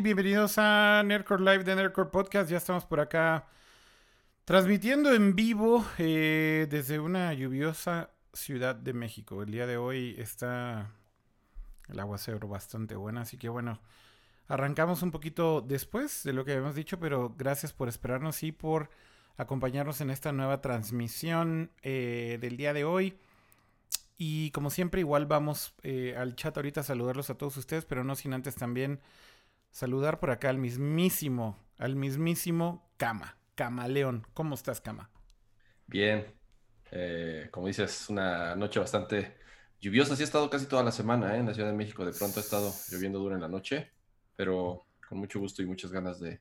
Bienvenidos a Nerdcore Live de Nerdcore Podcast. Ya estamos por acá transmitiendo en vivo eh, desde una lluviosa Ciudad de México. El día de hoy está el aguacero bastante buena, así que bueno, arrancamos un poquito después de lo que habíamos dicho, pero gracias por esperarnos y por acompañarnos en esta nueva transmisión eh, del día de hoy. Y como siempre, igual vamos eh, al chat ahorita a saludarlos a todos ustedes, pero no sin antes también saludar por acá al mismísimo, al mismísimo Cama, Camaleón. ¿Cómo estás, Cama? Bien. Eh, como dices, una noche bastante lluviosa. Sí ha estado casi toda la semana ¿eh? en la Ciudad de México. De pronto ha estado lloviendo duro en la noche, pero con mucho gusto y muchas ganas de,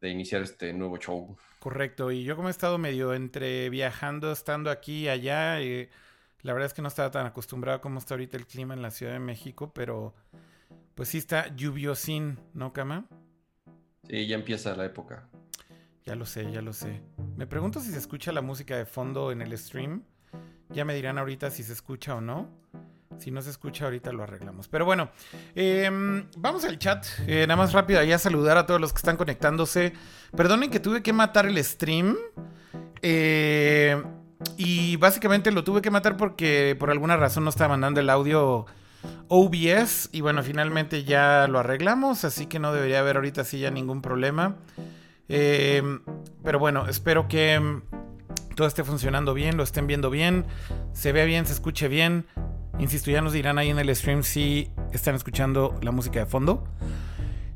de iniciar este nuevo show. Correcto. Y yo como he estado medio entre viajando, estando aquí y allá, eh, la verdad es que no estaba tan acostumbrado como está ahorita el clima en la Ciudad de México, pero pues sí está lluviosín, ¿no, Cama? Sí, ya empieza la época. Ya lo sé, ya lo sé. Me pregunto si se escucha la música de fondo en el stream. Ya me dirán ahorita si se escucha o no. Si no se escucha, ahorita lo arreglamos. Pero bueno, em, vamos al chat. Eh, nada más rápido ahí a saludar a todos los que están conectándose. Perdonen que tuve que matar el stream. Eh, y básicamente lo tuve que matar porque por alguna razón no estaba mandando el audio OBS. Y bueno, finalmente ya lo arreglamos. Así que no debería haber ahorita sí ya ningún problema. Eh, pero bueno, espero que todo esté funcionando bien, lo estén viendo bien, se vea bien, se escuche bien. Insisto, ya nos dirán ahí en el stream si están escuchando la música de fondo.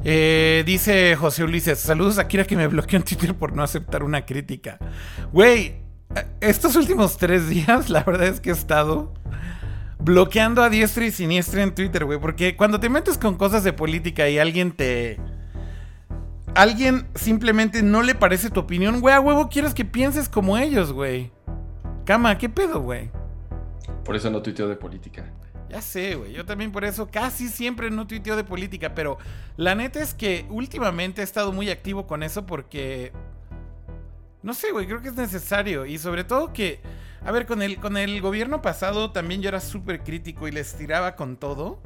Eh, dice José Ulises, saludos a Kira que me bloqueó en Twitter por no aceptar una crítica. Güey, estos últimos tres días la verdad es que he estado bloqueando a diestra y siniestra en Twitter, güey. Porque cuando te metes con cosas de política y alguien te... Alguien simplemente no le parece tu opinión, güey, a huevo quieres que pienses como ellos, güey. Cama, ¿qué pedo, güey? Por eso no tuiteo de política. Ya sé, güey. Yo también por eso casi siempre no tuiteo de política. Pero la neta es que últimamente he estado muy activo con eso porque. No sé, güey. Creo que es necesario. Y sobre todo que. A ver, con el, con el gobierno pasado también yo era súper crítico y les tiraba con todo.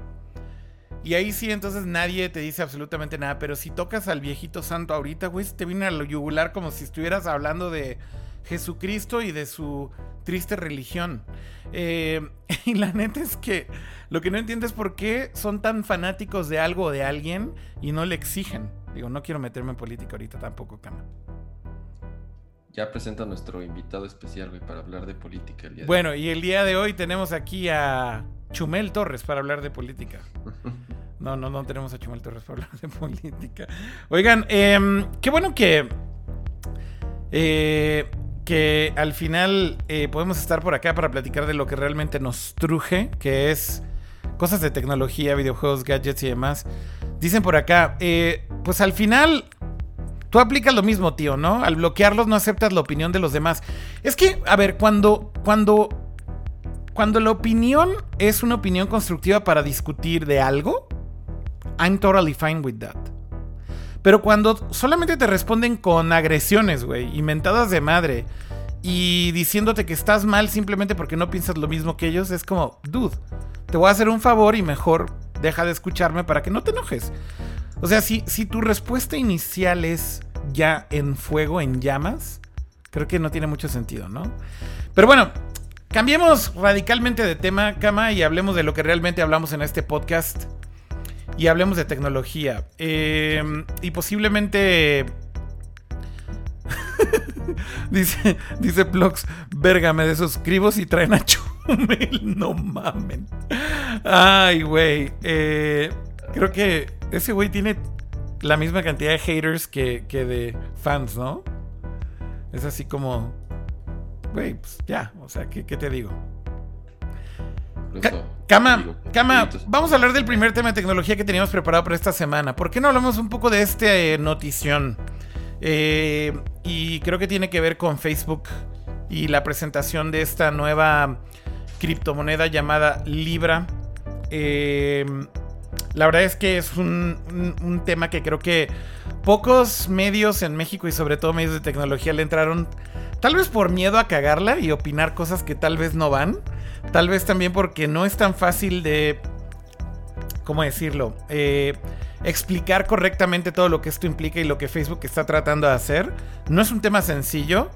Y ahí sí, entonces nadie te dice absolutamente nada. Pero si tocas al viejito santo ahorita, güey, te viene a lo yugular como si estuvieras hablando de Jesucristo y de su triste religión. Eh, y la neta es que lo que no entiendo es por qué son tan fanáticos de algo o de alguien y no le exigen. Digo, no quiero meterme en política ahorita tampoco, Cama. Ya presenta a nuestro invitado especial, güey, para hablar de política el día Bueno, de hoy. y el día de hoy tenemos aquí a Chumel Torres para hablar de política. No, no, no tenemos a Chumel Torres para hablar de política. Oigan, eh, qué bueno que... Eh, que al final eh, podemos estar por acá para platicar de lo que realmente nos truje, que es cosas de tecnología, videojuegos, gadgets y demás. Dicen por acá, eh, pues al final tú aplicas lo mismo, tío, ¿no? Al bloquearlos no aceptas la opinión de los demás. Es que, a ver, cuando, cuando, cuando la opinión es una opinión constructiva para discutir de algo, I'm totally fine with that. Pero cuando solamente te responden con agresiones, güey, inventadas de madre, y diciéndote que estás mal simplemente porque no piensas lo mismo que ellos, es como, dude, te voy a hacer un favor y mejor deja de escucharme para que no te enojes. O sea, si, si tu respuesta inicial es ya en fuego, en llamas, creo que no tiene mucho sentido, ¿no? Pero bueno, cambiemos radicalmente de tema, cama, y hablemos de lo que realmente hablamos en este podcast y hablemos de tecnología. Eh, y posiblemente. dice, dice Blox, verga, me desuscribo si traen a Chumel. No mamen. Ay, güey. Eh, creo que ese güey tiene la misma cantidad de haters que, que de fans, ¿no? Es así como. Güey, pues ya, o sea, ¿qué, qué te digo? Cama, Cama, vamos a hablar del primer tema de tecnología que teníamos preparado para esta semana. ¿Por qué no hablamos un poco de esta eh, notición? Eh, y creo que tiene que ver con Facebook y la presentación de esta nueva criptomoneda llamada Libra. Eh, la verdad es que es un, un, tema que creo que pocos medios en México y sobre todo medios de tecnología le entraron, tal vez por miedo a cagarla y opinar cosas que tal vez no van. Tal vez también porque no es tan fácil de... ¿Cómo decirlo? Eh, explicar correctamente todo lo que esto implica y lo que Facebook está tratando de hacer. No es un tema sencillo.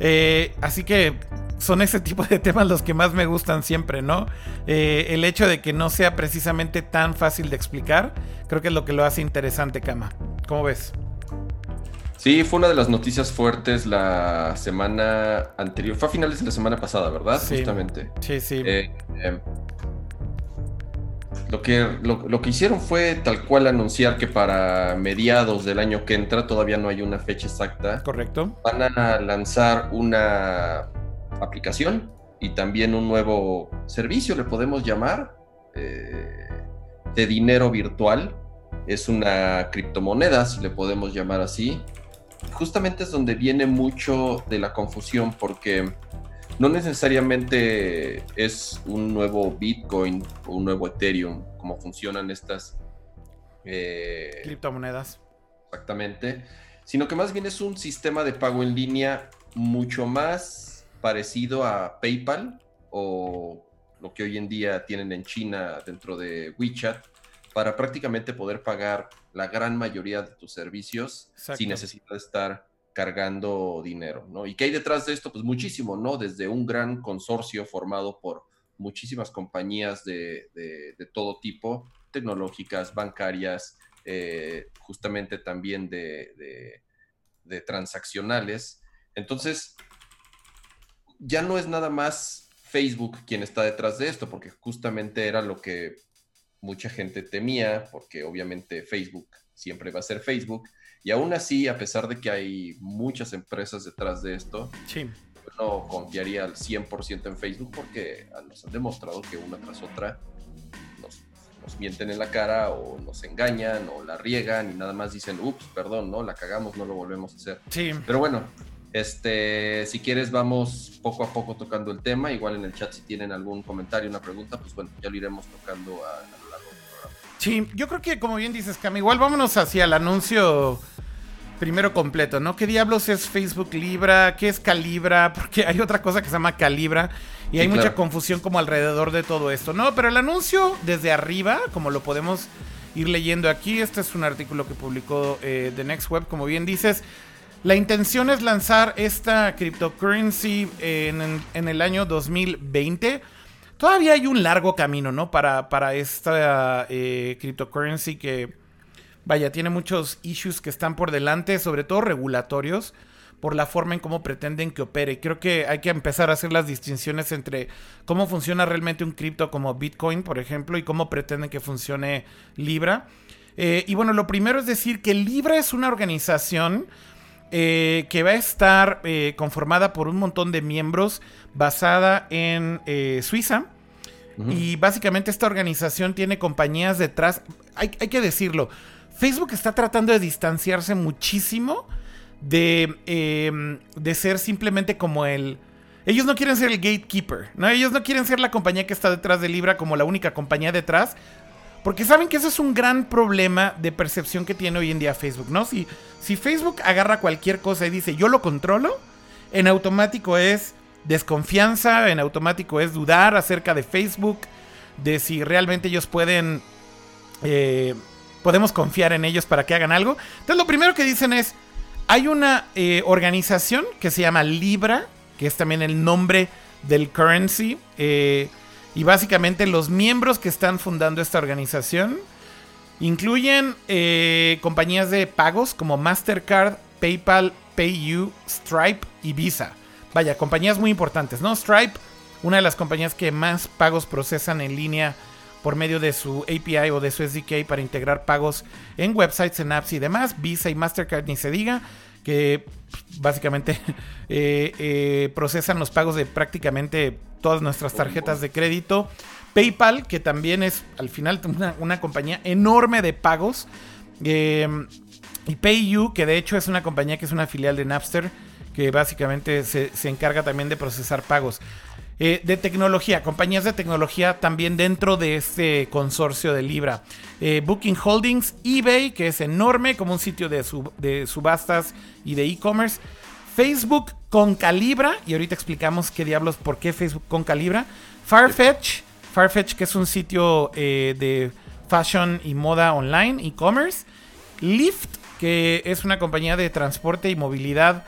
Eh, así que son ese tipo de temas los que más me gustan siempre, ¿no? Eh, el hecho de que no sea precisamente tan fácil de explicar, creo que es lo que lo hace interesante, Kama. ¿Cómo ves? Sí, fue una de las noticias fuertes la semana anterior. Fue a finales de la semana pasada, ¿verdad? Justamente. Sí, sí. Eh, lo que, lo, que hicieron fue tal cual anunciar que para mediados del año que entra, todavía no hay una fecha exacta. Correcto. Van a lanzar una aplicación y también un nuevo servicio, le podemos llamar, eh, de dinero virtual. Es una criptomoneda, si le podemos llamar así. Justamente es donde viene mucho de la confusión porque no necesariamente es un nuevo Bitcoin o un nuevo Ethereum, como funcionan estas eh, criptomonedas. Exactamente, sino que más bien es un sistema de pago en línea mucho más parecido a PayPal o lo que hoy en día tienen en China dentro de WeChat para prácticamente poder pagar la gran mayoría de tus servicios sin necesidad de estar cargando dinero, ¿no? ¿Y qué hay detrás de esto? Pues muchísimo, ¿no? Desde un gran consorcio formado por muchísimas compañías de, todo tipo, tecnológicas, bancarias, eh, justamente también de, transaccionales. Entonces, ya no es nada más Facebook quien está detrás de esto, porque justamente era lo que mucha gente temía, porque obviamente Facebook siempre va a ser Facebook, y aún así, a pesar de que hay muchas empresas detrás de esto, no confiaría al 100% en Facebook porque nos han demostrado que una tras otra nos, mienten en la cara o nos engañan o la riegan y nada más dicen, ups, perdón, no, la cagamos, no lo volvemos a hacer. Sí. Pero bueno, este, si quieres vamos poco a poco tocando el tema. Igual en el chat si tienen algún comentario, una pregunta, pues bueno, ya lo iremos tocando a, a lo largo del programa. Sí, yo creo que como bien dices, Cam, igual vámonos hacia el anuncio primero completo, ¿no? ¿Qué diablos es Facebook Libra? ¿Qué es Calibra? Porque hay otra cosa que se llama Calibra y hay mucha confusión como alrededor de todo esto, ¿no? Pero el anuncio desde arriba, como lo podemos ir leyendo aquí, este es un artículo que publicó eh, The Next Web, como bien dices, la intención es lanzar esta cryptocurrency en, el año 2020. Todavía hay un largo camino, ¿no? Para, para esta eh, que vaya, tiene muchos issues que están por delante, sobre todo regulatorios, por la forma en cómo pretenden que opere. Creo que hay que empezar a hacer las distinciones entre cómo funciona realmente un cripto como Bitcoin, por ejemplo, y cómo pretenden que funcione Libra. Eh, y bueno, lo primero es decir que Libra es una organización eh, que va a estar eh, conformada por un montón de miembros basada en Suiza. Y básicamente esta organización tiene compañías detrás. hay que decirlo. Facebook está tratando de distanciarse muchísimo de, em, de ser simplemente como el... Ellos no quieren ser el gatekeeper, ¿no? Ellos no quieren ser la compañía que está detrás de Libra como la única compañía detrás. Porque saben que ese es un gran problema de percepción que tiene hoy en día Facebook, ¿no? Si, si Facebook agarra cualquier cosa y dice yo lo controlo, en automático es desconfianza, en automático es dudar acerca de Facebook, de si realmente ellos pueden eh, podemos confiar en ellos para que hagan algo. Entonces lo primero que dicen es, hay una eh, organización que se llama Libra, que es también el nombre del currency, eh, y básicamente los miembros que están fundando esta organización incluyen eh, compañías de pagos como Mastercard, PayPal, PayU, Stripe y Visa. Vaya, compañías muy importantes, ¿no? Stripe, una de las compañías que más pagos procesan en línea por medio de su API o de su SDK para integrar pagos en websites, en apps y demás. Visa y Mastercard ni se diga, que básicamente eh, eh, procesan los pagos de prácticamente todas nuestras tarjetas de crédito. PayPal, que también es al final una, compañía enorme de pagos. Em, y PayU, que de hecho es una compañía que es una filial de Napster, que básicamente se, se encarga también de procesar pagos. Eh, de tecnología, compañías de tecnología también dentro de este consorcio de Libra. Eh, Booking Holdings, eBay, que es enorme como un sitio de, de subastas y de e-commerce. Facebook con Calibra, y ahorita explicamos qué diablos, por qué Facebook con Calibra. Farfetch, Farfetch, que es un sitio eh, de fashion y moda online, e-commerce. Lyft, que es una compañía de transporte y movilidad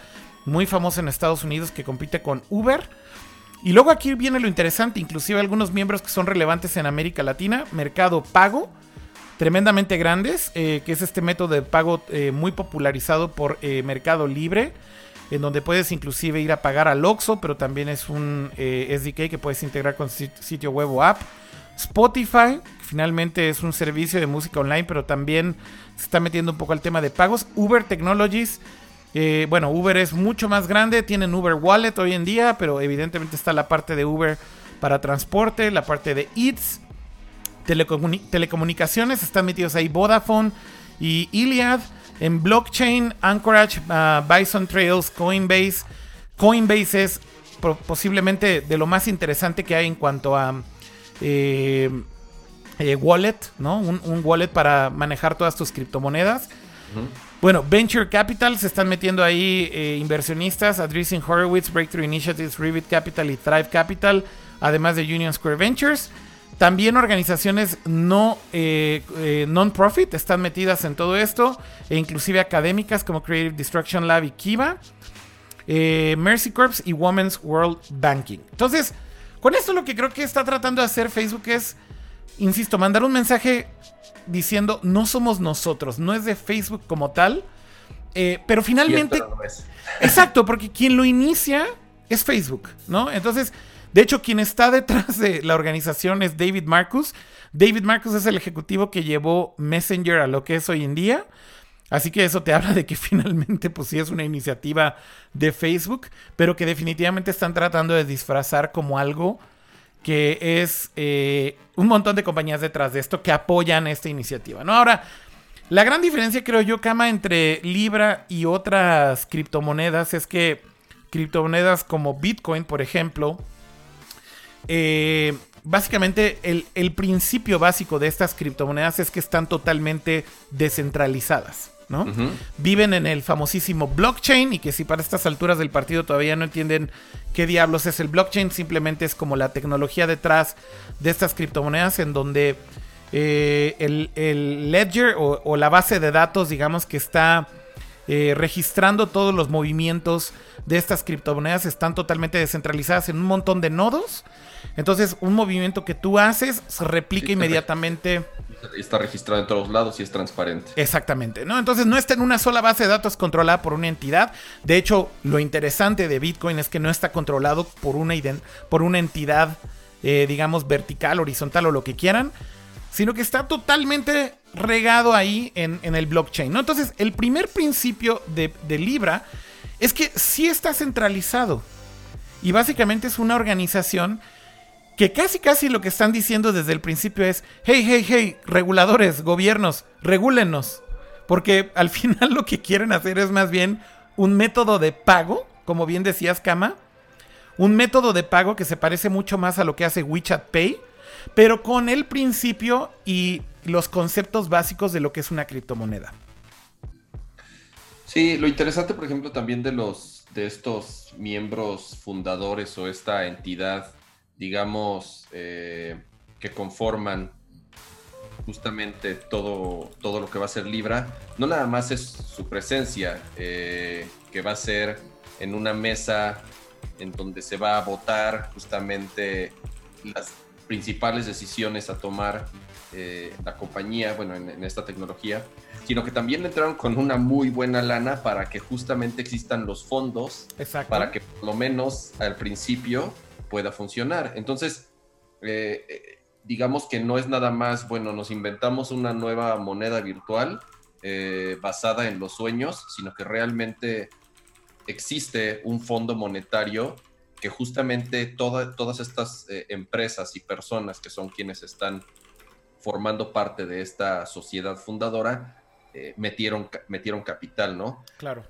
muy famosa en Estados Unidos que compite con Uber. Y luego aquí viene lo interesante, inclusive algunos miembros que son relevantes en América Latina, Mercado Pago, tremendamente grandes, eh, que es este método de pago eh, muy popularizado por Mercado Libre, en donde puedes inclusive ir a pagar al Oxxo, pero también es un SDK que puedes integrar con sitio web o app. Spotify, finalmente es un servicio de música online, pero también se está metiendo un poco al tema de pagos. Uber Technologies, bueno, Uber es mucho más grande, tienen Uber Wallet hoy en día, pero evidentemente está la parte de Uber para transporte, la parte de Eats telecomunicaciones, están metidos ahí Vodafone y Iliad. En blockchain, Anchorage, uh, Bison Trails, Coinbase. Coinbase es posiblemente de lo más interesante que hay en cuanto a eh, eh, wallet, ¿no? Un, wallet para manejar todas tus criptomonedas. Bueno, Venture Capital se están metiendo ahí eh, inversionistas, Adrian Horowitz, Breakthrough Initiatives, Revit Capital y Thrive Capital, además de Union Square Ventures. También organizaciones no eh, eh, non-profit están metidas en todo esto, e inclusive académicas como Creative Destruction Lab y Kiva, eh, Mercy Corps y Women's World Banking. Entonces, con esto lo que creo que está tratando de hacer Facebook es, insisto, mandar un mensaje diciendo no somos nosotros, no es de Facebook como tal, pero finalmente... Exacto, porque quien lo inicia es Facebook, ¿no? Entonces de hecho, quien está detrás de la organización es David Marcus. David Marcus es el ejecutivo que llevó Messenger a lo que es hoy en día. Así que eso te habla de que finalmente, pues sí es una iniciativa de Facebook, pero que definitivamente están tratando de disfrazar como algo que es eh, un montón de compañías detrás de esto que apoyan esta iniciativa. ¿no? Ahora, la gran diferencia, creo yo, Kama, entre Libra y otras criptomonedas es que criptomonedas como Bitcoin, por ejemplo, eh, básicamente el, principio básico de estas criptomonedas es que están totalmente descentralizadas. ¿no? Viven en el famosísimo blockchain y que si para estas alturas del partido todavía no entienden qué diablos es el blockchain, simplemente es como la tecnología detrás de estas criptomonedas en donde eh, el, ledger o, la base de datos, digamos que está eh, registrando todos los movimientos de estas criptomonedas, están totalmente descentralizadas en un montón de nodos entonces, un movimiento que tú haces se replica inmediatamente. Está registrado en todos lados y es transparente. Exactamente, ¿no? Entonces no está en una sola base de datos controlada por una entidad. De hecho, lo interesante de Bitcoin es que no está controlado por una, por una entidad, eh, digamos, vertical, horizontal o lo que quieran, sino que está totalmente regado ahí en, el blockchain, ¿no? Entonces, el primer principio de, de Libra es que sí está centralizado. Y básicamente es una organización que casi casi lo que están diciendo desde el principio es, hey, hey, hey, reguladores, gobiernos, regúlenos. Porque al final lo que quieren hacer es más bien un método de pago, como bien decías, Kama. Un método de pago que se parece mucho más a lo que hace WeChat Pay, pero con el principio y los conceptos básicos de lo que es una criptomoneda. Sí, lo interesante, por ejemplo, también de los de estos miembros fundadores o esta entidad digamos, eh, que conforman justamente todo, todo lo que va a ser Libra, no nada más es su presencia, eh, que va a ser en una mesa en donde se va a votar justamente las principales decisiones a tomar eh, la compañía, bueno, en, esta tecnología, sino que también le entraron con una muy buena lana para que justamente existan los fondos, para que por lo menos al principio pueda funcionar. Entonces, eh, eh, digamos que no es nada más, bueno, nos inventamos una nueva moneda virtual eh, basada en los sueños, sino que realmente existe un fondo monetario que justamente todas estas empresas y personas que son quienes están formando parte de esta sociedad fundadora, metieron, metieron capital, ¿no? Claro.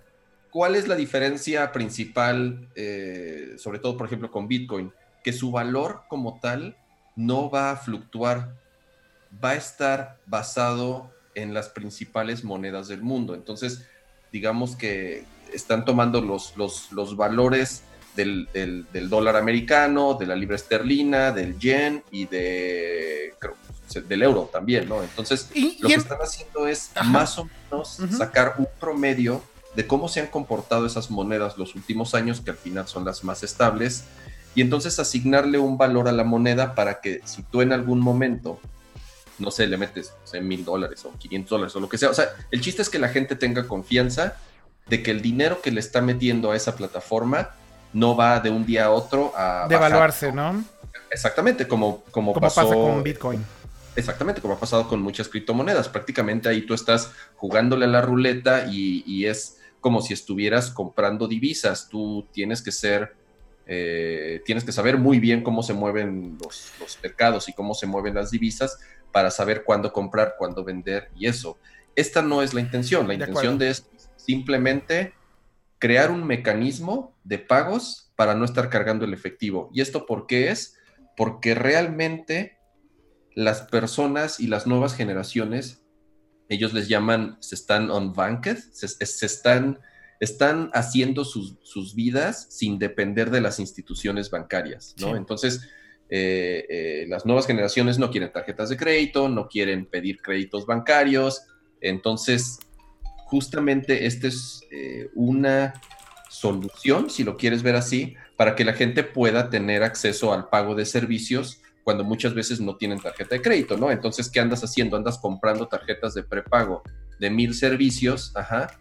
¿Cuál es la diferencia principal, eh, sobre todo, por ejemplo, con Bitcoin? Que su valor como tal no va a fluctuar, va a estar basado en las principales monedas del mundo. Entonces, digamos que están tomando los, los, valores del, dólar americano, de la libra esterlina, del yen y de del euro también, ¿no? Entonces, lo que están haciendo es más o menos sacar un promedio de cómo se han comportado esas monedas los últimos años, que al final son las más estables, y entonces asignarle un valor a la moneda para que si tú en algún momento, no sé, le metes mil dólares o 500 dólares o lo que sea, o sea, el chiste es que la gente tenga confianza de que el dinero que le está metiendo a esa plataforma no va de un día a otro a... Devaluarse, ¿no? Exactamente, como, como, como pasa con Bitcoin. Exactamente, como ha pasado con muchas criptomonedas. Prácticamente ahí tú estás jugándole a la ruleta y, es como si estuvieras comprando divisas. Tú tienes que ser, eh, tienes que saber muy bien cómo se mueven los, mercados y cómo se mueven las divisas para saber cuándo comprar, cuándo vender y eso. Esta no es la intención. La intención de es simplemente crear un mecanismo de pagos para no estar cargando el efectivo. ¿Y esto por qué es? Porque realmente las personas y las nuevas generaciones, ellos les llaman, se están unbanked, se, se están, están haciendo sus, sus, vidas sin depender de las instituciones bancarias, ¿no? Entonces, eh, eh, las nuevas generaciones no quieren tarjetas de crédito, no quieren pedir créditos bancarios, entonces, justamente esta es eh, una solución, si lo quieres ver así, para que la gente pueda tener acceso al pago de servicios cuando muchas veces no tienen tarjeta de crédito, ¿no? Entonces, ¿qué andas haciendo? Andas comprando tarjetas de prepago de mil servicios, ajá,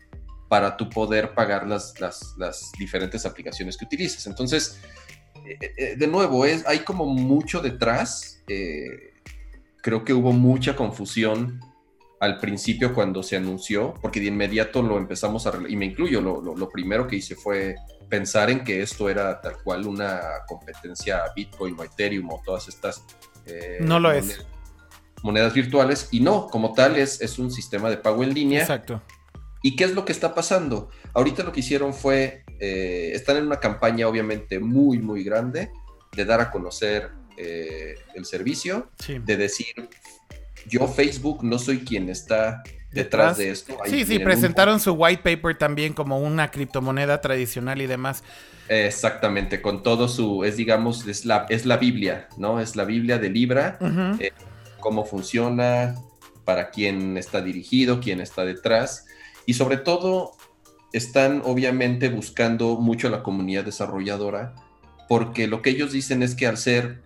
para tú poder pagar las, las, diferentes aplicaciones que utilizas. Entonces, eh, eh, de nuevo, es, hay como mucho detrás. Creo que hubo mucha confusión al principio cuando se anunció, porque de inmediato lo empezamos a, y me incluyo, lo, lo primero que hice fue pensar en que esto era tal cual una competencia a Bitcoin o Ethereum o todas estas eh, no lo monedas, es. monedas virtuales y no, como tal es, es un sistema de pago en línea. Exacto. ¿Y qué es lo que está pasando? Ahorita lo que hicieron fue, eh, están en una campaña obviamente muy, muy grande de dar a conocer eh, el servicio, de decir, yo Facebook no soy quien está detrás, de esto. sí, sí, presentaron su white paper también como una criptomoneda tradicional y demás. Exactamente, con todo su, es digamos, es la, es la Biblia, ¿no? Es la Biblia de Libra, eh, cómo funciona, para quién está dirigido, quién está detrás. Y sobre todo, están obviamente buscando mucho a la comunidad desarrolladora, porque lo que ellos dicen es que al ser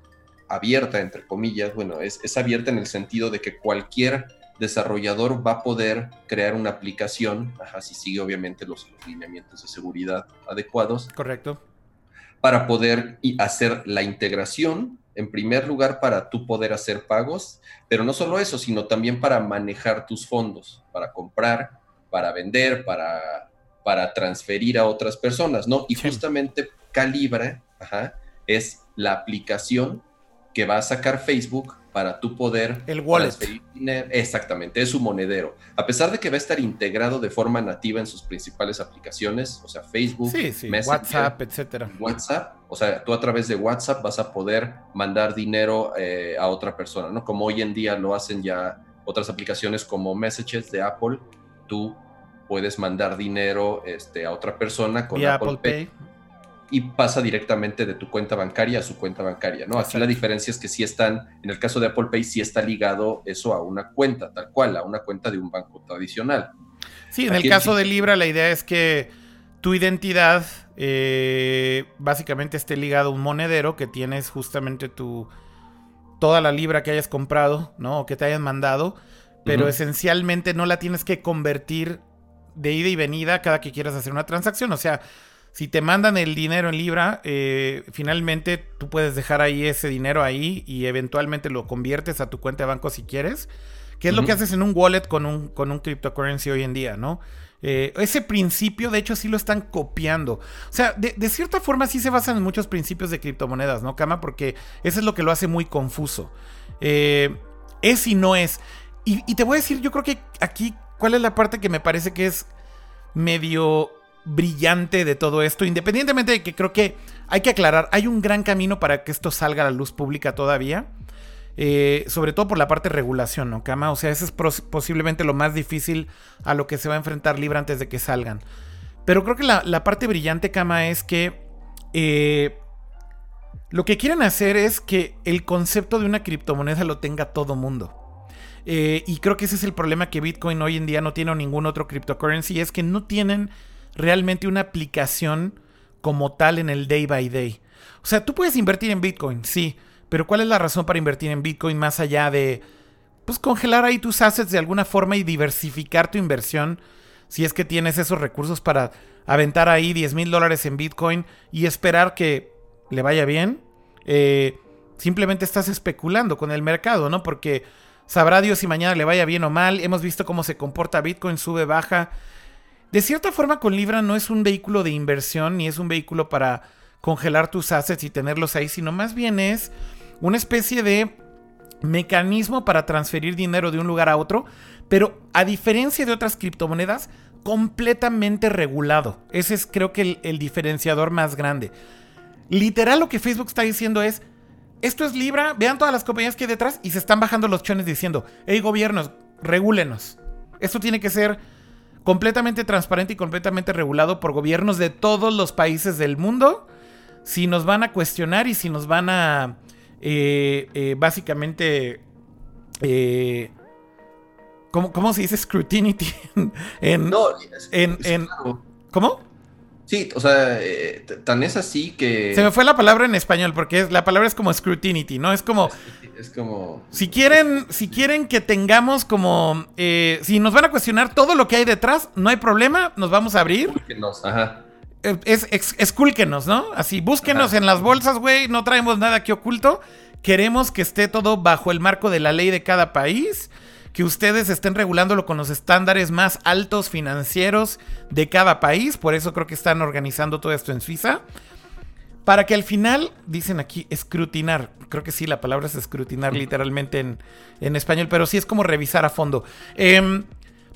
abierta, entre comillas, bueno, es, es abierta en el sentido de que cualquier desarrollador va a poder crear una aplicación, ajá, si sigue obviamente los, lineamientos de seguridad adecuados. Correcto. Para poder hacer la integración, en primer lugar, para tú poder hacer pagos, pero no solo eso, sino también para manejar tus fondos, para comprar, para vender, para, para transferir a otras personas, ¿no? Y justamente Calibra ajá, es la aplicación que va a sacar Facebook para tú poder el wallet. Exactamente, es su monedero. A pesar de que va a estar integrado de forma nativa en sus principales aplicaciones, o sea, Facebook, WhatsApp, etcétera. WhatsApp, o sea, tú a través de WhatsApp vas a poder mandar dinero eh, a otra persona, ¿no? Como hoy en día lo hacen ya otras aplicaciones como Messages de Apple, tú puedes mandar dinero este, a otra persona con Apple, Pay y pasa directamente de tu cuenta bancaria a su cuenta bancaria, ¿no? Aquí la diferencia es que si están, en el caso de Apple Pay, sí está ligado eso a una cuenta, tal cual, a una cuenta de un banco tradicional. Sí, en el caso de Libra la idea es que tu identidad eh, básicamente esté ligado a un monedero que tienes justamente tu toda la libra que hayas comprado, ¿no? O que te hayan mandado, pero esencialmente no la tienes que convertir de ida y venida cada que quieras hacer una transacción, o sea, si te mandan el dinero en Libra, eh, finalmente tú puedes dejar ahí ese dinero ahí y eventualmente lo conviertes a tu cuenta de banco si quieres. Que es lo que haces en un wallet con un, con un cryptocurrency hoy en día, ¿no? Eh, ese principio, de hecho, sí lo están copiando. O sea, de, cierta forma sí se basan en muchos principios de criptomonedas, ¿no, Kama? Porque eso es lo que lo hace muy confuso. Eh, es y no es. Y, y te voy a decir, yo creo que aquí, ¿cuál es la parte que me parece que es medio brillante de todo esto, independientemente de que creo que hay que aclarar, hay un gran camino para que esto salga a la luz pública todavía. Eh, sobre todo por la parte de regulación, ¿no, Kama? O sea, eso es posiblemente lo más difícil a lo que se va a enfrentar Libra antes de que salgan. Pero creo que la, parte brillante, Kama, es que eh, lo que quieren hacer es que el concepto de una criptomoneda lo tenga todo mundo. Eh, y creo que ese es el problema que Bitcoin hoy en día no tiene o ningún otro cryptocurrency, es que no tienen realmente una aplicación como tal en el day by day. O sea, tú puedes invertir en Bitcoin, sí, pero ¿cuál es la razón para invertir en Bitcoin más allá de pues congelar ahí tus assets de alguna forma y diversificar tu inversión si es que tienes esos recursos para aventar ahí 10 mil dólares en Bitcoin y esperar que le vaya bien? Eh, simplemente estás especulando con el mercado, ¿no? Porque sabrá Dios si mañana le vaya bien o mal. Hemos visto cómo se comporta Bitcoin, sube, baja. De cierta forma, con Libra no es un vehículo de inversión ni es un vehículo para congelar tus assets y tenerlos ahí, sino más bien es una especie de mecanismo para transferir dinero de un lugar a otro, pero a diferencia de otras criptomonedas, completamente regulado. Ese es creo que el, diferenciador más grande. Literal lo que Facebook está diciendo es, esto es Libra, vean todas las compañías que hay detrás y se están bajando los chones diciendo, hey gobiernos, regúlenos. Esto tiene que ser completamente transparente y completamente regulado por gobiernos de todos los países del mundo. Si nos van a cuestionar y si nos van a eh, eh, básicamente... Eh, ¿cómo, se dice scrutinity? en, no, en, ¿Cómo? Sí, o sea, tan es así que... Se me fue la palabra en español porque la palabra es como scrutinity, ¿no? Es como... Es, como... Si quieren, si quieren que tengamos como... si nos van a cuestionar todo lo que hay detrás, no hay problema, nos vamos a abrir. Ajá. Es, escúlquenos, ¿no? Así, búsquenos en las bolsas, güey, no traemos nada aquí oculto. Queremos que esté todo bajo el marco de la ley de cada país, que ustedes estén regulándolo con los estándares más altos financieros de cada país, por eso creo que están organizando todo esto en Suiza. Para que al final, dicen aquí, escrutinar. Creo que sí, la palabra es escrutinar literalmente en, español, pero sí es como revisar a fondo. Em,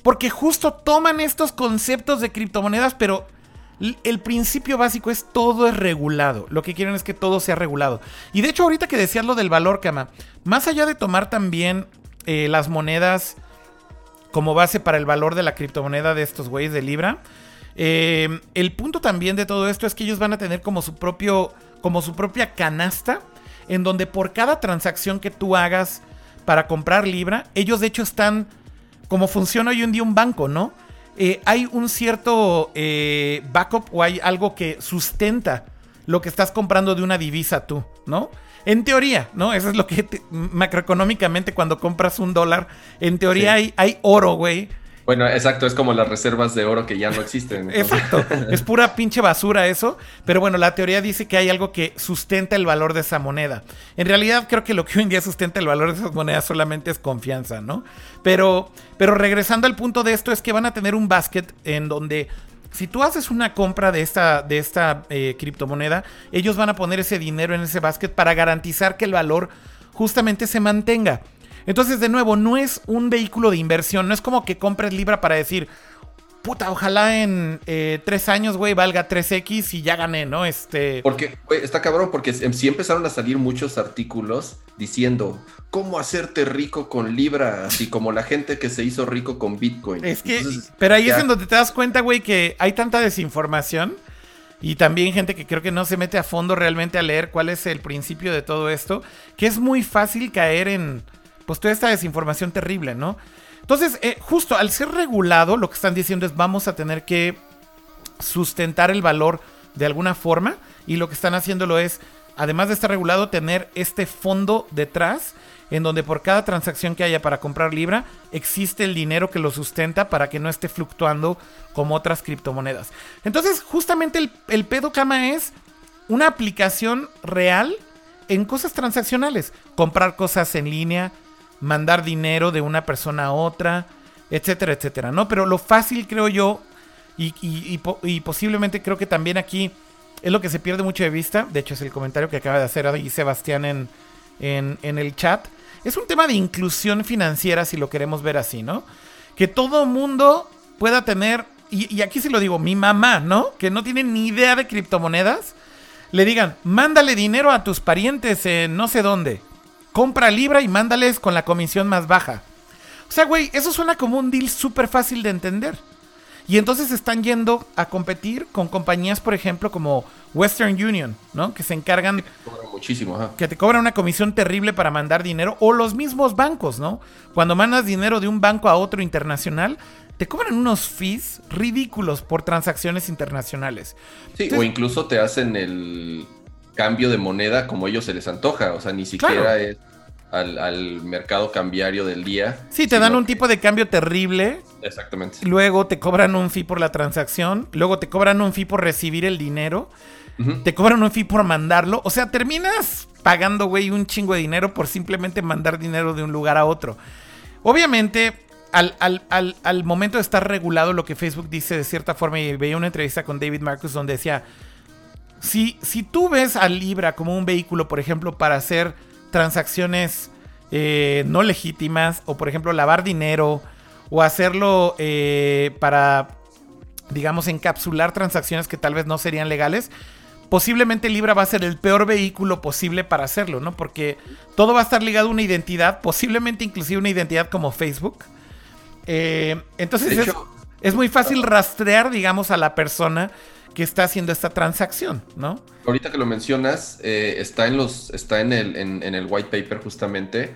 porque justo toman estos conceptos de criptomonedas, pero el principio básico es todo es regulado. Lo que quieren es que todo sea regulado. Y de hecho, ahorita que decías lo del valor, Kama, más allá de tomar también eh, las monedas como base para el valor de la criptomoneda de estos güeyes de Libra, eh, el punto también de todo esto es que ellos van a tener como su propio, como su propia canasta, en donde por cada transacción que tú hagas para comprar Libra, ellos de hecho están como funciona hoy en día un banco, ¿no? Eh, hay un cierto backup o hay algo que sustenta lo que estás comprando de una divisa tú, ¿no? En teoría, ¿no? Eso es lo que macroeconómicamente cuando compras un dólar, en teoría hay, hay oro, güey, bueno, exacto, es como las reservas de oro que ya no existen. Exacto, es pura pinche basura eso, pero bueno, la teoría dice que hay algo que sustenta el valor de esa moneda. En realidad creo que lo que hoy en día sustenta el valor de esas monedas solamente es confianza, ¿no? Pero, pero regresando al punto de esto es que van a tener un basket en donde si tú haces una compra de esta, de esta eh, criptomoneda, ellos van a poner ese dinero en ese basket para garantizar que el valor justamente se mantenga. Entonces, de nuevo, no es un vehículo de inversión, no es como que compres Libra para decir, puta, ojalá en eh, tres años, güey, valga 3X y ya gané, ¿no? Este. Porque, güey, está cabrón, porque sí empezaron a salir muchos artículos diciendo cómo hacerte rico con Libra, así como la gente que se hizo rico con Bitcoin. Es que, pero ahí es en donde te das cuenta, güey, que hay tanta desinformación. Y también gente que creo que no se mete a fondo realmente a leer cuál es el principio de todo esto, que es muy fácil caer en, pues toda esta desinformación terrible, ¿no? Entonces, eh, justo al ser regulado, lo que están diciendo es vamos a tener que sustentar el valor de alguna forma y lo que están haciéndolo es, además de estar regulado, tener este fondo detrás en donde por cada transacción que haya para comprar Libra, existe el dinero que lo sustenta para que no esté fluctuando como otras criptomonedas. Entonces, justamente el, el pedo cama es una aplicación real en cosas transaccionales. Comprar cosas en línea, mandar dinero de una persona a otra, etcétera, etcétera, ¿no? Pero lo fácil, creo yo, y, posiblemente creo que también aquí es lo que se pierde mucho de vista, de hecho es el comentario que acaba de hacer ahí Sebastián en, en, el chat, es un tema de inclusión financiera si lo queremos ver así, ¿no? Que todo mundo pueda tener, y, y aquí se lo digo, mi mamá, ¿no? Que no tiene ni idea de criptomonedas, le digan, mándale dinero a tus parientes en no sé dónde compra Libra y mándales con la comisión más baja. O sea, güey, eso suena como un deal súper fácil de entender. Y entonces están yendo a competir con compañías, por ejemplo, como Western Union, ¿no? Que se encargan... muchísimo, Que te cobran una comisión terrible para mandar dinero. O los mismos bancos, ¿no? Cuando mandas dinero de un banco a otro internacional, te cobran unos fees ridículos por transacciones internacionales. Sí, o incluso te hacen el cambio de moneda como ellos se les antoja. O sea, ni siquiera es al, mercado cambiario del día. Sí, te dan un tipo de cambio terrible. Exactamente. Luego te cobran un fee por la transacción. Luego te cobran un fee por recibir el dinero. Te cobran un fee por mandarlo. O sea, terminas pagando, güey, un chingo de dinero por simplemente mandar dinero de un lugar a otro. Obviamente, al, al, momento de estar regulado, lo que Facebook dice de cierta forma, y veía una entrevista con David Marcus donde decía, si, si tú ves a Libra como un vehículo, por ejemplo, para hacer transacciones eh, no legítimas o por ejemplo lavar dinero o hacerlo eh, para, digamos, encapsular transacciones que tal vez no serían legales, posiblemente Libra va a ser el peor vehículo posible para hacerlo, ¿no? Porque todo va a estar ligado a una identidad, posiblemente inclusive una identidad como Facebook. Eh, entonces es, muy fácil rastrear, digamos, a la persona que está haciendo esta transacción, ¿no? Ahorita que lo mencionas, eh, está, en, los, está en, el, en, el white paper justamente.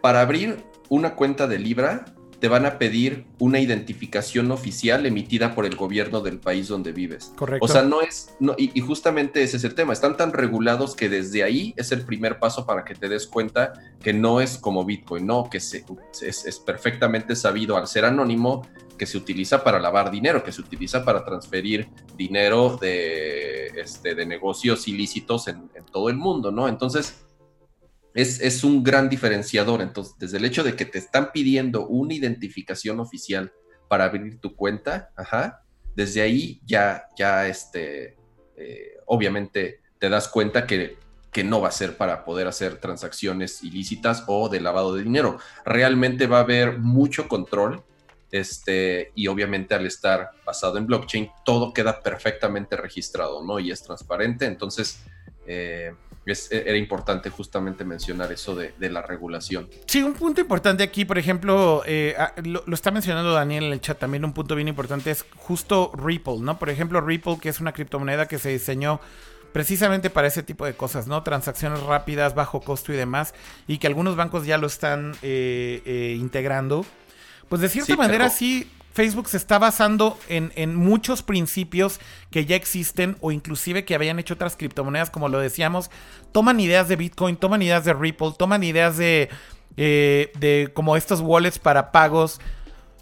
Para abrir una cuenta de Libra, te van a pedir una identificación oficial emitida por el gobierno del país donde vives. Correcto. O sea, no es, no, y, justamente ese es el tema, están tan regulados que desde ahí es el primer paso para que te des cuenta que no es como Bitcoin, no, que se, es, es, perfectamente sabido al ser anónimo que se utiliza para lavar dinero, que se utiliza para transferir dinero de, este, de negocios ilícitos en, todo el mundo, ¿no? Entonces, es, un gran diferenciador. Entonces, desde el hecho de que te están pidiendo una identificación oficial para abrir tu cuenta, ajá, desde ahí ya, ya, este, eh, obviamente te das cuenta que, que no va a ser para poder hacer transacciones ilícitas o de lavado de dinero. Realmente va a haber mucho control. Este, y obviamente al estar basado en blockchain, todo queda perfectamente registrado, ¿no? Y es transparente. Entonces, eh, e, era importante justamente mencionar eso de, la regulación. Sí, un punto importante aquí, por ejemplo, eh, ah, lo, está mencionando Daniel en el chat también, un punto bien importante es justo Ripple, ¿no? Por ejemplo, Ripple, que es una criptomoneda que se diseñó precisamente para ese tipo de cosas, ¿no? Transacciones rápidas, bajo costo y demás, y que algunos bancos ya lo están eh, integrando. Pues de cierta manera sí Facebook se está basando en, muchos principios que ya existen o inclusive que habían hecho otras criptomonedas, como lo decíamos. Toman ideas de Bitcoin, toman ideas de Ripple, toman ideas de, eh, de como estos wallets para pagos.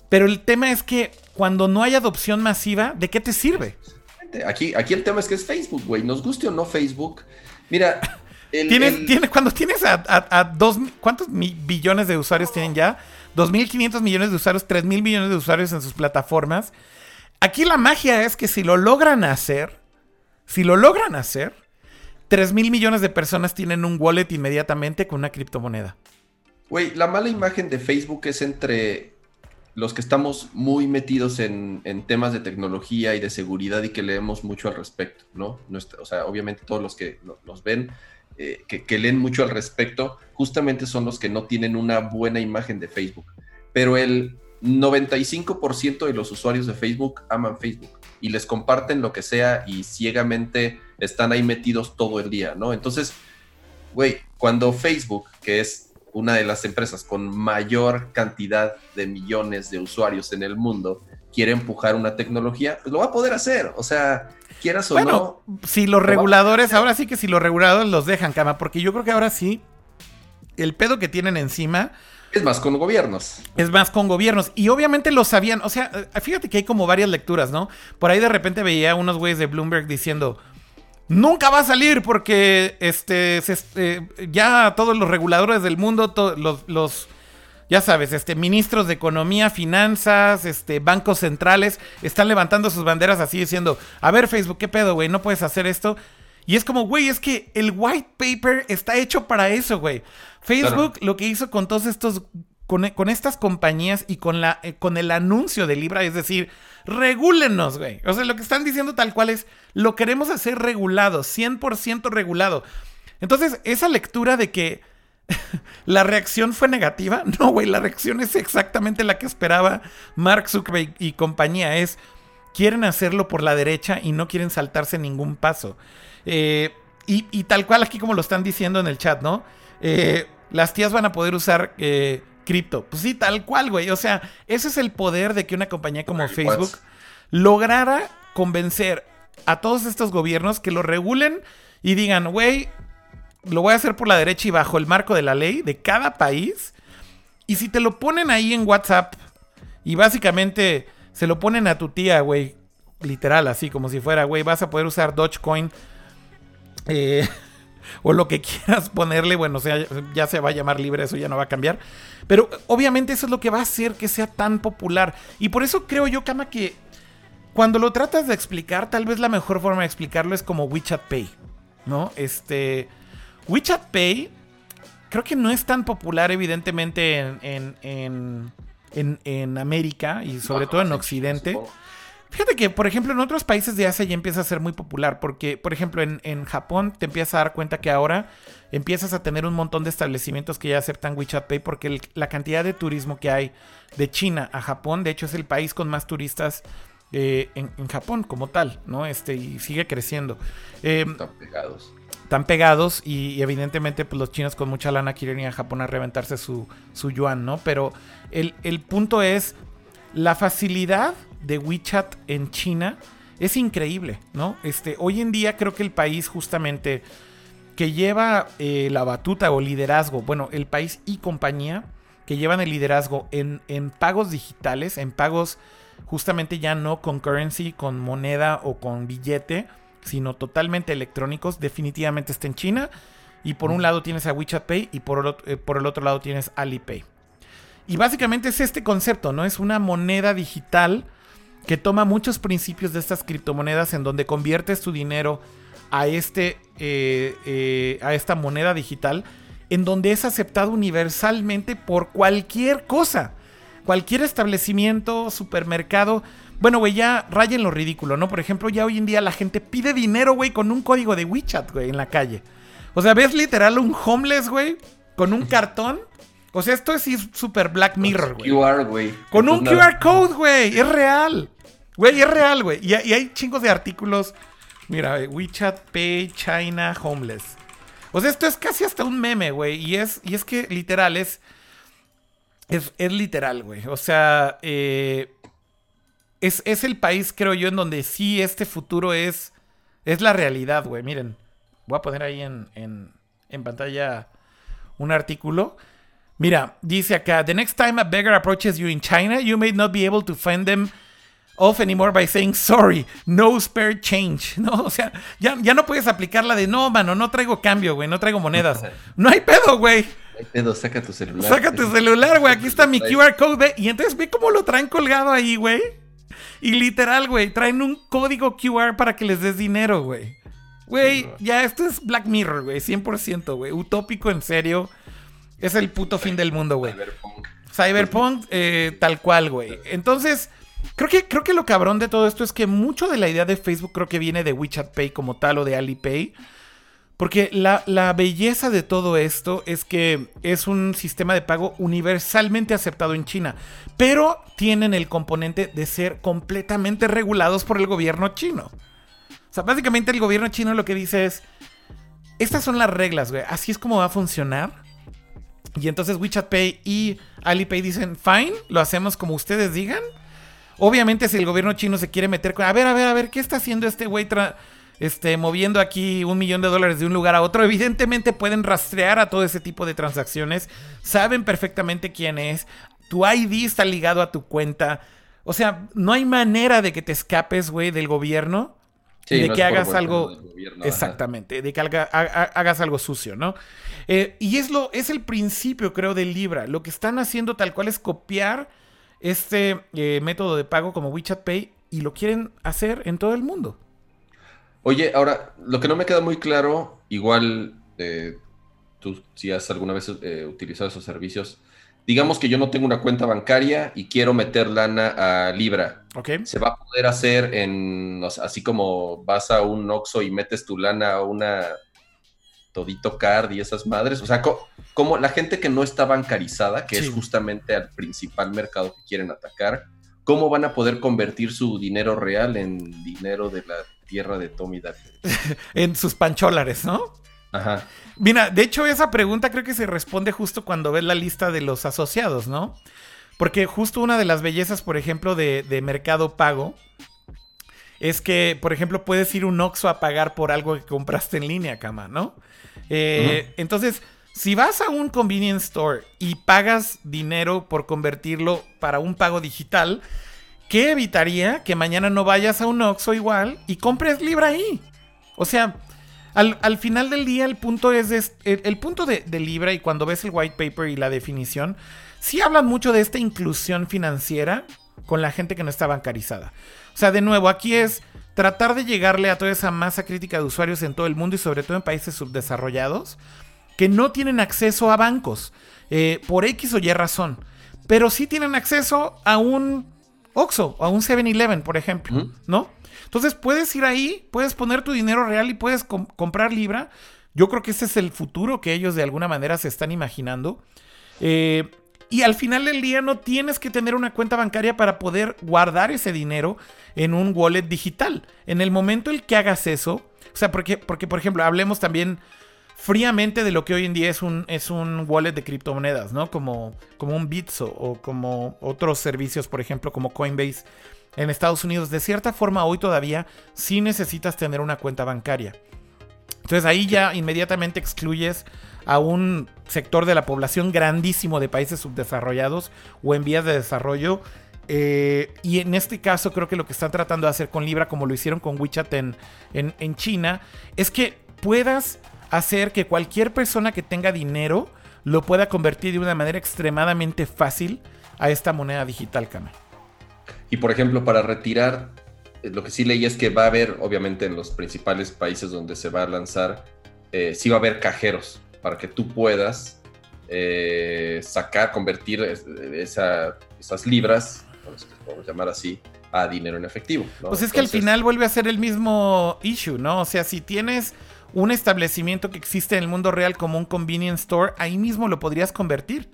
Pero el tema es que cuando no hay adopción masiva, ¿de qué te sirve? Aquí, aquí el tema es que es Facebook, güey. Nos guste o no Facebook. Mira, ¿Tienes, cuando tienes a, a, dos, ¿cuántos billones de usuarios tienen ya? 2.500 millones de usuarios, 3.000 millones de usuarios en sus plataformas. Aquí la magia es que si lo logran hacer, si lo logran hacer, 3.000 millones de personas tienen un wallet inmediatamente con una criptomoneda. Güey, la mala imagen de Facebook es entre los que estamos muy metidos en, temas de tecnología y de seguridad y que leemos mucho al respecto, ¿no? o sea, obviamente todos los que nos ven eh, que, leen mucho al respecto, justamente son los que no tienen una buena imagen de Facebook. Pero el 95% de los usuarios de Facebook aman Facebook y les comparten lo que sea y ciegamente están ahí metidos todo el día, ¿no? Entonces, güey, cuando Facebook, que es una de las empresas con mayor cantidad de millones de usuarios en el mundo, quiere empujar una tecnología, pues lo va a poder hacer. O sea, quieras o bueno, Si los reguladores, ahora sí que si los reguladores los dejan, cama, porque yo creo que ahora sí, el pedo que tienen encima. Es más con gobiernos. Es más con gobiernos. Y obviamente lo sabían. O sea, eh, fíjate que hay como varias lecturas, ¿no? Por ahí de repente veía unos güeyes de Bloomberg diciendo. Nunca va a salir porque este, este ya todos los reguladores del mundo, los, los ya sabes, este, ministros de economía, finanzas, este, bancos centrales, están levantando sus banderas así diciendo, a ver Facebook, ¿qué pedo, güey? No puedes hacer esto. Y es como, güey, es que el white paper está hecho para eso, güey. Facebook lo que hizo con todos estos, con, estas compañías y con, la, eh, con el anuncio de Libra, es decir, regúlenos, güey. O sea, lo que están diciendo tal cual es, lo queremos hacer regulado, 100% regulado. Entonces, esa lectura de que ¿La reacción fue negativa? No, güey, la reacción es exactamente la que esperaba Mark Zuckerberg y compañía. Es, quieren hacerlo por la derecha y no quieren saltarse ningún paso. Eh, y, tal cual aquí como lo están diciendo en el chat, ¿no? Eh, las tías van a poder usar eh, cripto. Pues sí, tal cual, güey. O sea, ese es el poder de que una compañía como Facebook lograra convencer a todos estos gobiernos que lo regulen y digan, güey, lo voy a hacer por la derecha y bajo el marco de la ley de cada país. Y si te lo ponen ahí en WhatsApp y básicamente se lo ponen a tu tía, güey, literal, así como si fuera, güey, vas a poder usar Dogecoin eh, o lo que quieras ponerle, bueno, o sea, ya se va a llamar libre, eso ya no va a cambiar. Pero obviamente eso es lo que va a hacer que sea tan popular. Y por eso creo yo, Kama, que cuando lo tratas de explicar, tal vez la mejor forma de explicarlo es como WeChat Pay, ¿no? Este WeChat Pay creo que no es tan popular evidentemente en, en, América y sobre todo en Occidente. Fíjate que, por ejemplo, en otros países de Asia ya empieza a ser muy popular porque, por ejemplo, en, Japón te empiezas a dar cuenta que ahora empiezas a tener un montón de establecimientos que ya aceptan WeChat Pay porque la cantidad de turismo que hay de China a Japón, de hecho, es el país con más turistas eh, en, Japón como tal, ¿no? Este, y sigue creciendo. Eh, Están pegados están pegados y, evidentemente pues los chinos con mucha lana quieren ir a Japón a reventarse su, su yuan, ¿no? Pero el, punto es la facilidad de WeChat en China es increíble, ¿no? Este, hoy en día creo que el país justamente que lleva eh, la batuta o liderazgo, bueno, el país y compañía que llevan el liderazgo en, en pagos digitales, en pagos justamente ya no con currency, con moneda o con billete, sino totalmente electrónicos, definitivamente está en China. Y por un lado tienes a WeChat Pay y por el, eh, por el otro lado tienes Alipay. Y básicamente es este concepto, ¿no? Es una moneda digital que toma muchos principios de estas criptomonedas en donde conviertes tu dinero a, este, eh, eh, a esta moneda digital, en donde es aceptado universalmente por cualquier cosa. Cualquier establecimiento, supermercado, bueno, güey, ya rayen lo ridículo, ¿no? Por ejemplo, ya hoy en día la gente pide dinero, güey, con un código de WeChat, güey, en la calle. O sea, ves literal un homeless, güey, con un cartón. O sea, esto es súper Black Mirror, güey. QR, güey. Con un QR code, güey. Es real. Güey, es real, güey. Y, hay chingos de artículos. Mira, WeChat Pay China Homeless. O sea, esto es casi hasta un meme, güey. Y es, y es que literal, es, es, es literal, güey. O sea, eh, es, el país, creo yo, en donde sí este futuro es, es la realidad, güey. Miren, voy a poner ahí en, en, pantalla un artículo. Mira, dice acá, the next time a beggar approaches you in China, you may not be able to find them off anymore by saying sorry, no spare change, ¿no? O sea, ya, ya no puedes aplicar la de no, mano, no traigo cambio, güey, no traigo monedas. No hay pedo, güey. No hay pedo, saca tu celular. Saca tu celular, güey, aquí está mi QR code, y entonces ve cómo lo traen colgado ahí, güey. Y literal, güey, traen un código QR para que les des dinero, güey. Güey, ya esto es Black Mirror, güey, 100%, güey. Utópico, en serio. Es el puto fin del mundo, güey. Cyberpunk. Cyberpunk, eh, tal cual, güey. Entonces, creo que, creo que lo cabrón de todo esto es que mucho de la idea de Facebook creo que viene de WeChat Pay como tal o de Alipay. Porque la, belleza de todo esto es que es un sistema de pago universalmente aceptado en China, pero tienen el componente de ser completamente regulados por el gobierno chino. O sea, básicamente el gobierno chino lo que dice es, estas son las reglas, güey, así es como va a funcionar. Y entonces WeChat Pay y Alipay dicen, fine, lo hacemos como ustedes digan. Obviamente si el gobierno chino se quiere meter con, a ver, a ver, a ver, ¿qué está haciendo este güey? Este, moviendo aquí un millón de dólares de un lugar a otro, evidentemente pueden rastrear a todo ese tipo de transacciones, saben perfectamente quién es, tu ID está ligado a tu cuenta, o sea, no hay manera de que te escapes, güey, del gobierno. y de que hagas algo. exactamente, de que hagas algo sucio, ¿no? Eh, y es, lo, es el principio, creo, del Libra. Lo que están haciendo tal cual es copiar este eh, método de pago como WeChat Pay y lo quieren hacer en todo el mundo. Oye, ahora, lo que no me queda muy claro, igual eh, tú si has alguna vez eh, utilizado esos servicios, digamos que yo no tengo una cuenta bancaria y quiero meter lana a Libra. Okay. Se va a poder hacer en, así como vas a un Oxxo y metes tu lana a una Todito Card y esas madres. O sea, como la gente que no está bancarizada, que es justamente el principal mercado que quieren atacar, ¿cómo van a poder convertir su dinero real en dinero de la tierra de Tommy Daly? en sus pancholares, ¿no? Ajá. Mira, de hecho esa pregunta creo que se responde justo cuando ves la lista de los asociados, ¿no? Porque justo una de las bellezas, por ejemplo, de, Mercado Pago es que, por ejemplo, puedes ir un Oxxo a pagar por algo que compraste en línea, cama, ¿no? Eh, entonces, si vas a un convenience store y pagas dinero por convertirlo para un pago digital, ¿qué evitaría que mañana no vayas a un Oxxo igual y compres Libra ahí? O sea, al, final del día el punto es, el, punto de, Libra y cuando ves el white paper y la definición, sí hablan mucho de esta inclusión financiera con la gente que no está bancarizada. O sea, de nuevo, aquí es tratar de llegarle a toda esa masa crítica de usuarios en todo el mundo y sobre todo en países subdesarrollados que no tienen acceso a bancos eh, por X o Y razón, pero sí tienen acceso a un Oxxo, a un 7-Eleven, por ejemplo, ¿no? Entonces puedes ir ahí, puedes poner tu dinero real y puedes comprar Libra. Yo creo que ese es el futuro que ellos de alguna manera se están imaginando. Eh, y al final del día no tienes que tener una cuenta bancaria para poder guardar ese dinero en un wallet digital. En el momento en que hagas eso, o sea, porque, porque por ejemplo, hablemos también fríamente de lo que hoy en día es un, es un wallet de criptomonedas, ¿no? Como, como un Bitso o como otros servicios, por ejemplo, como Coinbase en Estados Unidos, de cierta forma hoy todavía sí necesitas tener una cuenta bancaria. Entonces ahí ya inmediatamente excluyes a un sector de la población grandísimo de países subdesarrollados o en vías de desarrollo. Eh, y en este caso creo que lo que están tratando de hacer con Libra, como lo hicieron con WeChat en, en China, es que puedas hacer que cualquier persona que tenga dinero lo pueda convertir de una manera extremadamente fácil a esta moneda digital, Kame. Y por ejemplo, para retirar, eh, lo que sí leí es que va a haber, obviamente en los principales países donde se va a lanzar, eh, sí va a haber cajeros para que tú puedas eh, sacar, convertir esas libras, podemos llamar así, a dinero en efectivo. Pues es que al final vuelve a ser el mismo issue, ¿no? O sea, si tienes un establecimiento que existe en el mundo real como un convenience store, ahí mismo lo podrías convertir.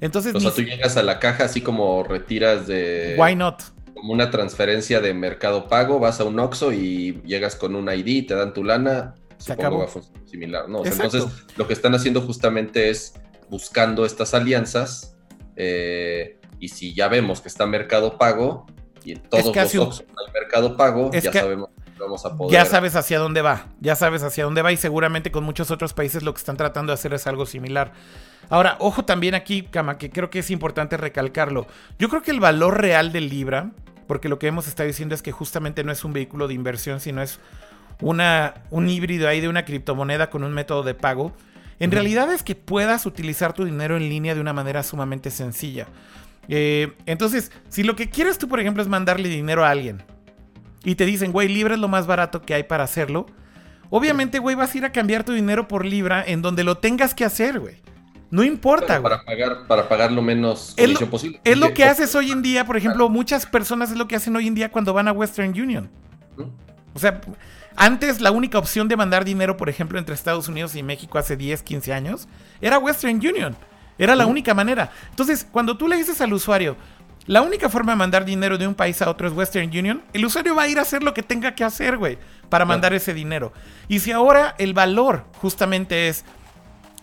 Entonces, o sea, tú llegas a la caja así como retiras de... Why not? Como una transferencia de mercado pago, vas a un Oxxo y llegas con un ID, te dan tu lana, Se supongo va a funcionar similar, ¿no? entonces, lo que están haciendo justamente es buscando estas alianzas eh, y si ya vemos que está mercado pago y en todos los Oxxo hay mercado pago, ya sabemos Vamos a poder... Ya sabes hacia dónde va, ya sabes hacia dónde va y seguramente con muchos otros países lo que están tratando de hacer es algo similar. Ahora, ojo también aquí, Kama, que creo que es importante recalcarlo. Yo creo que el valor real del Libra, porque lo que hemos estado diciendo es que justamente no es un vehículo de inversión, sino es una, un híbrido ahí de una criptomoneda con un método de pago. En realidad es que puedas utilizar tu dinero en línea de una manera sumamente sencilla. Eh, entonces, si lo que quieres tú, por ejemplo, es mandarle dinero a alguien y te dicen, güey, Libra es lo más barato que hay para hacerlo, obviamente, güey, vas a ir a cambiar tu dinero por Libra en donde lo tengas que hacer, güey. No importa, Para pagar, para pagar lo menos posible. Es lo que haces hoy en día, por ejemplo, muchas personas es lo que hacen hoy en día cuando van a Western Union. O sea, antes la única opción de mandar dinero, por ejemplo, entre Estados Unidos y México hace 10, 15 años, era Western Union. Era la única manera. Entonces, cuando tú le dices al usuario, la única forma de mandar dinero de un país a otro es Western Union, el usuario va a ir a hacer lo que tenga que hacer, güey, para mandar ese dinero. Y si ahora el valor justamente es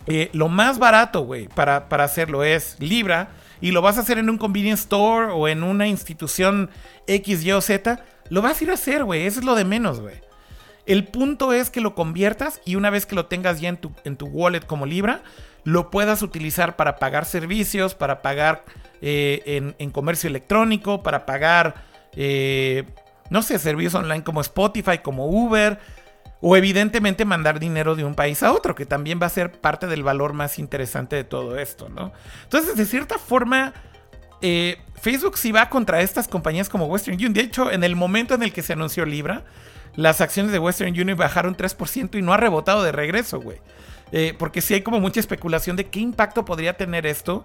eh, lo más barato, güey, para, para hacerlo es Libra, y lo vas a hacer en un convenience store o en una institución X, Y o Z, lo vas a ir a hacer, güey. Eso es lo de menos, güey. El punto es que lo conviertas y una vez que lo tengas ya en tu, en tu wallet como Libra, lo puedas utilizar para pagar servicios, para pagar eh, en, comercio electrónico, para pagar, eh, no sé, servicios online como Spotify, como Uber, o evidentemente mandar dinero de un país a otro, que también va a ser parte del valor más interesante de todo esto, ¿no? Entonces, de cierta forma, eh, Facebook sí va contra estas compañías como Western Union. De hecho, en el momento en el que se anunció Libra, las acciones de Western Union bajaron 3% y no ha rebotado de regreso, güey. Eh, porque sí hay como mucha especulación de qué impacto podría tener esto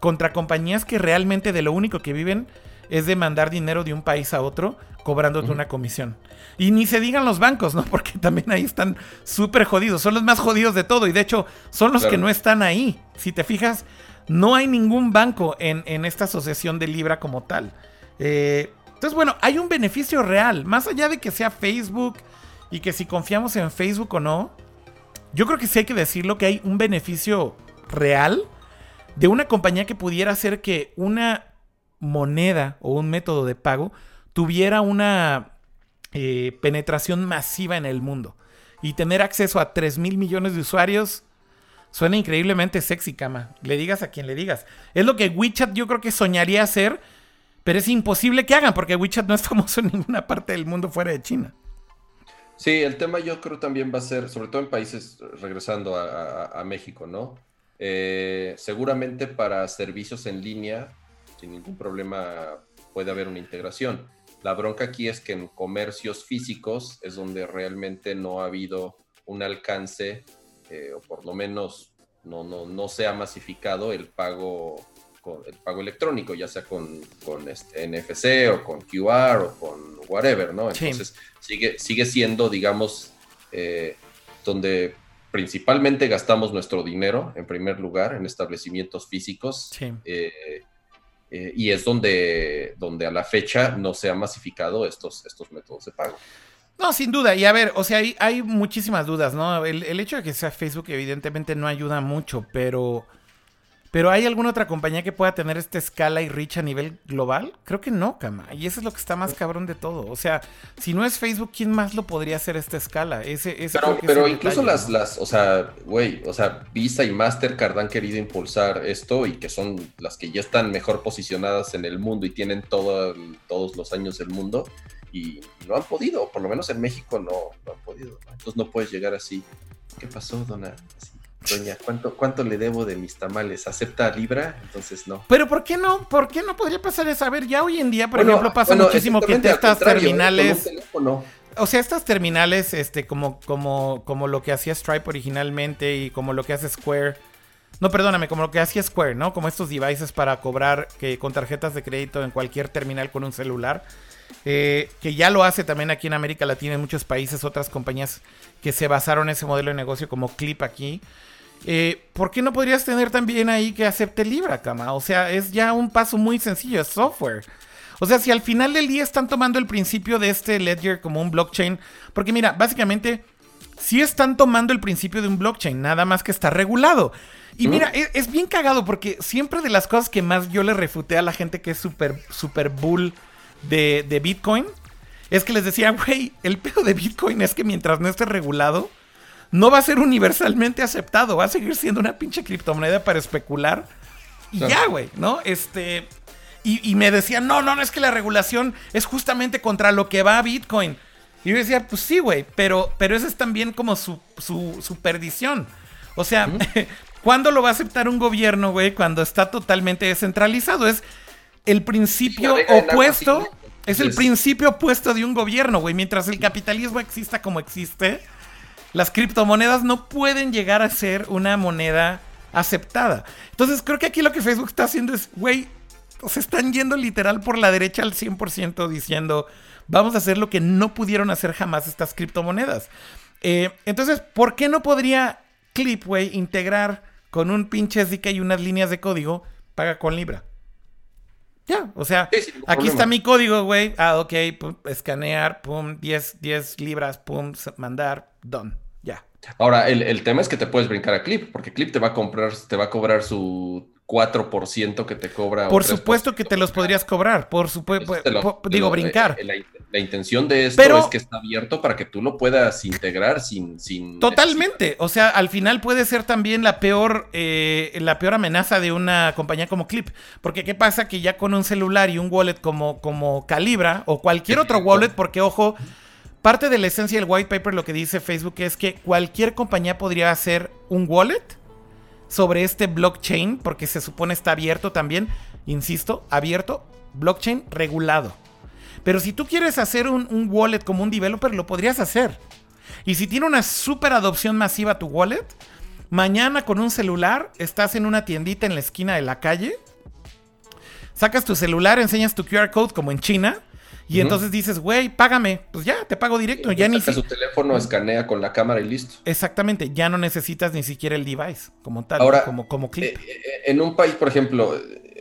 contra compañías que realmente de lo único que viven es de mandar dinero de un país a otro cobrándote una comisión. Y ni se digan los bancos, ¿no? Porque también ahí están súper jodidos. Son los más jodidos de todo. Y de hecho, son los que no están ahí. Si te fijas, no hay ningún banco en, esta asociación de Libra como tal. Eh, entonces, bueno, hay un beneficio real. Más allá de que sea Facebook y que si confiamos en Facebook o no, yo creo que sí hay que decirlo que hay un beneficio real de una compañía que pudiera hacer que una moneda o un método de pago tuviera una eh, penetración masiva en el mundo. Y tener acceso a 3 mil millones de usuarios suena increíblemente sexy, cama. Le digas a quien le digas. Es lo que WeChat yo creo que soñaría hacer, pero es imposible que hagan porque WeChat no es famoso en ninguna parte del mundo fuera de China. Sí, el tema yo creo también va a ser, sobre todo en países, regresando a, México, ¿no? Eh, seguramente para servicios en línea, sin ningún problema, puede haber una integración. La bronca aquí es que en comercios físicos es donde realmente no ha habido un alcance, eh, o por lo menos no, no, no se ha masificado el pago el pago electrónico, ya sea con, con este NFC o con QR o con whatever, ¿no? Entonces sigue, sigue siendo, digamos, eh, donde principalmente gastamos nuestro dinero, en primer lugar, en establecimientos físicos. Eh, eh, y es donde, donde a la fecha no se han masificado estos, estos métodos de pago. No, sin duda. Y a ver, o sea, hay, hay muchísimas dudas, ¿no? El, el, hecho de que sea Facebook evidentemente no ayuda mucho, pero pero ¿hay alguna otra compañía que pueda tener esta escala y reach a nivel global? Creo que no, cama. Y eso es lo que está más cabrón de todo. O sea, si no es Facebook, ¿quién más lo podría hacer esta escala? Ese, pero pero incluso las, las, o sea, güey, o sea, Visa y Mastercard han querido impulsar esto y que son las que ya están mejor posicionadas en el mundo y tienen todo, todos los años del mundo y no han podido, por lo menos en México no, no han podido. Entonces no puedes llegar así. ¿Qué pasó, Dona? Doña, ¿cuánto, ¿cuánto le debo de mis tamales? ¿Acepta Libra? Entonces no. Pero ¿por qué no? ¿Por qué no podría pasar eso? A ver, ya hoy en día, por ejemplo, pasa muchísimo que estas ¿eh? terminales. O sea, estas terminales, este, como, como, como lo que hacía Stripe originalmente y como lo que hace Square. No, perdóname, como lo que hacía Square, ¿no? Como estos devices para cobrar que, con tarjetas de crédito en cualquier terminal con un celular. Eh, que ya lo hace también aquí en América Latina, en muchos países, otras compañías que se basaron en ese modelo de negocio como Clip aquí. Eh, ¿Por qué no podrías tener también ahí que acepte Libra, cama? O sea, es ya un paso muy sencillo, es software. O sea, si al final del día están tomando el principio de este ledger como un blockchain, porque mira, básicamente, si están tomando el principio de un blockchain, nada más que está regulado. Y mira, es, bien cagado porque siempre de las cosas que más yo le refuté a la gente que es súper, súper bull de, de Bitcoin, es que les decía, güey, el pedo de Bitcoin es que mientras no esté regulado, no va a ser universalmente aceptado, va a seguir siendo una pinche criptomoneda para especular. Y ya, güey, ¿no? Este. Y, me decían, no, no, no, es que la regulación es justamente contra lo que va a Bitcoin. Y yo decía, pues sí, güey, pero, pero eso es también como su, su, perdición. O sea, ¿cuándo lo va a aceptar un gobierno, güey? Cuando está totalmente descentralizado. Es el principio opuesto. Es el principio opuesto de un gobierno, güey. Mientras el capitalismo exista como existe, las criptomonedas no pueden llegar a ser una moneda aceptada. Entonces creo que aquí lo que Facebook está haciendo es, güey, se están yendo literal por la derecha al 100% diciendo, vamos a hacer lo que no pudieron hacer jamás estas criptomonedas. Eh, entonces, ¿por qué no podría Clip, güey, integrar con un pinche SDK y unas líneas de código, paga con Libra? Ya, o sea, aquí está mi código, güey. Ah, ok, escanear, pum, 10, 10 libras, pum, mandar, done. Ya. Ahora, el, el, tema es que te puedes brincar a Clip, porque Clip te va a comprar, te va a cobrar su 4% que te cobra. Por supuesto que te los podrías cobrar, por supuesto, digo, brincar. Eh, la, intención de esto es que está abierto para que tú lo puedas integrar sin... sin Totalmente, o sea, al final puede ser también la peor, eh, la peor amenaza de una compañía como Clip, porque ¿qué pasa? Que ya con un celular y un wallet como, como Calibra o cualquier otro wallet, porque ojo... Parte de la esencia del white paper lo que dice Facebook es que cualquier compañía podría hacer un wallet sobre este blockchain, porque se supone está abierto también, insisto, abierto, blockchain regulado. Pero si tú quieres hacer un, wallet como un developer, lo podrías hacer. Y si tiene una super adopción masiva tu wallet, mañana con un celular estás en una tiendita en la esquina de la calle, Sacas tu celular, enseñas tu QR code como en China. Y entonces dices, güey, págame. Pues ya, te pago directo. Ya ni si- su teléfono, escanea con la cámara y listo. Exactamente, ya no necesitas ni siquiera el device como tal, Ahora, como, como clip. Eh, eh, En un país, por ejemplo,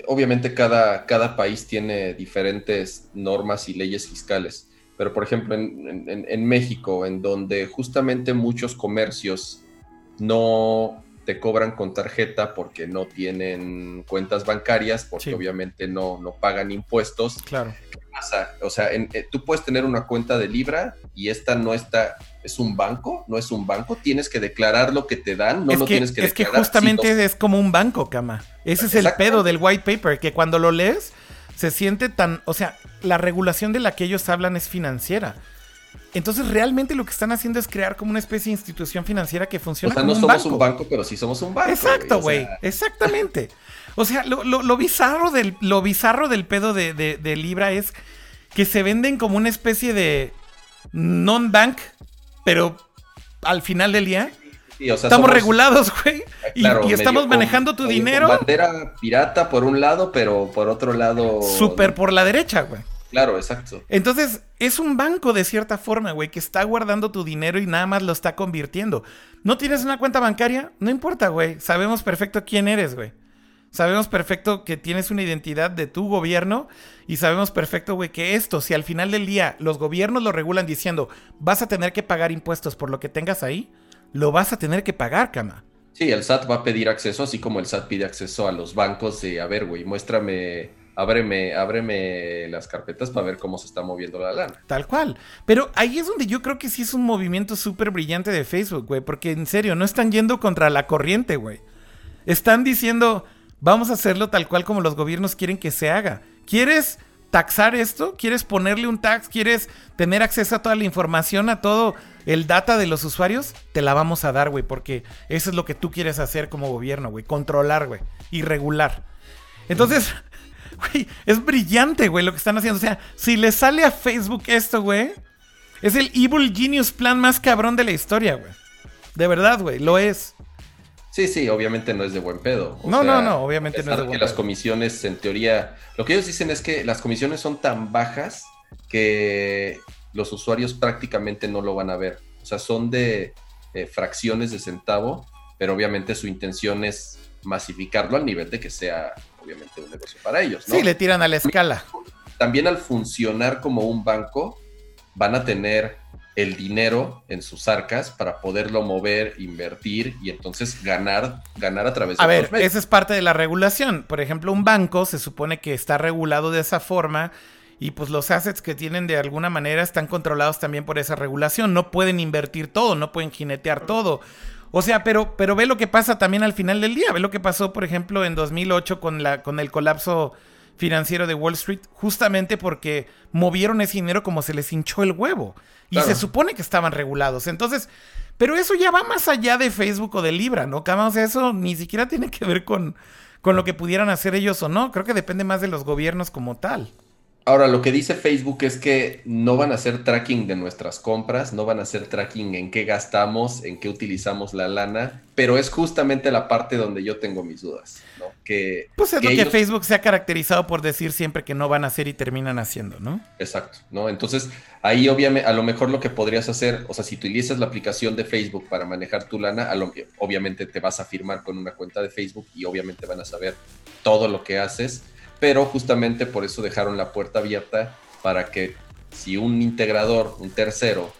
obviamente cada, cada país tiene diferentes normas y leyes fiscales, pero por ejemplo en, en- en México, en donde justamente muchos comercios no te cobran con tarjeta porque no tienen cuentas bancarias, porque Sí. obviamente no, no pagan impuestos, claro. Pasa? O sea, en- eh, tú puedes tener una cuenta de Libra y esta no está, es un banco, no es un banco, tienes que declarar lo que te dan, no es lo que, tienes que es que declarar. justamente no- es como un banco, cama. Ese es el pedo del white paper, que cuando lo lees se siente tan, o sea, la regulación de la que ellos hablan es financiera. Entonces realmente lo que están haciendo es crear como una especie de institución financiera que o funciona sea, como no un somos banco. un banco, pero sí somos un banco. Exacto, o güey. sea, Exactamente. O sea, lo, lo- lo bizarro del, lo bizarro del pedo de, de- de Libra es que se venden como una especie de non-bank, pero al final del día sí, o sea, estamos somos, regulados, güey. Y, claro, y estamos con- manejando tu dinero bandera pirata por un lado, pero por otro lado. súper por la derecha, güey. Claro, exacto. Entonces, es un banco de cierta forma, güey, que está guardando tu dinero y nada más lo está convirtiendo. ¿No tienes una cuenta bancaria? No importa, güey. Sabemos perfecto quién eres, güey. Sabemos perfecto que tienes una identidad de tu gobierno y sabemos perfecto, güey, que esto, si al final del día los gobiernos lo regulan diciendo vas a tener que pagar impuestos por lo que tengas ahí, lo vas a tener que pagar, cama. Sí, el SAT va a pedir acceso, así como el SAT pide acceso a los bancos de, a ver, güey, muéstrame, ábreme, ábreme las carpetas para ver cómo se está moviendo la lana. Tal cual. Pero ahí es donde yo creo que sí es un movimiento súper brillante de Facebook, güey. Porque en serio, no están yendo contra la corriente, güey. Están diciendo, vamos a hacerlo tal cual como los gobiernos quieren que se haga. ¿Quieres taxar esto? ¿Quieres ponerle un tax? ¿Quieres tener acceso a toda la información, a todo el data de los usuarios? Te la vamos a dar, güey. Porque eso es lo que tú quieres hacer como gobierno, güey. Controlar, güey. Y regular. Entonces, güey, es brillante, güey, lo que están haciendo. O sea, si le sale a Facebook esto, güey, es el Evil Genius plan más cabrón de la historia, güey. De verdad, güey, lo es. Sí, sí, obviamente no es de buen pedo. O No, sea, no, no, obviamente no es de buen que las comisiones, en teoría, lo que ellos dicen es que las comisiones son tan bajas que los usuarios prácticamente no lo van a ver. O sea, son de eh, fracciones de centavo, pero obviamente su intención es masificarlo al nivel de que sea, obviamente, un negocio para ellos. ¿no? Sí, le tiran a la escala. También al funcionar como un banco, van a tener el dinero en sus arcas para poderlo mover, invertir y entonces ganar, ganar a través de A ver, otros medios. esa es parte de la regulación. Por ejemplo, un banco se supone que está regulado de esa forma y pues los assets que tienen de alguna manera están controlados también por esa regulación. No pueden invertir todo, no pueden jinetear todo. O sea, pero, pero ve lo que pasa también al final del día. Ve lo que pasó, por ejemplo, en 2008 con, la, con el colapso financiero de Wall Street, justamente porque movieron ese dinero como se les hinchó el huevo. Y Claro. se supone que estaban regulados. Entonces, pero eso ya va más allá de Facebook o de Libra, ¿no? O sea, eso ni siquiera tiene que ver con, con lo que pudieran hacer ellos o no. Creo que depende más de los gobiernos como tal. Ahora, lo que dice Facebook es que no van a hacer tracking de nuestras compras, no van a hacer tracking en qué gastamos, en qué utilizamos la lana, pero es justamente la parte donde yo tengo mis dudas, ¿no? Que, Pues es que lo que Facebook se ha caracterizado por decir siempre que no van a hacer y terminan haciendo, ¿no? Exacto, ¿no? Entonces, ahí obviamente, a lo mejor lo que podrías hacer, o sea, si utilizas la aplicación de Facebook para manejar tu lana, a lo, obviamente te vas a firmar con una cuenta de Facebook y obviamente van a saber todo lo que haces, pero justamente por eso dejaron la puerta abierta para que si un integrador, un tercero,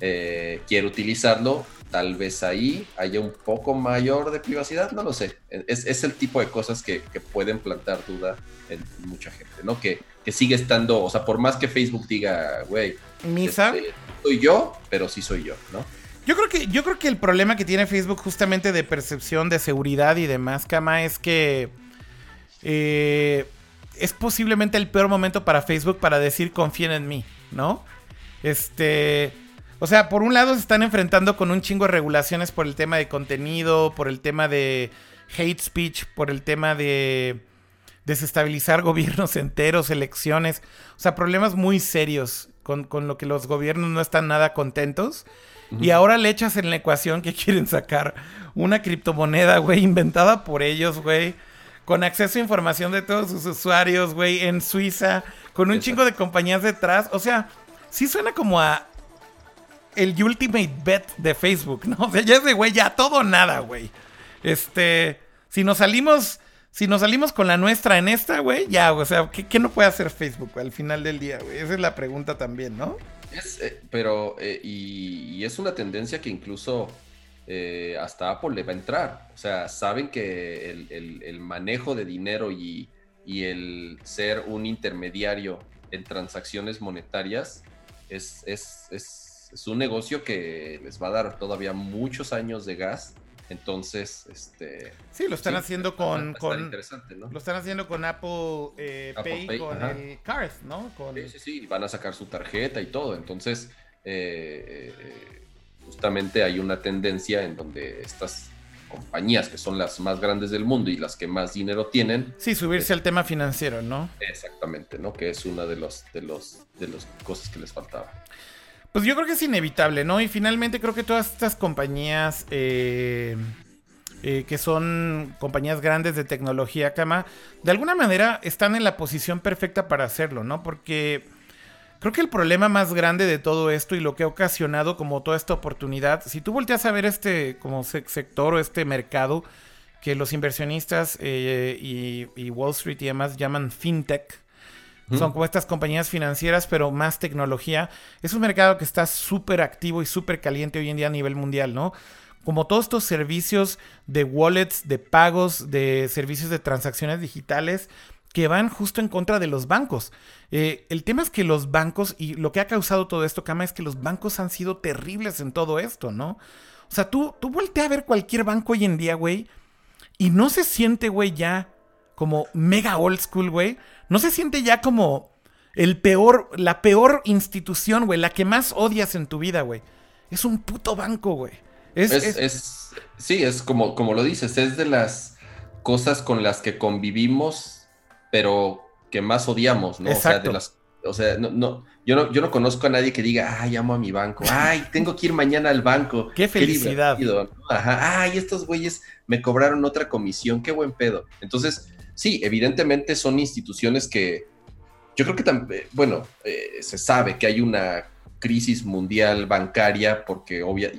eh, quiere utilizarlo, tal vez ahí haya un poco mayor de privacidad, no lo sé. Es, es el tipo de cosas que, que pueden plantar duda en mucha gente, ¿no? Que, que sigue estando, o sea, por más que Facebook diga, güey, Misa. este, soy yo, pero sí soy yo, ¿no? Yo creo que, yo creo que el problema que tiene Facebook justamente de percepción de seguridad y demás, Cama, es que eh, es posiblemente el peor momento para Facebook para decir confíen en mí, ¿no? Este. O sea, por un lado se están enfrentando con un chingo de regulaciones por el tema de contenido, por el tema de hate speech, por el tema de desestabilizar gobiernos enteros, elecciones. O sea, problemas muy serios con, con lo que los gobiernos no están nada contentos. Y ahora le echas en la ecuación que quieren sacar una criptomoneda, güey, inventada por ellos, güey. Con acceso a información de todos sus usuarios, güey, en Suiza, con un chingo de compañías detrás. O sea, sí suena como a el ultimate bet de Facebook, ¿no? O sea, ya es de, güey, ya todo nada, güey. Este, si nos salimos, si nos salimos con la nuestra en esta, güey, ya, o sea, ¿qué, no puede hacer Facebook al final del día, güey? Esa es la pregunta también, ¿no? Eh, pero, eh, y, es una tendencia que incluso eh, hasta Apple le va a entrar. O sea, saben que el, manejo de dinero y, el ser un intermediario en transacciones monetarias es, es, un negocio que les va a dar todavía muchos años de gas. Entonces, este. Sí, lo están haciendo con. interesante, ¿no? Lo están haciendo con Apple, Pay, con el Card, ¿no? Sí, sí, sí. Van a sacar su tarjeta y todo. Entonces, eh, justamente hay una tendencia en donde estas compañías que son las más grandes del mundo y las que más dinero tienen. Sí, subirse al tema financiero, ¿no? Exactamente, ¿no? Que es una de los de los de las cosas que les faltaba. Pues yo creo que es inevitable, ¿no? Y finalmente creo que todas estas compañías eh, eh, que son compañías grandes de tecnología, cama, de alguna manera están en la posición perfecta para hacerlo, ¿no? Porque Creo que el problema más grande de todo esto y lo que ha ocasionado como toda esta oportunidad, si tú volteas a ver este como sector o este mercado que los inversionistas eh, y, Wall Street y demás llaman fintech, son como estas compañías financieras, pero más tecnología. Es un mercado que está súper activo y súper caliente hoy en día a nivel mundial, ¿no? Como todos estos servicios de wallets, de pagos, de servicios de transacciones digitales, que van justo en contra de los bancos. Eh, el tema es que los bancos, y lo que ha causado todo esto, Kama, es que los bancos han sido terribles en todo esto, ¿no? O sea, tú, tú volteas a ver cualquier banco hoy en día, güey, y no se siente, güey, ya como mega old school, güey. No se siente ya como el peor, la peor institución, güey, la que más odias en tu vida, güey. Es un puto banco, güey. Es, es, sí, es como, como lo dices, es de las cosas con las que convivimos pero que más odiamos, ¿no? O sea, de las, o sea no, no, yo no, yo no conozco a nadie que diga, ay, amo a mi banco, ay, tengo que ir mañana al banco. Qué felicidad. Ajá, ay, estos güeyes me cobraron otra comisión, qué buen pedo. Entonces, sí, evidentemente son instituciones que yo creo que también, bueno, eh, se sabe que hay una crisis mundial bancaria porque obvia,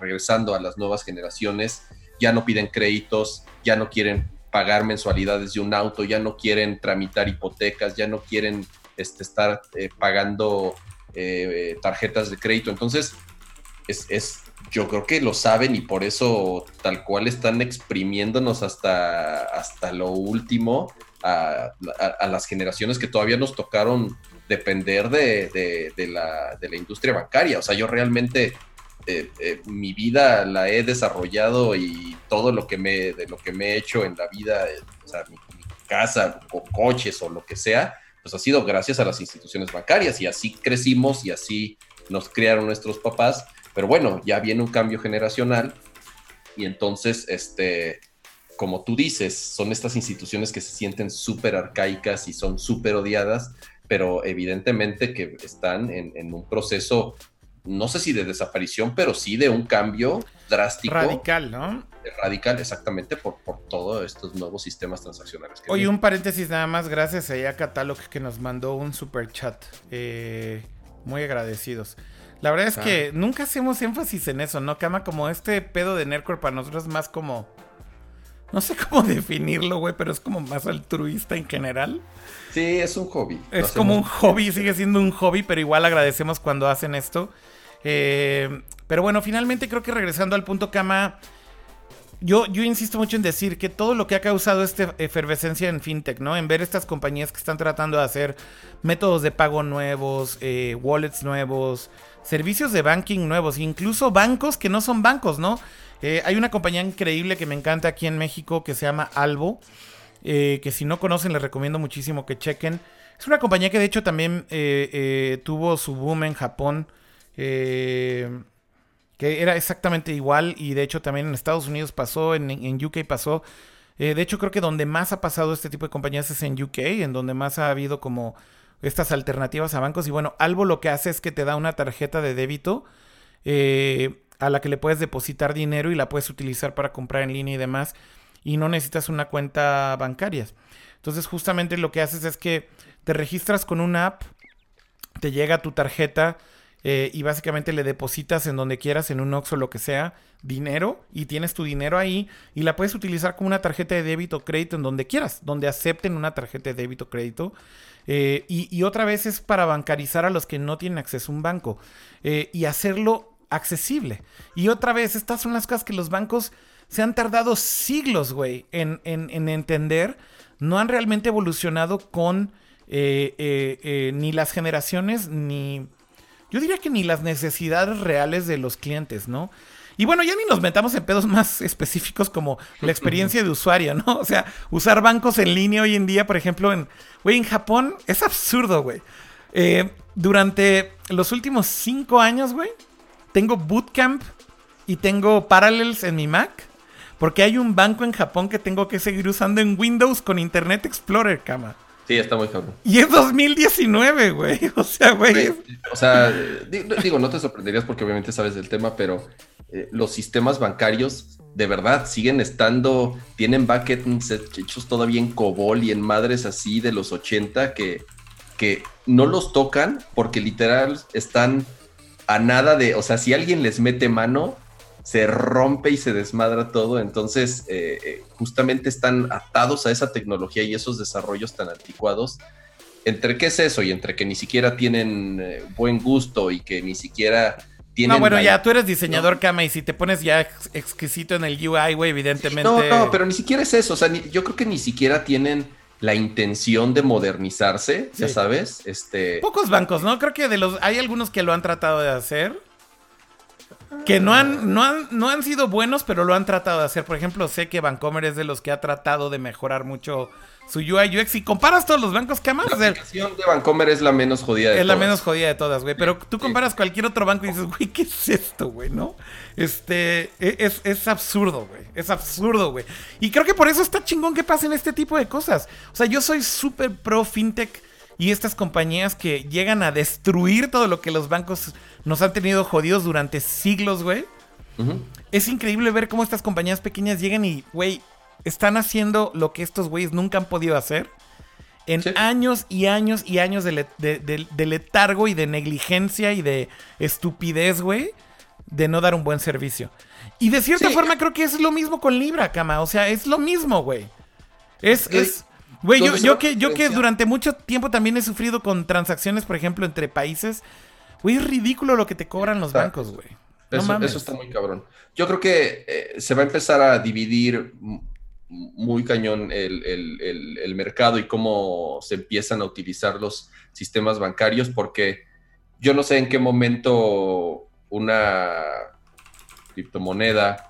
regresando a las nuevas generaciones ya no piden créditos, ya no quieren pagar mensualidades de un auto, ya no quieren tramitar hipotecas, ya no quieren este, estar eh, pagando eh, tarjetas de crédito. Entonces, es, yo creo que lo saben y por eso tal cual están exprimiéndonos hasta, hasta lo último a, las generaciones que todavía nos tocaron depender de, la, de la industria bancaria. O sea, yo realmente eh, eh, mi vida la he desarrollado y todo lo que me, de lo que me he hecho en la vida, eh, o sea, mi, casa o coches o lo que sea, pues ha sido gracias a las instituciones bancarias y así crecimos y así nos criaron nuestros papás. Pero bueno, ya viene un cambio generacional y entonces, este, como tú dices, son estas instituciones que se sienten súper arcaicas y son súper odiadas, pero evidentemente que están en, en, un proceso no sé si de desaparición, pero sí de un cambio drástico. Radical, ¿no? Radical, exactamente, por, por todos estos nuevos sistemas transaccionales. Oye, un paréntesis nada más, gracias a Catalog que nos mandó un super chat. Eh, muy agradecidos. La verdad es que nunca hacemos énfasis en eso, ¿no? Cama como este pedo de Nerdcore para nosotros es más como... No sé cómo definirlo, güey, pero es como más altruista en general. Sí, es un hobby. Es como un hobby, sigue siendo un hobby, pero igual agradecemos cuando hacen esto. Eh, pero bueno, finalmente creo que regresando al punto cama, yo, insisto mucho en decir que todo lo que ha causado esta efervescencia en fintech, ¿no? En ver estas compañías que están tratando de hacer métodos de pago nuevos, eh, wallets nuevos, servicios de banking nuevos, incluso bancos que no son bancos, ¿no? Eh, hay una compañía increíble que me encanta aquí en México que se llama Albo, que si no conocen les recomiendo muchísimo que chequen. Es una compañía que de hecho también tuvo su boom en Japón eh, que era exactamente igual y de hecho también en Estados Unidos pasó, en, UK pasó. Eh, de hecho creo que donde más ha pasado este tipo de compañías es en UK, en donde más ha habido como estas alternativas a bancos. Y bueno, Albo lo que hace es que te da una tarjeta de débito eh, a la que le puedes depositar dinero y la puedes utilizar para comprar en línea y demás. y no necesitas una cuenta bancaria. Entonces justamente lo que haces es que te registras con una app, te llega tu tarjeta eh, y básicamente le depositas en donde quieras, en un Oxxo lo que sea, dinero y tienes tu dinero ahí y la puedes utilizar como una tarjeta de débito o crédito en donde quieras, donde acepten una tarjeta de débito o crédito. Eh, y, otra vez es para bancarizar a los que no tienen acceso a un banco eh, y hacerlo accesible. Y otra vez, estas son las cosas que los bancos se han tardado siglos, güey, en, en, entender. No han realmente evolucionado con ni las generaciones ni yo diría que ni las necesidades reales de los clientes, ¿no? Y bueno, ya ni nos metamos en pedos más específicos como la experiencia de usuario, ¿no? O sea, usar bancos en línea hoy en día, por ejemplo, en, güey, en Japón es absurdo, güey. Eh, durante los últimos cinco años, güey, tengo Bootcamp y tengo Parallels en mi Mac. Porque hay un banco en Japón que tengo que seguir usando en Windows con Internet Explorer, cama. Sí, está muy cabrón. Y es 2019, güey. O sea, güey. O sea, digo, no te sorprenderías porque obviamente sabes del tema, pero eh, los sistemas bancarios de verdad siguen estando, tienen backends hechos todavía en COBOL y en madres así de los 80 que, que no los tocan porque literal están a nada de, o sea, si alguien les mete mano, se rompe y se desmadra todo. Entonces, eh, eh, justamente están atados a esa tecnología y esos desarrollos tan anticuados. Entre qué es eso y entre que ni siquiera tienen eh, buen gusto y que ni siquiera tienen. No, bueno, ya tú eres diseñador, Kama, y si te pones ya exquisito en el UI, güey, evidentemente. No, no, pero ni siquiera es eso. O sea, yo creo que ni siquiera tienen la intención de modernizarse, ya sabes. Este... Pocos bancos, ¿no? Creo que de los. Hay algunos que lo han tratado de hacer que no han, no, han, no han sido buenos, pero lo han tratado de hacer. Por ejemplo, sé que Vancomer es de los que ha tratado de mejorar mucho su UI UX. Y comparas todos los bancos que amas. La aplicación de Vancomer es la menos jodida de todas. Es la menos jodida de todas, güey. Pero tú comparas cualquier otro banco y dices, güey, ¿qué es esto, güey? ¿No? Este, e, es, es absurdo, güey. Es absurdo, güey. Y creo que por eso está chingón que pasen este tipo de cosas. O sea, yo soy súper pro fintech y estas compañías que llegan a destruir todo lo que los bancos nos han tenido jodidos durante siglos, güey. Es increíble ver cómo estas compañías pequeñas llegan y, güey, están haciendo lo que estos güeyes nunca han podido hacer. En años y años y años de, letargo y de negligencia y de estupidez, güey, de no dar un buen servicio. Y de cierta forma creo que es lo mismo con Libra, cama. O sea, es lo mismo, güey. Es, es, Güey, yo, que, yo que durante mucho tiempo también he sufrido con transacciones, por ejemplo, entre países. Güey, es ridículo lo que te cobran los bancos, güey. eso, está muy cabrón. Yo creo que eh, se va a empezar a dividir muy cañón el, mercado y cómo se empiezan a utilizar los sistemas bancarios, porque yo no sé en qué momento una criptomoneda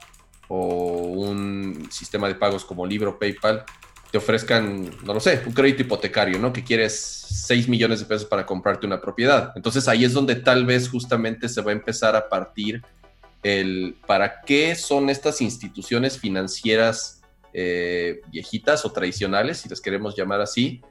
o un sistema de pagos como Libro PayPal te ofrezcan, no lo sé, un crédito hipotecario, ¿no? Que quieres 6 millones de pesos para comprarte una propiedad. Entonces ahí es donde tal vez justamente se va a empezar a partir el para qué son estas instituciones financieras eh, viejitas o tradicionales, si las queremos llamar así,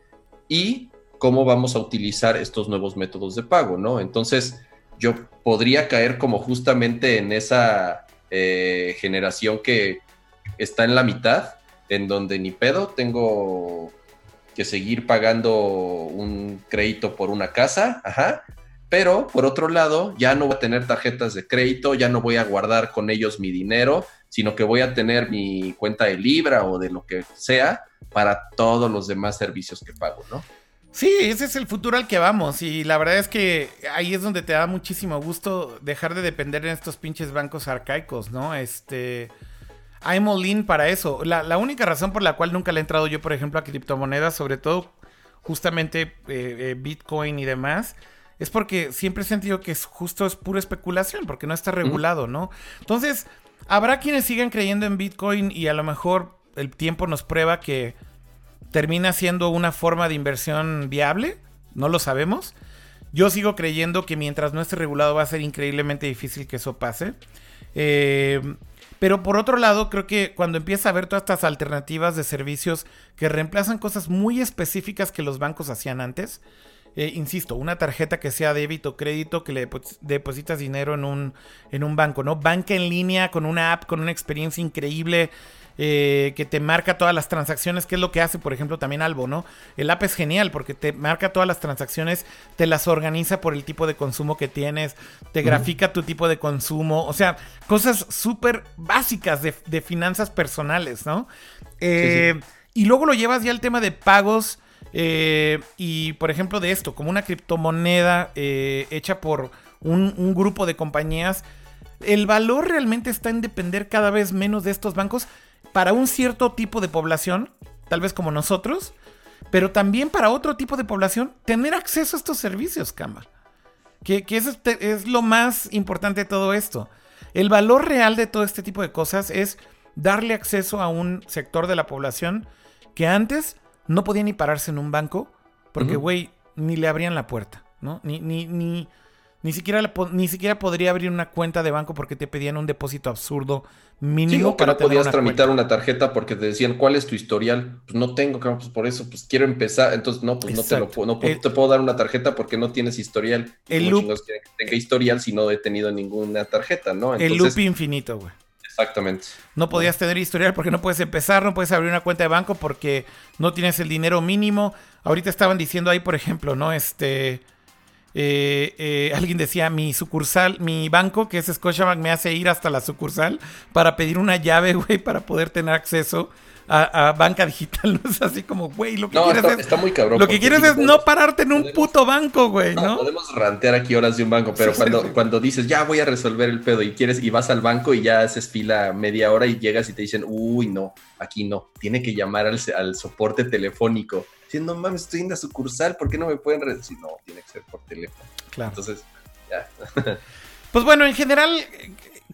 y cómo vamos a utilizar estos nuevos métodos de pago, ¿no? Entonces yo podría caer como justamente en esa eh, generación que está en la mitad en donde ni pedo tengo que seguir pagando un crédito por una casa, ajá, pero por otro lado ya no voy a tener tarjetas de crédito, ya no voy a guardar con ellos mi dinero, sino que voy a tener mi cuenta de Libra o de lo que sea para todos los demás servicios que pago, ¿no? Sí, ese es el futuro al que vamos y la verdad es que ahí es donde te da muchísimo gusto dejar de depender en estos pinches bancos arcaicos, ¿no? Este, I'm all in para eso. La, única razón por la cual nunca le he entrado yo, por ejemplo, a criptomonedas, sobre todo justamente eh, eh, Bitcoin y demás, es porque siempre he sentido que es justo es pura especulación, porque no está regulado, ¿no? Entonces, habrá quienes sigan creyendo en Bitcoin y a lo mejor el tiempo nos prueba que termina siendo una forma de inversión viable, no lo sabemos. Yo sigo creyendo que mientras no esté regulado va a ser increíblemente difícil que eso pase. Eh, pero por otro lado, creo que cuando empieza a haber todas estas alternativas de servicios que reemplazan cosas muy específicas que los bancos hacían antes, eh, insisto, una tarjeta que sea débito o crédito, que le depositas dinero en un, en un banco, ¿no? Banca en línea con una app, con una experiencia increíble. Eh, que te marca todas las transacciones, que es lo que hace, por ejemplo, también Albo, ¿no? El app es genial porque te marca todas las transacciones, te las organiza por el tipo de consumo que tienes, te grafica tu tipo de consumo, o sea, cosas súper básicas de, finanzas personales, ¿no? Eh, y luego lo llevas ya al tema de pagos. Eh, y por ejemplo de esto, como una criptomoneda hecha por un, un, grupo de compañías, el valor realmente está en depender cada vez menos de estos bancos para un cierto tipo de población, tal vez como nosotros, pero también para otro tipo de población, tener acceso a estos servicios, Cama. Que, que es, es lo más importante de todo esto. El valor real de todo este tipo de cosas es darle acceso a un sector de la población que antes no podía ni pararse en un banco porque, güey, ni le abrían la puerta, ¿no? Ni, ni, ni, ni siquiera, ni siquiera podría abrir una cuenta de banco porque te pedían un depósito absurdo mínimo. Sí, para que no podías tramitar una tarjeta porque te decían cuál es tu historial. Pues no tengo, pues por eso, pues quiero empezar. Entonces, no, pues no te lo no te puedo dar una tarjeta porque no tienes historial. El loop. que tenga historial si no he tenido ninguna tarjeta, ¿no? el loop infinito, güey. Exactamente. No podías tener historial porque no puedes empezar, no puedes abrir una cuenta de banco porque no tienes el dinero mínimo. Ahorita estaban diciendo ahí, por ejemplo, ¿no? Este eh, eh, alguien decía, mi sucursal, mi banco, que es Scotiabank, me hace ir hasta la sucursal para pedir una llave, güey, para poder tener acceso a, banca digital. No es así como, güey, lo que quieres es. Está muy cabrón. Lo que quieres es no pararte en un puto banco, güey, ¿no? Podemos rantear aquí horas de un banco, pero cuando, cuando dices, ya voy a resolver el pedo y quieres, y vas al banco y ya haces fila media hora y llegas y te dicen, uy, no, aquí no, tiene que llamar al, al soporte telefónico diciendo, no mames, estoy en la sucursal, ¿por qué no me pueden decir? No, tiene que ser por teléfono. Claro. Entonces, ya. pues bueno, en general,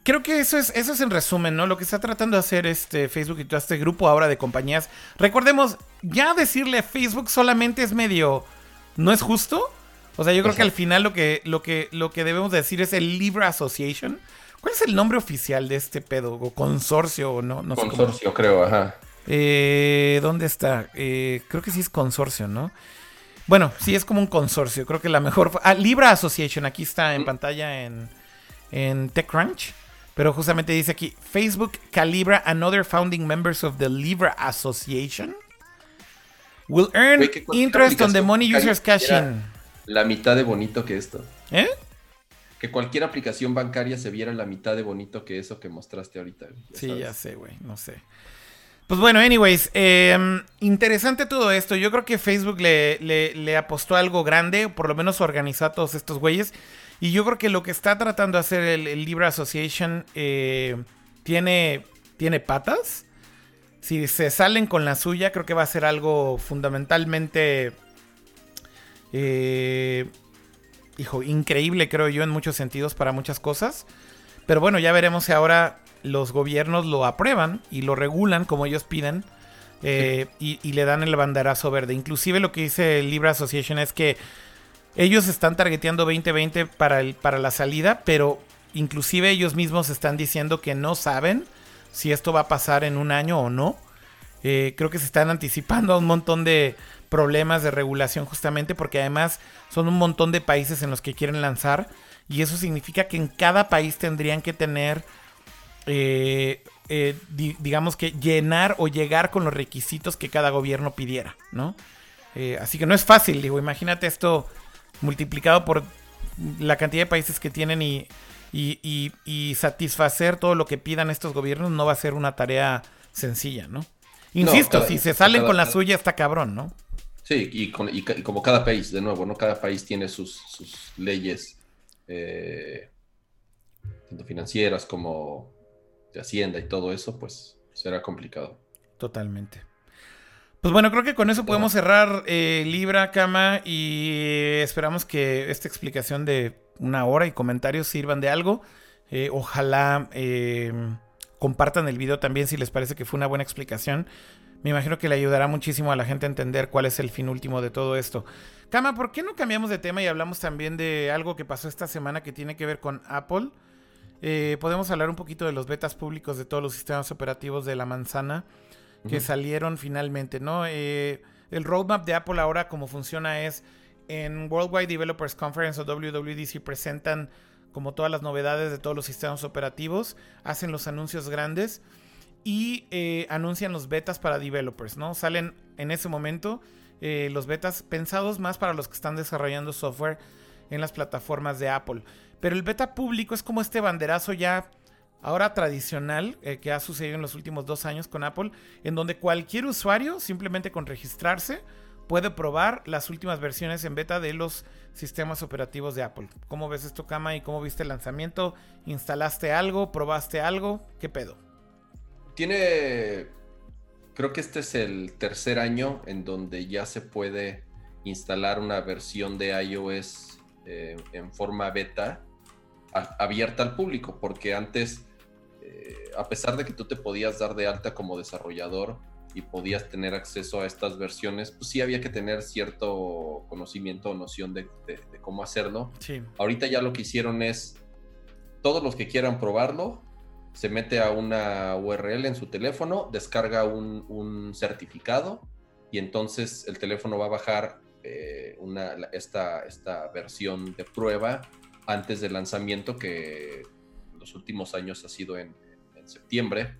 creo que eso es, eso es en resumen, ¿no? Lo que está tratando de hacer este Facebook y todo este grupo ahora de compañías. Recordemos, ya decirle a Facebook solamente es medio. ¿No es justo? O sea, yo creo que al final lo que, lo, que, lo que debemos decir es el Libra Association. ¿Cuál es el nombre oficial de este pedo? ¿O consorcio o no? no consorcio, creo, ajá. Eh, ¿Dónde está? Eh, creo que sí es consorcio, ¿no? Bueno, sí es como un consorcio. Creo que la mejor. Ah, Libra Association. Aquí está en mm. pantalla en, en TechCrunch. Pero justamente dice aquí: Facebook calibra and other founding members of the Libra Association will earn interest on the money users cash in. La mitad de bonito que esto. ¿Eh? Que cualquier aplicación bancaria se viera la mitad de bonito que eso que mostraste ahorita. sí, ya sé, güey. No sé. Pues bueno, anyways, em, interesante todo esto. Yo creo que Facebook le, apostó algo grande, por lo menos organizó a todos estos güeyes. Y yo creo que lo que está tratando de hacer el, Libra Association eh, tiene, tiene patas. Si se salen con la suya, creo que va a ser algo fundamentalmente... Eh, hijo, increíble creo yo en muchos sentidos para muchas cosas. Pero bueno, ya veremos si ahora los gobiernos lo aprueban y lo regulan como ellos piden eh, y, le dan el banderazo verde. Inclusive lo que dice Libra Association es que ellos están targeteando 2020 para, el, para la salida, pero inclusive ellos mismos están diciendo que no saben si esto va a pasar en un año o no. Eh, creo que se están anticipando a un montón de problemas de regulación justamente porque además son un montón de países en los que quieren lanzar y eso significa que en cada país tendrían que tener eh, eh, digamos que llenar o llegar con los requisitos que cada gobierno pidiera, ¿no? Eh, así que no es fácil, digo, imagínate esto multiplicado por la cantidad de países que tienen y, y, satisfacer todo lo que pidan estos gobiernos no va a ser una tarea sencilla, ¿no? Insisto, si se salen con la suya está cabrón, ¿no? Sí, y, como cada país, de nuevo, ¿no? Cada país tiene sus, sus leyes, tanto financieras como Hacienda y todo eso, pues será complicado. Totalmente. Pues bueno, creo que con eso podemos cerrar eh, Libra, Cama, y esperamos que esta explicación de una hora y comentarios sirvan de algo. Eh, ojalá eh, compartan el video también si les parece que fue una buena explicación. Me imagino que le ayudará muchísimo a la gente a entender cuál es el fin último de todo esto. Cama, ¿por qué no cambiamos de tema y hablamos también de algo que pasó esta semana que tiene que ver con Apple? Eh, podemos hablar un poquito de los betas públicos de todos los sistemas operativos de la manzana que salieron finalmente, ¿no? Eh, el roadmap de Apple ahora como funciona es en Worldwide Developers Conference o WWDC presentan como todas las novedades de todos los sistemas operativos, hacen los anuncios grandes y eh, anuncian los betas para developers, ¿no? Salen en ese momento eh, los betas pensados más para los que están desarrollando software en las plataformas de Apple. Pero el beta público es como este banderazo ya ahora tradicional eh, que ha sucedido en los últimos dos años con Apple, en donde cualquier usuario, simplemente con registrarse, puede probar las últimas versiones en beta de los sistemas operativos de Apple. ¿Cómo ves esto, Kama? ¿Y cómo viste el lanzamiento? ¿Instalaste algo? ¿Probaste algo? ¿Qué pedo? Tiene, creo que este es el tercer año en donde ya se puede instalar una versión de iOS eh, en forma beta abierta al público, porque antes, eh, a pesar de que tú te podías dar de alta como desarrollador, y podías tener acceso a estas versiones, pues sí había que tener cierto conocimiento o noción de, cómo hacerlo. Sí. Ahorita ya lo que hicieron es, todos los que quieran probarlo, se mete a una URL en su teléfono, descarga un, certificado y entonces el teléfono va a bajar eh, una, esta, esta versión de prueba antes del lanzamiento que en los últimos años ha sido en, en septiembre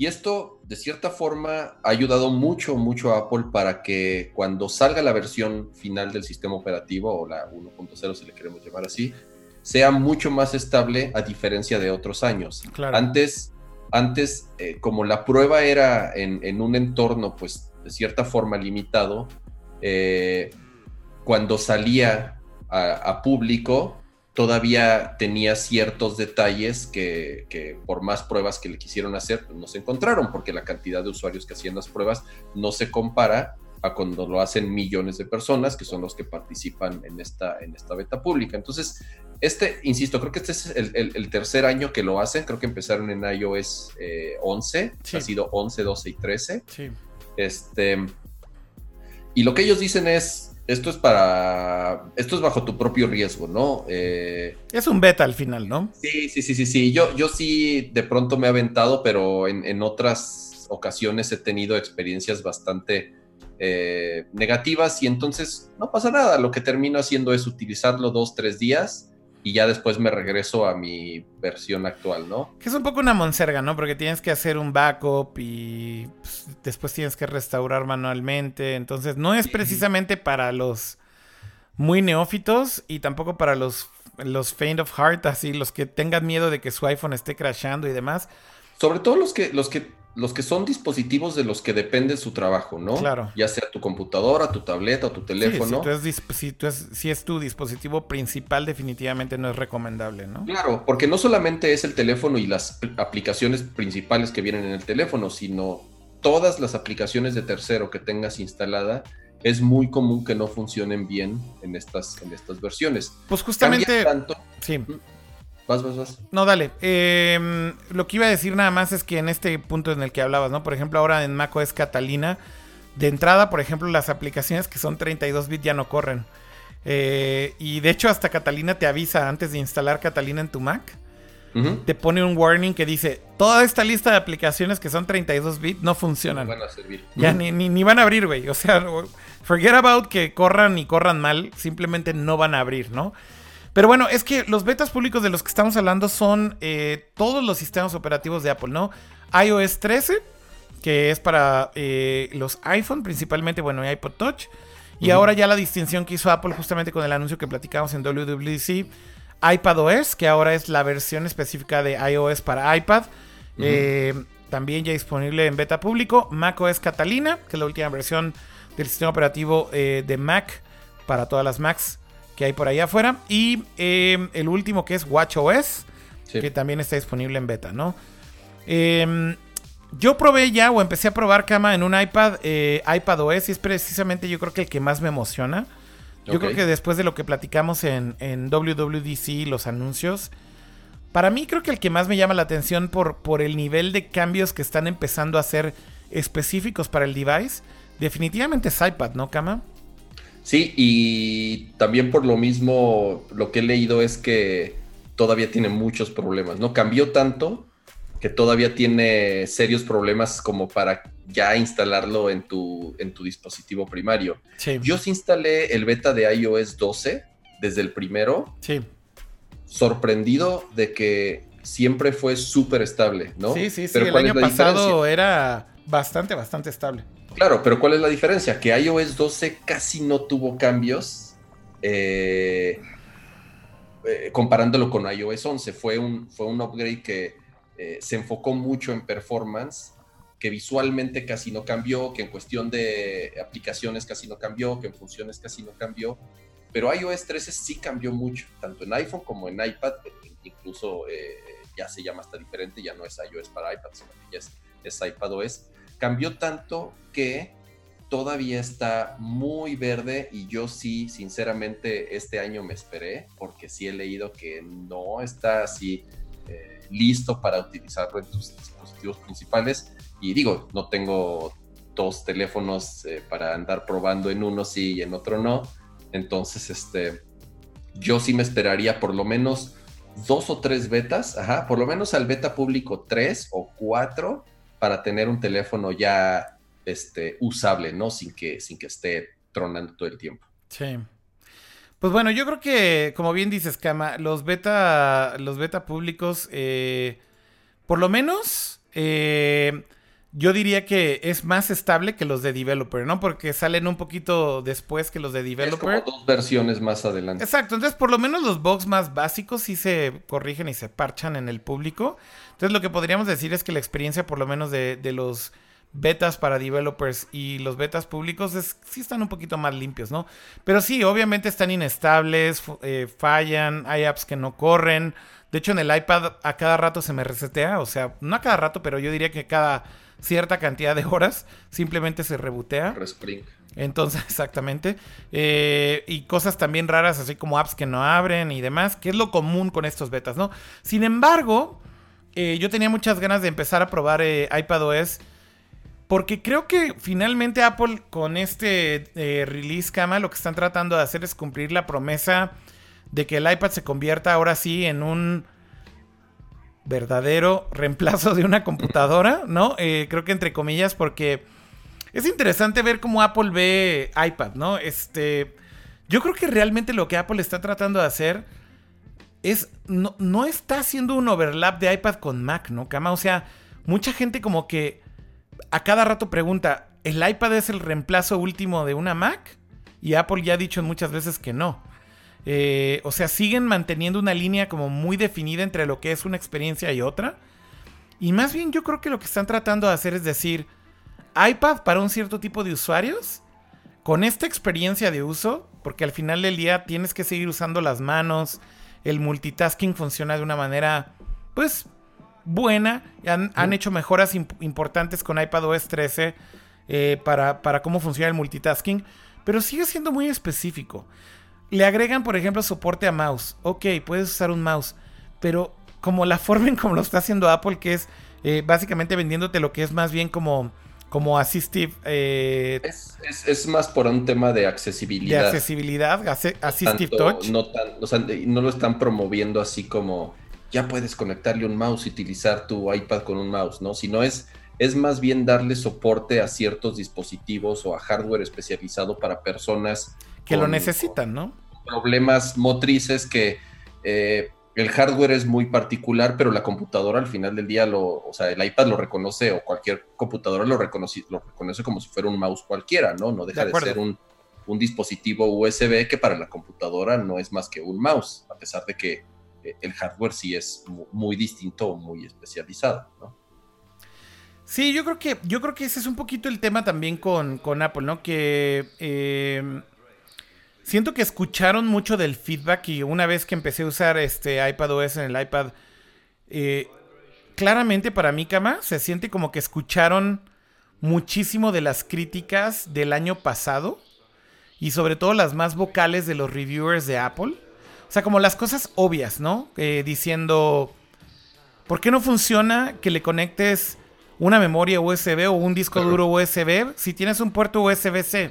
y esto, de cierta forma, ha ayudado mucho, mucho a Apple para que cuando salga la versión final del sistema operativo, o la 1.0 si le queremos llamar así, sea mucho más estable a diferencia de otros años. Antes, antes eh, como la prueba era en, un entorno, pues, de cierta forma limitado, eh, cuando salía a público, todavía tenía ciertos detalles que, por más pruebas que le quisieron hacer, pues, no se encontraron, porque la cantidad de usuarios que hacían las pruebas no se compara a cuando lo hacen millones de personas, que son los que participan en esta, en esta beta pública. Entonces, este, insisto, creo que este es el, tercer año que lo hacen, creo que empezaron en iOS 11, eh, ha sido 11, 12 y 13. Sí. Este, y lo que ellos dicen es, esto es para, esto es bajo tu propio riesgo, ¿no? Eh, es un beta al final, ¿no? Sí, sí, sí, sí, sí. Yo, yo sí de pronto me he aventado, pero en, otras ocasiones he tenido experiencias bastante eh, negativas y entonces no pasa nada. Lo que termino haciendo es utilizarlo dos, tres días y ya después me regreso a mi versión actual, ¿no? Que es un poco una monserga, ¿no? Porque tienes que hacer un backup y pues, después tienes que restaurar manualmente. Entonces, no es precisamente para los muy neófitos y tampoco para los, los faint of heart, así, los que tengan miedo de que su iPhone esté crashando y demás. Sobre todo los que, los que los que son dispositivos de los que depende su trabajo, ¿no? Claro. Ya sea tu computadora, tu tableta o tu teléfono. Sí, si, es, si, es, tu dispositivo principal, definitivamente no es recomendable, ¿no? Claro, porque no solamente es el teléfono y las aplicaciones principales que vienen en el teléfono, sino todas las aplicaciones de tercero que tengas instalada, es muy común que no funcionen bien en estas, en estas versiones. Pues justamente... tanto, sí. Vas, vas, vas. No, dale. Em, lo que iba a decir nada más es que en este punto en el que hablabas, ¿no? Por ejemplo, ahora en macOS Catalina, de entrada, por ejemplo, las aplicaciones que son 32 bits ya no corren. Eh, y de hecho, hasta Catalina te avisa antes de instalar Catalina en tu Mac. Te pone un warning que dice: Toda esta lista de aplicaciones que son 32 bits no funcionan. No van a servir. Ya ni, ni, van a abrir, güey. O sea, forget about que corran y corran mal. Simplemente no van a abrir, ¿no? Pero bueno, es que los betas públicos de los que estamos hablando son eh, todos los sistemas operativos de Apple, ¿no? iOS 13, que es para eh, los iPhone, principalmente, bueno, y iPod Touch. Y ahora ya la distinción que hizo Apple justamente con el anuncio que platicamos en WWDC, iPadOS, que ahora es la versión específica de iOS para iPad. Eh, también ya disponible en beta público. macOS Catalina, que es la última versión del sistema operativo de Mac para todas las Macs que hay por ahí afuera. Y em, el último que es WatchOS, que también está disponible en beta, ¿no? Em, yo probé ya o empecé a probar cama en un iPad, eh, iPad OS, y es precisamente yo creo que el que más me emociona. Yo creo que después de lo que platicamos en, en WWDC, los anuncios, para mí creo que el que más me llama la atención por, por el nivel de cambios que están empezando a ser específicos para el device, definitivamente es iPad, ¿no, Kama? Sí, y también por lo mismo, lo que he leído es que todavía tiene muchos problemas, ¿no? Cambió tanto que todavía tiene serios problemas como para ya instalarlo en tu, en tu dispositivo primario. Yo sí instalé el beta de iOS 12 desde el primero. Sí. Sorprendido de que siempre fue súper estable, ¿no? Sí, sí, sí. el año pasado era bastante, bastante estable. Claro, pero ¿cuál es la diferencia? Que iOS 12 casi no tuvo cambios. Eh, eh, comparándolo con iOS 11, fue un, fue un upgrade que eh, se enfocó mucho en performance, que visualmente casi no cambió, que en cuestión de aplicaciones casi no cambió, que en funciones casi no cambió, pero iOS 13 sí cambió mucho, tanto en iPhone como en iPad, incluso ya se llama hasta diferente, ya no es iOS para iPad, sino que ya es, es iPadOS cambió tanto que todavía está muy verde y yo sí, sinceramente, este año me esperé porque sí he leído que no está así eh, listo para utilizarlo en tus dispositivos principales. Y digo, no tengo dos teléfonos eh, para andar probando en uno sí y en otro no. Entonces, este, yo sí me esperaría por lo menos dos o tres betas, ajá, por lo menos al beta público tres o cuatro para tener un teléfono ya este, usable, ¿no? Sin que, sin que esté tronando todo el tiempo. Sí. Pues bueno, yo creo que, como bien dices, Kama, los beta, los beta públicos, eh, por lo menos, eh, yo diría que es más estable que los de developer, ¿no? Porque salen un poquito después que los de developer. Es como dos versiones más adelante. Exacto, entonces por lo menos los bugs más básicos sí se corrigen y se parchan en el público. Entonces lo que podríamos decir es que la experiencia por lo menos de, los betas para developers y los betas públicos es, sí están un poquito más limpios, ¿no? Pero sí, obviamente están inestables, eh, fallan, hay apps que no corren. De hecho, en el iPad a cada rato se me resetea, o sea, no a cada rato, pero yo diría que cada cierta cantidad de horas simplemente se rebotea. Respring. Entonces, exactamente. Eh, y cosas también raras, así como apps que no abren y demás, que es lo común con estos betas, ¿no? Sin embargo, eh, yo tenía muchas ganas de empezar a probar eh, iPadOS. Porque creo que finalmente Apple con este eh, release cama lo que están tratando de hacer es cumplir la promesa de que el iPad se convierta ahora sí en un verdadero reemplazo de una computadora, ¿no? creo que entre comillas porque es interesante ver cómo Apple ve iPad, ¿no? Este, yo creo que realmente lo que Apple está tratando de hacer es, no, no está haciendo un overlap de iPad con Mac, ¿no, Cama? O sea, mucha gente como que a cada rato pregunta, ¿el iPad es el reemplazo último de una Mac? Y Apple ya ha dicho muchas veces que no. Eh, o sea, siguen manteniendo una línea como muy definida entre lo que es una experiencia y otra. Y más bien yo creo que lo que están tratando de hacer es decir, iPad para un cierto tipo de usuarios, con esta experiencia de uso, porque al final del día tienes que seguir usando las manos, el multitasking funciona de una manera, pues, buena. Han, hecho mejoras importantes con iPadOS 13 eh, para, para cómo funciona el multitasking, pero sigue siendo muy específico. Le agregan, por ejemplo, soporte a mouse. Ok, puedes usar un mouse, pero como la forma en como lo está haciendo Apple, que es eh, básicamente vendiéndote lo que es más bien como como Assistive. Eh, es, más por un tema de accesibilidad. De accesibilidad, Assistive Touch. No, no lo están promoviendo así como ya puedes conectarle un mouse y utilizar tu iPad con un mouse, ¿no? Sino es, es más bien darle soporte a ciertos dispositivos o a hardware especializado para personas que lo necesitan, ¿no? Problemas motrices que eh, el hardware es muy particular, pero la computadora al final del día lo, o sea, el iPad lo reconoce o cualquier computadora lo reconoce, lo reconoce como si fuera un mouse cualquiera, ¿no? No deja de, ser un, dispositivo USB que para la computadora no es más que un mouse, a pesar de que eh, el hardware sí es muy, distinto o muy especializado, ¿no? Sí, yo creo que, yo creo que ese es un poquito el tema también con, con Apple, ¿no? Que eh, siento que escucharon mucho del feedback y una vez que empecé a usar este iPadOS en el iPad, eh, claramente para mí, Kama, se siente como que escucharon muchísimo de las críticas del año pasado y sobre todo las más vocales de los reviewers de Apple. O sea, como las cosas obvias, ¿no? Eh, diciendo, ¿por qué no funciona que le conectes una memoria USB o un disco duro USB si tienes un puerto USB-C?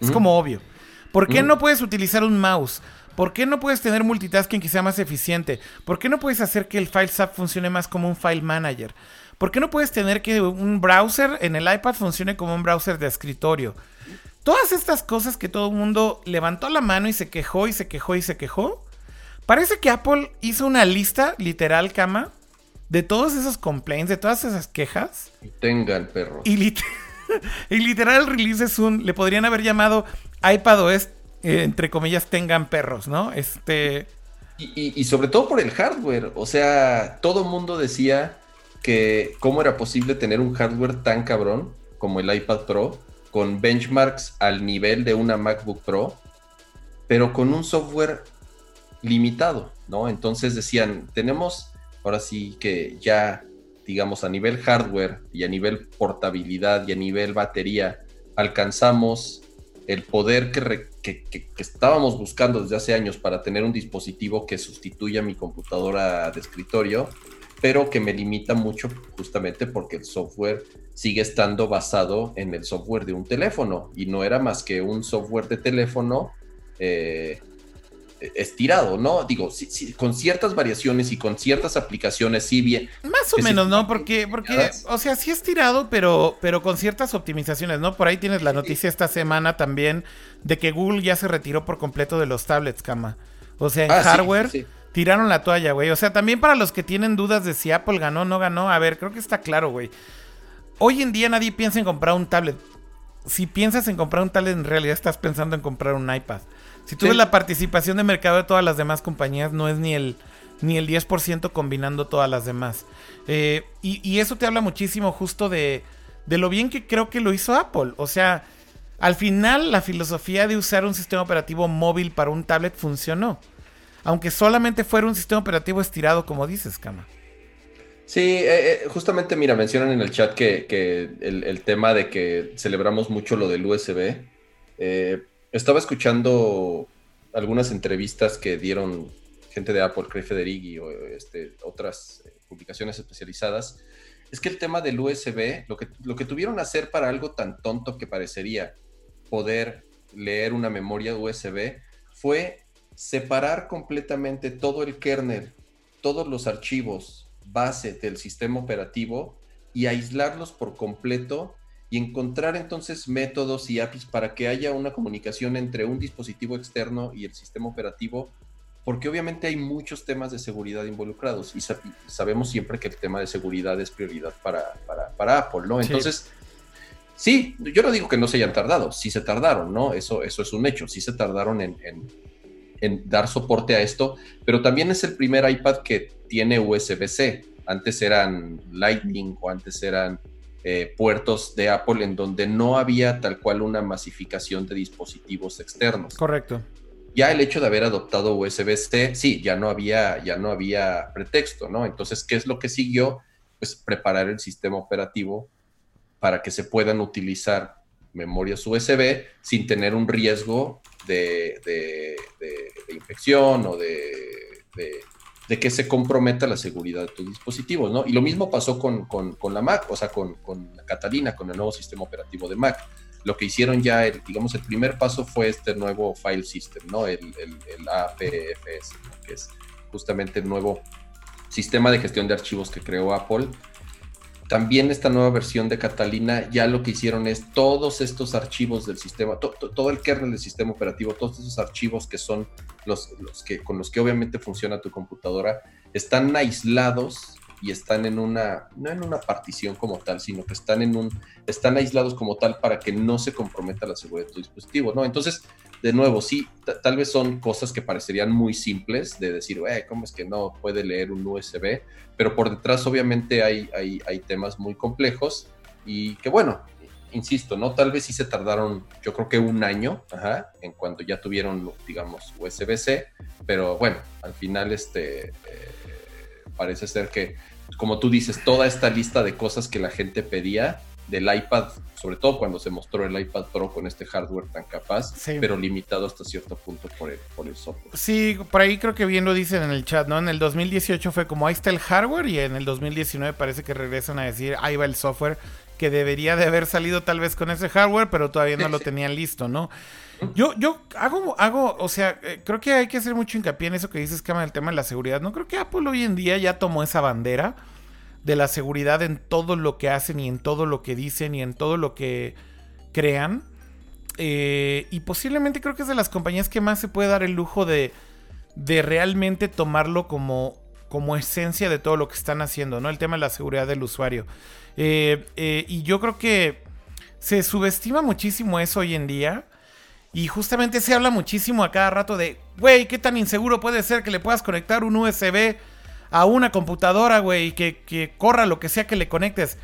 Es como obvio. ¿Por qué no puedes utilizar un mouse? ¿Por qué no puedes tener multitasking que sea más eficiente? ¿Por qué no puedes hacer que el FileSap funcione más como un file manager? ¿Por qué no puedes tener que un browser en el iPad funcione como un browser de escritorio? Todas estas cosas que todo el mundo levantó la mano y se quejó y se quejó y se quejó. Parece que Apple hizo una lista literal, cama, de todos esos complaints, de todas esas quejas. Tengan perros. Y, y literal el release es un, le podrían haber llamado iPadOS, eh, entre comillas, tengan perros, ¿no? Este... Y, sobre todo por el hardware, o sea, todo mundo decía que cómo era posible tener un hardware tan cabrón como el iPad Pro, con benchmarks al nivel de una MacBook Pro, pero con un software limitado, ¿no? Entonces decían, tenemos ahora sí que ya, digamos, a nivel hardware y a nivel portabilidad y a nivel batería, alcanzamos el poder que, estábamos buscando desde hace años para tener un dispositivo que sustituya mi computadora de escritorio, pero que me limita mucho justamente porque el software sigue estando basado en el software de un teléfono y no era más que un software de teléfono eh, estirado, ¿no? Digo, con ciertas variaciones y con ciertas aplicaciones, sí bien. Más o menos, ¿no? Porque, porque, o sea, sí estirado, pero, pero con ciertas optimizaciones, ¿no? Por ahí tienes la noticia esta semana también de que Google ya se retiró por completo de los tablets, cama. O sea, en ah, hardware tiraron la toalla, güey. O sea, también para los que tienen dudas de si Apple ganó o no ganó, a ver, creo que está claro, güey. Hoy en día nadie piensa en comprar un tablet. Si piensas en comprar un tablet, en realidad estás pensando en comprar un iPad. Si tú ves la participación de mercado de todas las demás compañías, no es ni el, ni el 10% combinando todas las demás. Eh, y, eso te habla muchísimo justo de, de lo bien que creo que lo hizo Apple. O sea, al final la filosofía de usar un sistema operativo móvil para un tablet funcionó. Aunque solamente fuera un sistema operativo estirado, como dices, Kama. Sí, eh, eh, justamente, mira, mencionan en el chat que, el, el, tema de que celebramos mucho lo del USB. Eh, estaba escuchando algunas entrevistas que dieron gente de Apple, Craig Federighi o este, otras eh, publicaciones especializadas. Es que el tema del USB, lo que, lo que tuvieron que hacer para algo tan tonto que parecería poder leer una memoria USB fue separar completamente todo el kernel, todos los archivos base del sistema operativo y aislarlos por completo y encontrar entonces métodos y APIs para que haya una comunicación entre un dispositivo externo y el sistema operativo, porque obviamente hay muchos temas de seguridad involucrados y sabemos siempre que el tema de seguridad es prioridad para, para, Apple, ¿no? Entonces, sí. yo no digo que no se hayan tardado, sí se tardaron, ¿no? Eso, eso es un hecho, sí se tardaron en, en dar soporte a esto, pero también es el primer iPad que tiene USB-C. Antes eran Lightning o antes eran eh, puertos de Apple en donde no había tal cual una masificación de dispositivos externos. Correcto. Ya el hecho de haber adoptado USB-C, sí, ya no había, ya no había pretexto, ¿no? Entonces, ¿qué es lo que siguió? Pues preparar el sistema operativo para que se puedan utilizar memorias USB sin tener un riesgo de, de infección o de, de que se comprometa la seguridad de tus dispositivos, ¿no? Y lo mismo pasó con, la Mac, o sea, con, Catalina, con el nuevo sistema operativo de Mac. Lo que hicieron ya, digamos, el primer paso fue este nuevo file system, ¿no? El, el, APFS, que es justamente el nuevo sistema de gestión de archivos que creó Apple también esta nueva versión de Catalina ya lo que hicieron es todos estos archivos del sistema, todo el kernel del sistema operativo, todos esos archivos que son los, que, con los que obviamente funciona tu computadora, están aislados y están en una, no en una partición como tal, sino que están en un, están aislados como tal para que no se comprometa la seguridad de tu dispositivo, ¿no? Entonces, de nuevo, sí, tal vez son cosas que parecerían muy simples de decir, eh, ¿cómo es que no puede leer un USB? Pero por detrás obviamente hay, hay, hay temas muy complejos y que bueno, insisto, ¿no? Tal vez sí se tardaron, yo creo que un año, ajá, en cuanto ya tuvieron, digamos, USB-C, pero bueno, al final este, eh, parece ser que, como tú dices, toda esta lista de cosas que la gente pedía, del iPad, sobre todo cuando se mostró el iPad Pro con este hardware tan capaz, pero limitado hasta cierto punto por el, por el software. Sí, por ahí creo que bien lo dicen en el chat, ¿no? En el 2018 fue como ahí está el hardware y en el 2019 parece que regresan a decir ahí va el software que debería de haber salido tal vez con ese hardware, pero todavía no lo tenían listo, ¿no? Yo, yo hago, hago, o sea, eh, creo que hay que hacer mucho hincapié en eso que dices, Cama, el tema de la seguridad. No creo que Apple hoy en día ya tomó esa bandera de la seguridad en todo lo que hacen y en todo lo que dicen y en todo lo que crean. Eh, y posiblemente creo que es de las compañías que más se puede dar el lujo de, de realmente tomarlo como como esencia de todo lo que están haciendo, ¿no? El tema de la seguridad del usuario. Eh, y yo creo que se subestima muchísimo eso hoy en día. Y justamente se habla muchísimo a cada rato de, güey, ¿qué tan inseguro puede ser que le puedas conectar un USB a una computadora, güey, y que, que corra lo que sea que le conectes?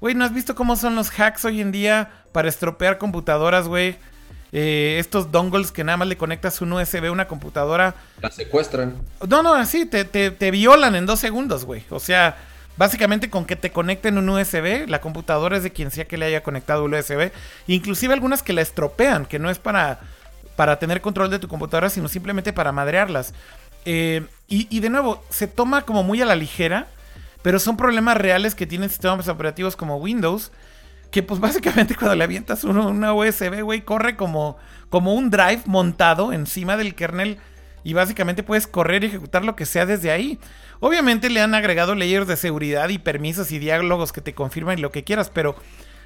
Güey, ¿no has visto cómo son los hacks hoy en día para estropear computadoras, güey? Eh, estos dongles que nada más le conectas un USB a una computadora. La secuestran. No, no, así, te, te, te violan en dos segundos, güey. O sea, básicamente con que te conecten un USB, la computadora es de quien sea que le haya conectado un USB. Inclusive algunas que la estropean, que no es para, para tener control de tu computadora, sino simplemente para madrearlas. Eh, y, de nuevo, se toma como muy a la ligera pero son problemas reales que tienen sistemas operativos como Windows. Que pues básicamente cuando le avientas una USB, güey, corre como, como un drive montado encima del kernel. Y básicamente puedes correr y ejecutar lo que sea desde ahí. Obviamente le han agregado layers de seguridad y permisos y diálogos que te confirman lo que quieras. Pero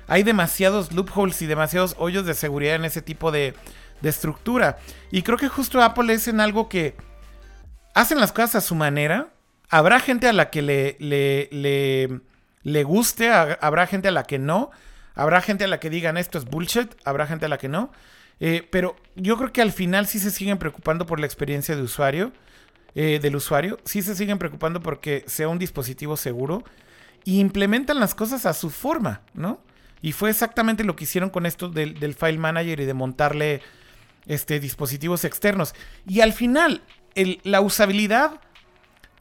hay demasiados loopholes y demasiados hoyos de seguridad en ese tipo de, estructura. Y creo que justo Apple es en algo que hacen las cosas a su manera habrá gente a la que le, le, le, guste, habrá gente a la que no, habrá gente a la que digan esto es bullshit, habrá gente a la que no. Eh, pero yo creo que al final sí se siguen preocupando por la experiencia de usuario, eh, del usuario, sí se siguen preocupando porque sea un dispositivo seguro y implementan las cosas a su forma, ¿no? Y fue exactamente lo que hicieron con esto del, del file manager y de montarle este, dispositivos externos. Y al final, el, la usabilidad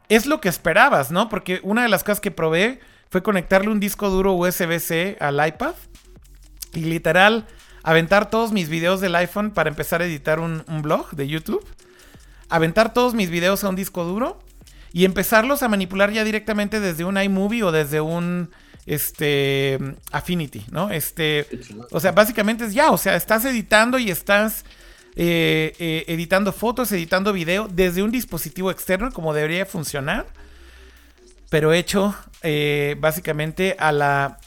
es lo que esperabas, ¿no? Porque una de las cosas que probé fue conectarle un disco duro USB-C al iPad y literal aventar todos mis videos del iPhone para empezar a editar un, blog de YouTube, aventar todos mis videos a un disco duro y empezarlos a manipular ya directamente desde un iMovie o desde un este Affinity, ¿no? Este, o sea, básicamente es ya, o sea, estás editando y estás eh, eh, editando fotos, editando video desde un dispositivo externo como debería funcionar, pero hecho eh, básicamente a la,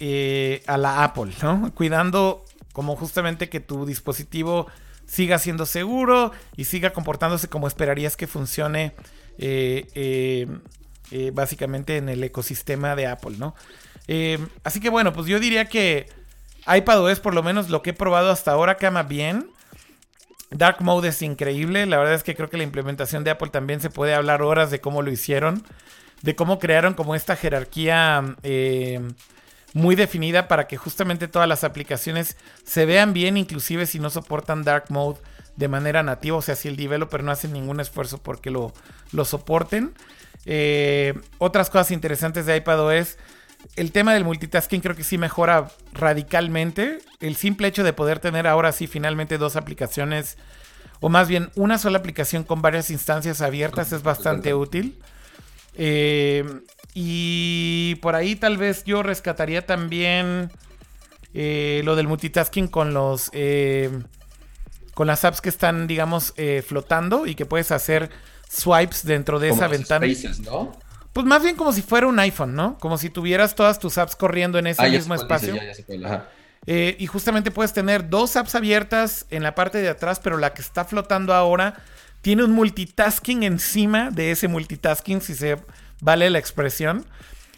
a la Apple, ¿no? Cuidando como justamente que tu dispositivo siga siendo seguro y siga comportándose como esperarías que funcione básicamente en el ecosistema de Apple, ¿no? así que bueno, pues yo diría que iPadOS por lo menos lo que he probado hasta ahora cama bien. Dark Mode es increíble. La verdad es que creo que la implementación de Apple también se puede hablar horas de cómo lo hicieron. De cómo crearon como esta jerarquía eh, muy definida para que justamente todas las aplicaciones se vean bien, inclusive si no soportan Dark Mode de manera nativa. O sea, si el developer no hace ningún esfuerzo porque lo, lo soporten. Eh, otras cosas interesantes de iPadOS el tema del multitasking creo que sí mejora radicalmente. El simple hecho de poder tener ahora sí finalmente dos aplicaciones, o más bien una sola aplicación con varias instancias abiertas es bastante útil. Eh, y por ahí tal vez yo rescataría también eh, lo del multitasking con los... Eh, con las apps que están, digamos, flotando y que puedes hacer swipes dentro de esa ventana. ¿no? Pues más bien como si fuera un iPhone, ¿no? Como si tuvieras todas tus apps corriendo en ese ah, mismo espacio. Eh, y justamente puedes tener dos apps abiertas en la parte de atrás, pero la que está flotando ahora tiene un multitasking encima de ese multitasking, si se vale la expresión.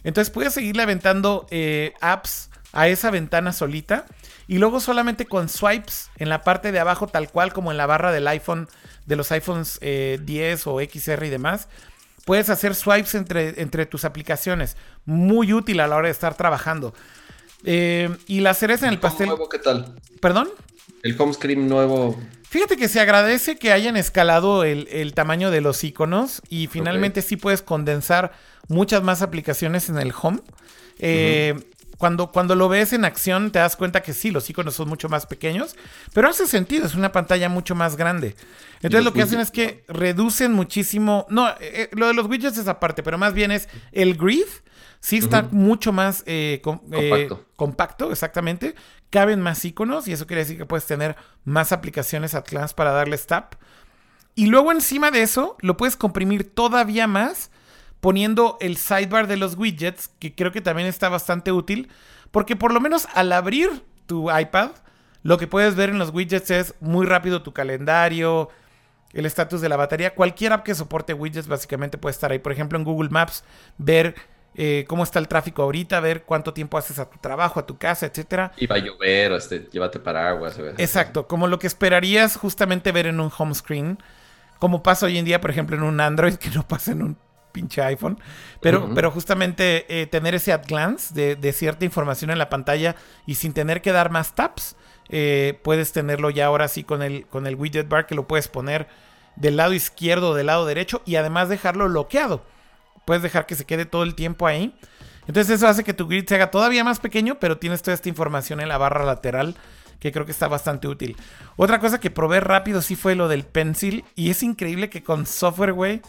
Entonces puedes seguirle aventando eh, apps a esa ventana solita. Y luego solamente con swipes en la parte de abajo, tal cual como en la barra del iPhone, de los iPhones 10 eh, o XR y demás, Puedes hacer swipes entre, entre tus aplicaciones. Muy útil a la hora de estar trabajando. Eh, y la cereza en el, pastel. nuevo qué tal? ¿Perdón? El home screen nuevo. Fíjate que se agradece que hayan escalado el, tamaño de los iconos y finalmente sí puedes condensar muchas más aplicaciones en el home. Eh, cuando, cuando lo ves en acción te das cuenta que sí, los iconos son mucho más pequeños, pero hace sentido, es una pantalla mucho más grande. Entonces lo que hacen es que reducen muchísimo, no, eh, eh, lo de los widgets es aparte, pero más bien es el grid, sí está mucho más eh, compacto. compacto, exactamente, caben más iconos y eso quiere decir que puedes tener más aplicaciones Atlas para darles tap. Y luego encima de eso lo puedes comprimir todavía más poniendo el sidebar de los widgets, que creo que también está bastante útil, porque por lo menos al abrir tu iPad, lo que puedes ver en los widgets es muy rápido tu calendario, el estatus de la batería. Cualquier app que soporte widgets básicamente puede estar ahí. Por ejemplo, en Google Maps, ver eh, cómo está el tráfico ahorita, ver cuánto tiempo haces a tu trabajo, a tu casa, etcétera. Y va a llover, este, llévate paraguas. Exacto, como lo que esperarías justamente ver en un home screen, como pasa hoy en día, por ejemplo, en un Android, que no pasa en un pinche iPhone, pero, pero justamente eh, tener ese at glance de, de, cierta información en la pantalla y sin tener que dar más taps, eh, puedes tenerlo ya ahora sí con el, con el widget bar que lo puedes poner del lado izquierdo o del lado derecho y además dejarlo bloqueado. Puedes dejar que se quede todo el tiempo ahí. Entonces eso hace que tu grid se haga todavía más pequeño, pero tienes toda esta información en la barra lateral que creo que está bastante útil. Otra cosa que probé rápido sí fue lo del pencil y es increíble que con software, güey,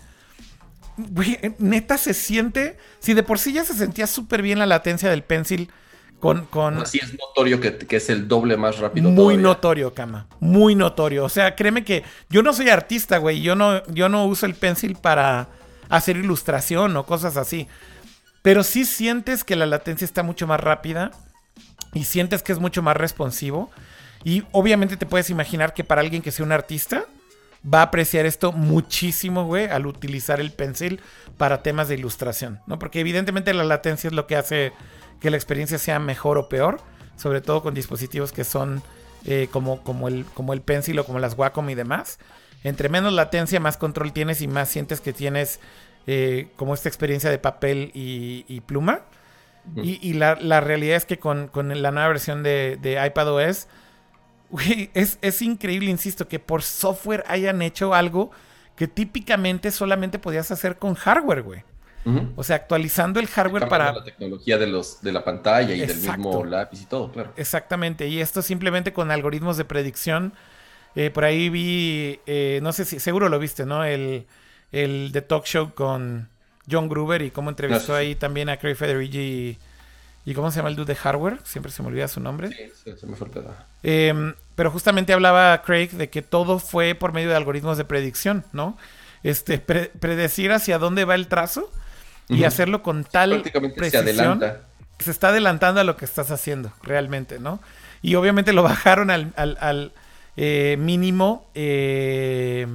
neta se siente, si de por sí ya se sentía súper bien la latencia del pencil con, con... Así es notorio que, es el doble más rápido. Muy notorio, Cama. Muy notorio. O sea, créeme que yo no soy artista, güey. Yo no, yo no uso el pencil para hacer ilustración o cosas así. Pero sí sientes que la latencia está mucho más rápida y sientes que es mucho más responsivo. Y obviamente te puedes imaginar que para alguien que sea un artista va a apreciar esto muchísimo, güey, al utilizar el pencil para temas de ilustración, ¿no? Porque evidentemente la latencia es lo que hace que la experiencia sea mejor o peor, sobre todo con dispositivos que son eh, como, como, el, como el Pencil o como las Wacom y demás. Entre menos latencia, más control tienes y más sientes que tienes eh, como esta experiencia de papel y, pluma. Y, la, realidad es que con, la nueva versión de, de iPadOS, es, es increíble, insisto, que por software hayan hecho algo que típicamente solamente podías hacer con hardware, güey. O sea, actualizando el hardware para. La tecnología de, los, de la pantalla y del mismo lápiz y todo, claro. Exactamente. Y esto simplemente con algoritmos de predicción. Eh, por ahí vi, eh, no sé si, seguro lo viste, ¿no? El, el The Talk Show con John Gruber y cómo entrevistó ahí también a Craig Federici y, cómo se llama el dude de hardware. Siempre se me olvida su nombre. Sí, se me fue eh, pero justamente hablaba Craig de que todo fue por medio de algoritmos de predicción, ¿no? Este, predecir hacia dónde va el trazo y hacerlo con tal Prácticamente se adelanta. Se está adelantando a lo que estás haciendo, realmente, ¿no? Y obviamente lo bajaron al, eh, mínimo, eh,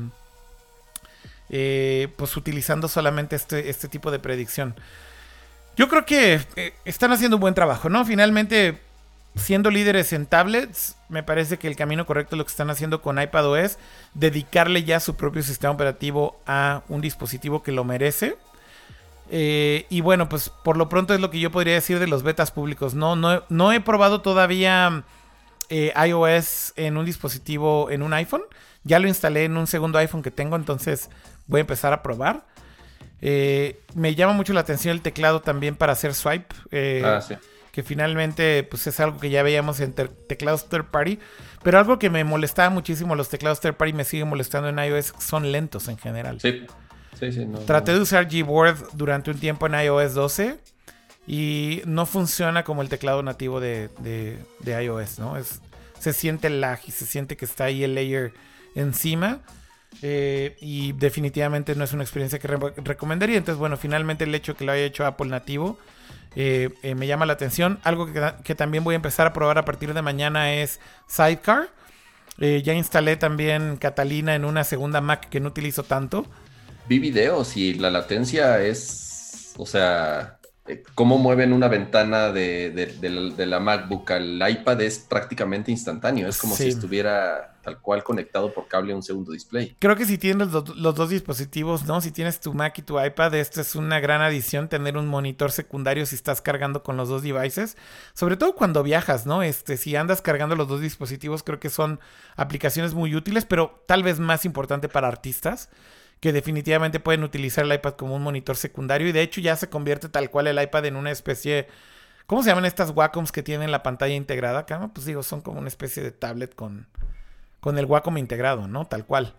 eh, pues utilizando solamente este, este tipo de predicción. Yo creo que están haciendo un buen trabajo, ¿no? Finalmente, siendo líderes en tablets, me parece que el camino correcto es lo que están haciendo con iPadOS, dedicarle ya su propio sistema operativo a un dispositivo que lo merece. Eh, y bueno, pues por lo pronto es lo que yo podría decir de los betas públicos. No, no, no he probado todavía eh, iOS en un dispositivo, en un iPhone. Ya lo instalé en un segundo iPhone que tengo, entonces voy a empezar a probar. Eh, me llama mucho la atención el teclado también para hacer swipe. Ah, que finalmente pues es algo que ya veíamos en teclados third party. Pero algo que me molestaba muchísimo los teclados third party me sigue molestando en iOS son lentos en general. Sí. Traté de usar Gboard durante un tiempo en iOS 12 y no funciona como el teclado nativo de, iOS, ¿no? Es, se siente lag y se siente que está ahí el layer encima. Eh, y definitivamente no es una experiencia que recomendaría. Entonces, bueno, finalmente el hecho que lo haya hecho Apple nativo eh, eh, me llama la atención. Algo que, que, también voy a empezar a probar a partir de mañana es Sidecar. ya instalé también Catalina en una segunda Mac que no utilizo tanto vi videos y la latencia es, o sea, cómo mueven una ventana de, la, MacBook al iPad es prácticamente instantáneo. Es como si estuviera tal cual conectado por cable a un segundo display. Creo que si tienes los, los, dos dispositivos, ¿no? Si tienes tu Mac y tu iPad, esto es una gran adición tener un monitor secundario si estás cargando con los dos devices. Sobre todo cuando viajas, ¿no? Este, si andas cargando los dos dispositivos, creo que son aplicaciones muy útiles, pero tal vez más importante para artistas que definitivamente pueden utilizar el iPad como un monitor secundario y de hecho ya se convierte tal cual el iPad en una especie... ¿Cómo se llaman estas Wacoms que tienen la pantalla integrada acá? Pues digo, son como una especie de tablet con, con el Wacom integrado, ¿no? Tal cual.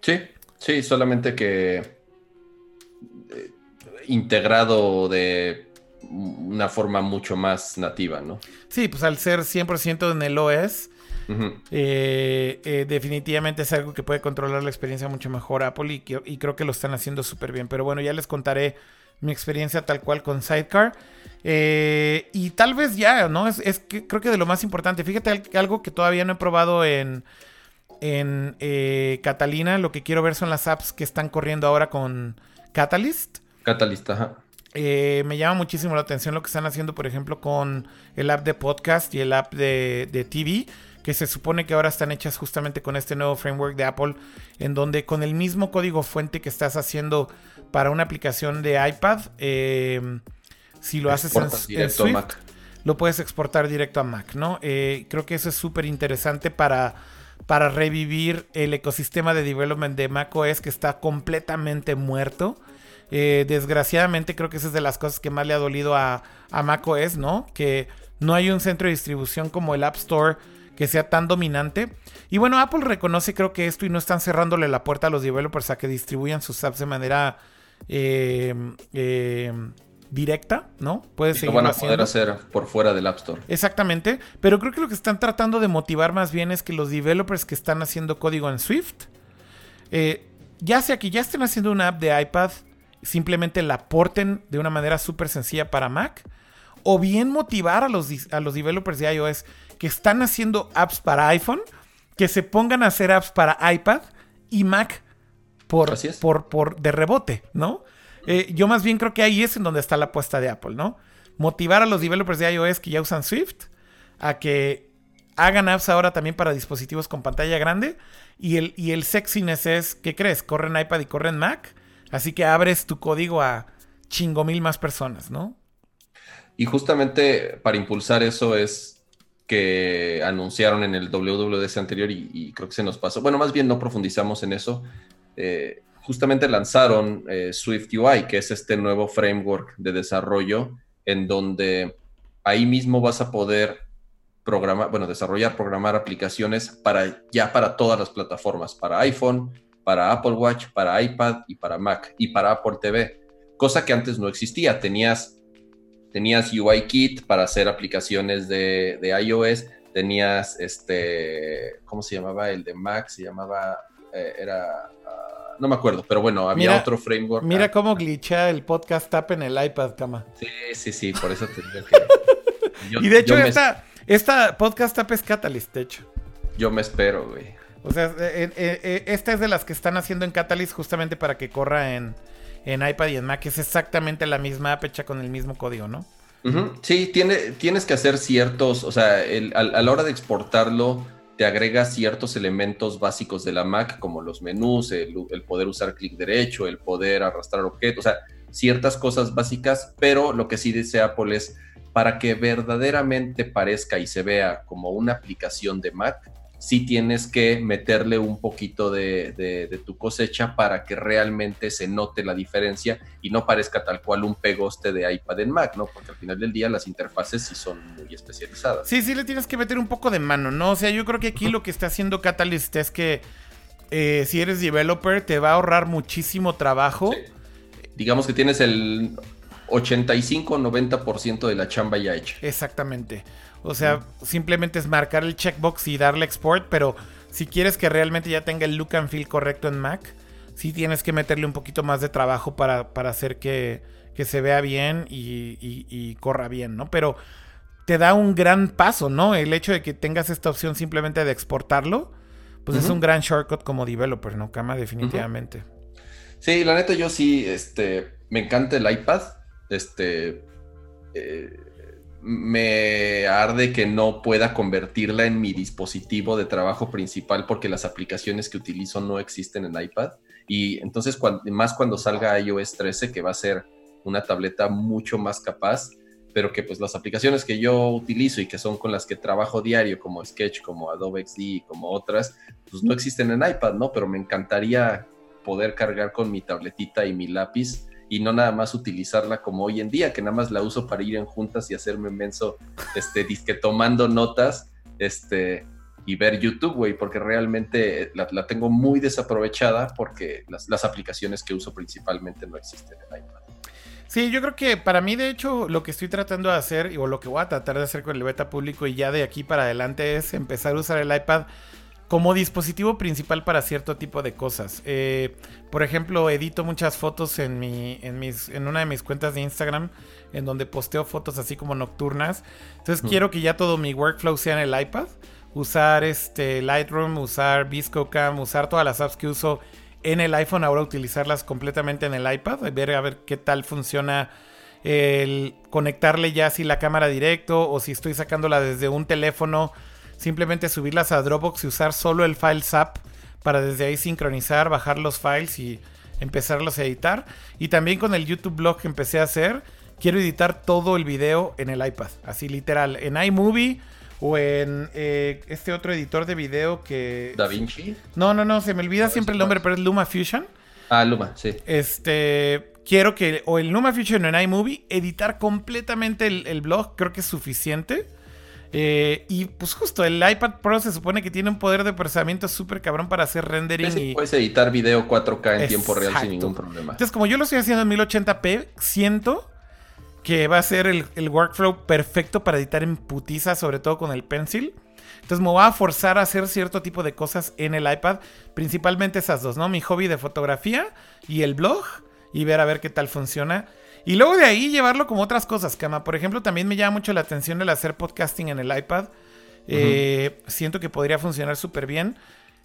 Sí, sí, solamente que eh, integrado de una forma mucho más nativa, ¿no? Sí, pues al ser 100% en el OS, eh, eh, definitivamente es algo que puede controlar la experiencia mucho mejor Apple y, creo que lo están haciendo súper bien. Pero bueno, ya les contaré mi experiencia tal cual con Sidecar. Eh, y tal vez ya, ¿no? Es, que creo que de lo más importante. Fíjate algo que todavía no he probado en, en Catalina, lo que quiero ver son las apps que están corriendo ahora con Catalyst. Catalyst, ajá. Eh, me llama muchísimo la atención lo que están haciendo, por ejemplo, con el app de podcast y el app de, de TV, que se supone que ahora están hechas justamente con este nuevo framework de Apple, en donde con el mismo código fuente que estás haciendo para una aplicación de iPad, eh, si lo haces en, Swift, lo puedes exportar directo a Mac, ¿no? Eh, creo que eso es súper interesante para, para revivir el ecosistema de development de macOS que está completamente muerto. Eh, desgraciadamente creo que esa es de las cosas que más le ha dolido a, a macOS, ¿no? Que no hay un centro de distribución como el App Store que sea tan dominante. Y bueno, Apple reconoce creo que esto y no están cerrándole la puerta a los developers a que distribuyan sus apps de manera eh, eh, directa, ¿no? Puede seguir van a poder hacer por fuera del App Store. Exactamente, pero creo que lo que están tratando de motivar más bien es que los developers que están haciendo código en Swift, ya sea que ya estén haciendo una app de iPad simplemente la porten de una manera súper sencilla para Mac. O bien motivar a los, a los developers de iOS que están haciendo apps para iPhone, que se pongan a hacer apps para iPad y Mac por, por, por de rebote, ¿no? Eh, yo más bien creo que ahí es en donde está la apuesta de Apple, ¿no? Motivar a los developers de iOS que ya usan Swift a que hagan apps ahora también para dispositivos con pantalla grande. Y el, y el sexiness es, ¿qué crees? Corren iPad y corren Mac. Así que abres tu código a chingo mil más personas, ¿no? Y justamente para impulsar eso es que anunciaron en el WWDC anterior y, creo que se nos pasó. Bueno, más bien no profundizamos en eso. Eh, justamente lanzaron eh, Swift UI, que es este nuevo framework de desarrollo en donde ahí mismo vas a poder programar, bueno, desarrollar, programar aplicaciones para ya para todas las plataformas, para iPhone, para Apple Watch, para iPad y para Mac y para Apple TV, cosa que antes no existía. Tenías, tenías UIKit para hacer aplicaciones de, iOS, tenías este, ¿cómo se llamaba? El de Mac, se llamaba, eh, era, ah, no me acuerdo, pero bueno, había otro framework. Mira cómo glitcha el podcast app en el iPad, cama. Sí, sí, sí, por eso tendría que... y de hecho, esta, esta podcast app es Catalyst, de hecho. Yo me espero, güey. O sea, eh, eh, esta es de las que están haciendo en Catalyst justamente para que corra en, iPad y en Mac. Es exactamente la misma app con el mismo código, ¿no? Sí, tiene, tienes que hacer ciertos, o sea, a, la hora de exportarlo, te agrega ciertos elementos básicos de la Mac, como los menús, el, el poder usar clic derecho, el poder arrastrar objetos, o sea, ciertas cosas básicas, pero lo que sí dice Apple es para que verdaderamente parezca y se vea como una aplicación de Mac, sí tienes que meterle un poquito de, tu cosecha para que realmente se note la diferencia y no parezca tal cual un pegoste de iPad en Mac, ¿no? Porque al final del día las interfaces sí son muy especializadas. Sí, sí le tienes que meter un poco de mano, ¿no? O sea, yo creo que aquí lo que está haciendo Catalyst es que eh, si eres developer te va a ahorrar muchísimo trabajo. Digamos que tienes el 85-90% de la chamba ya hecha. Exactamente. O sea, simplemente es marcar el checkbox y darle export, pero si quieres que realmente ya tenga el look and feel correcto en Mac, sí tienes que meterle un poquito más de trabajo para, hacer que, se vea bien y, corra bien, ¿no? Pero te da un gran paso, ¿no? El hecho de que tengas esta opción simplemente de exportarlo, pues es un gran shortcut como developer, ¿no? Cama, definitivamente. Sí, la neta yo sí, este, me encanta el iPad, este... Eh, me arde que no pueda convertirla en mi dispositivo de trabajo principal porque las aplicaciones que utilizo no existen en iPad. Y entonces, más cuando salga iOS 13, que va a ser una tableta mucho más capaz, pero que pues las aplicaciones que yo utilizo y que son con las que trabajo diario, como Sketch, como Adobe XD, como otras, pues no existen en iPad, ¿no? Pero me encantaría poder cargar con mi tabletita y mi lápiz y no nada más utilizarla como hoy en día, que nada más la uso para ir en juntas y hacerme menso, este, disque tomando notas, este, y ver YouTube, güey, porque realmente la, tengo muy desaprovechada porque las, aplicaciones que uso principalmente no existen en iPad. Sí, yo creo que para mí, de hecho, lo que estoy tratando de hacer, o lo que voy a tratar de hacer con el beta público y ya de aquí para adelante, es empezar a usar el iPad como dispositivo principal para cierto tipo de cosas. Eh, por ejemplo, edito muchas fotos en, mi, en, mis, en una de mis cuentas de Instagram, en donde posteo fotos así como nocturnas. Entonces quiero que ya todo mi workflow sea en el iPad. usar este Lightroom, usar ViscoCam, usar todas las apps que uso en el iPhone, ahora utilizarlas completamente en el iPad, ver a ver qué tal funciona el conectarle ya así la cámara directo o si estoy sacándola desde un teléfono, simplemente subirlas a Dropbox y usar solo el Files app para desde ahí sincronizar, bajar los files y empezarlos a editar. Y también con el YouTube blog que empecé a hacer, quiero editar todo el video en el iPad, así literal, en iMovie o en eh, este otro editor de video que... ¿Da Vinci? No, no, no, se me olvida siempre el nombre, pero es Luma Fusion. Ah, Luma, sí. Este, quiero que, o el Luma Fusion o en iMovie, editar completamente el, blog, creo que es suficiente. Eh, y pues justo el iPad Pro se supone que tiene un poder de procesamiento súper cabrón para hacer rendering. y... Puedes editar video 4K en tiempo real sin ningún problema. Entonces, como yo lo estoy haciendo en 1080p, siento que va a ser el, workflow perfecto para editar en putiza, sobre todo con el pencil. Entonces me voy a forzar a hacer cierto tipo de cosas en el iPad, principalmente esas dos, ¿no? Mi hobby de fotografía y el blog, y ver a ver qué tal funciona. Y luego de ahí llevarlo como otras cosas, Cama. Por ejemplo, también me llama mucho la atención el hacer podcasting en el iPad. Eh, siento que podría funcionar súper bien.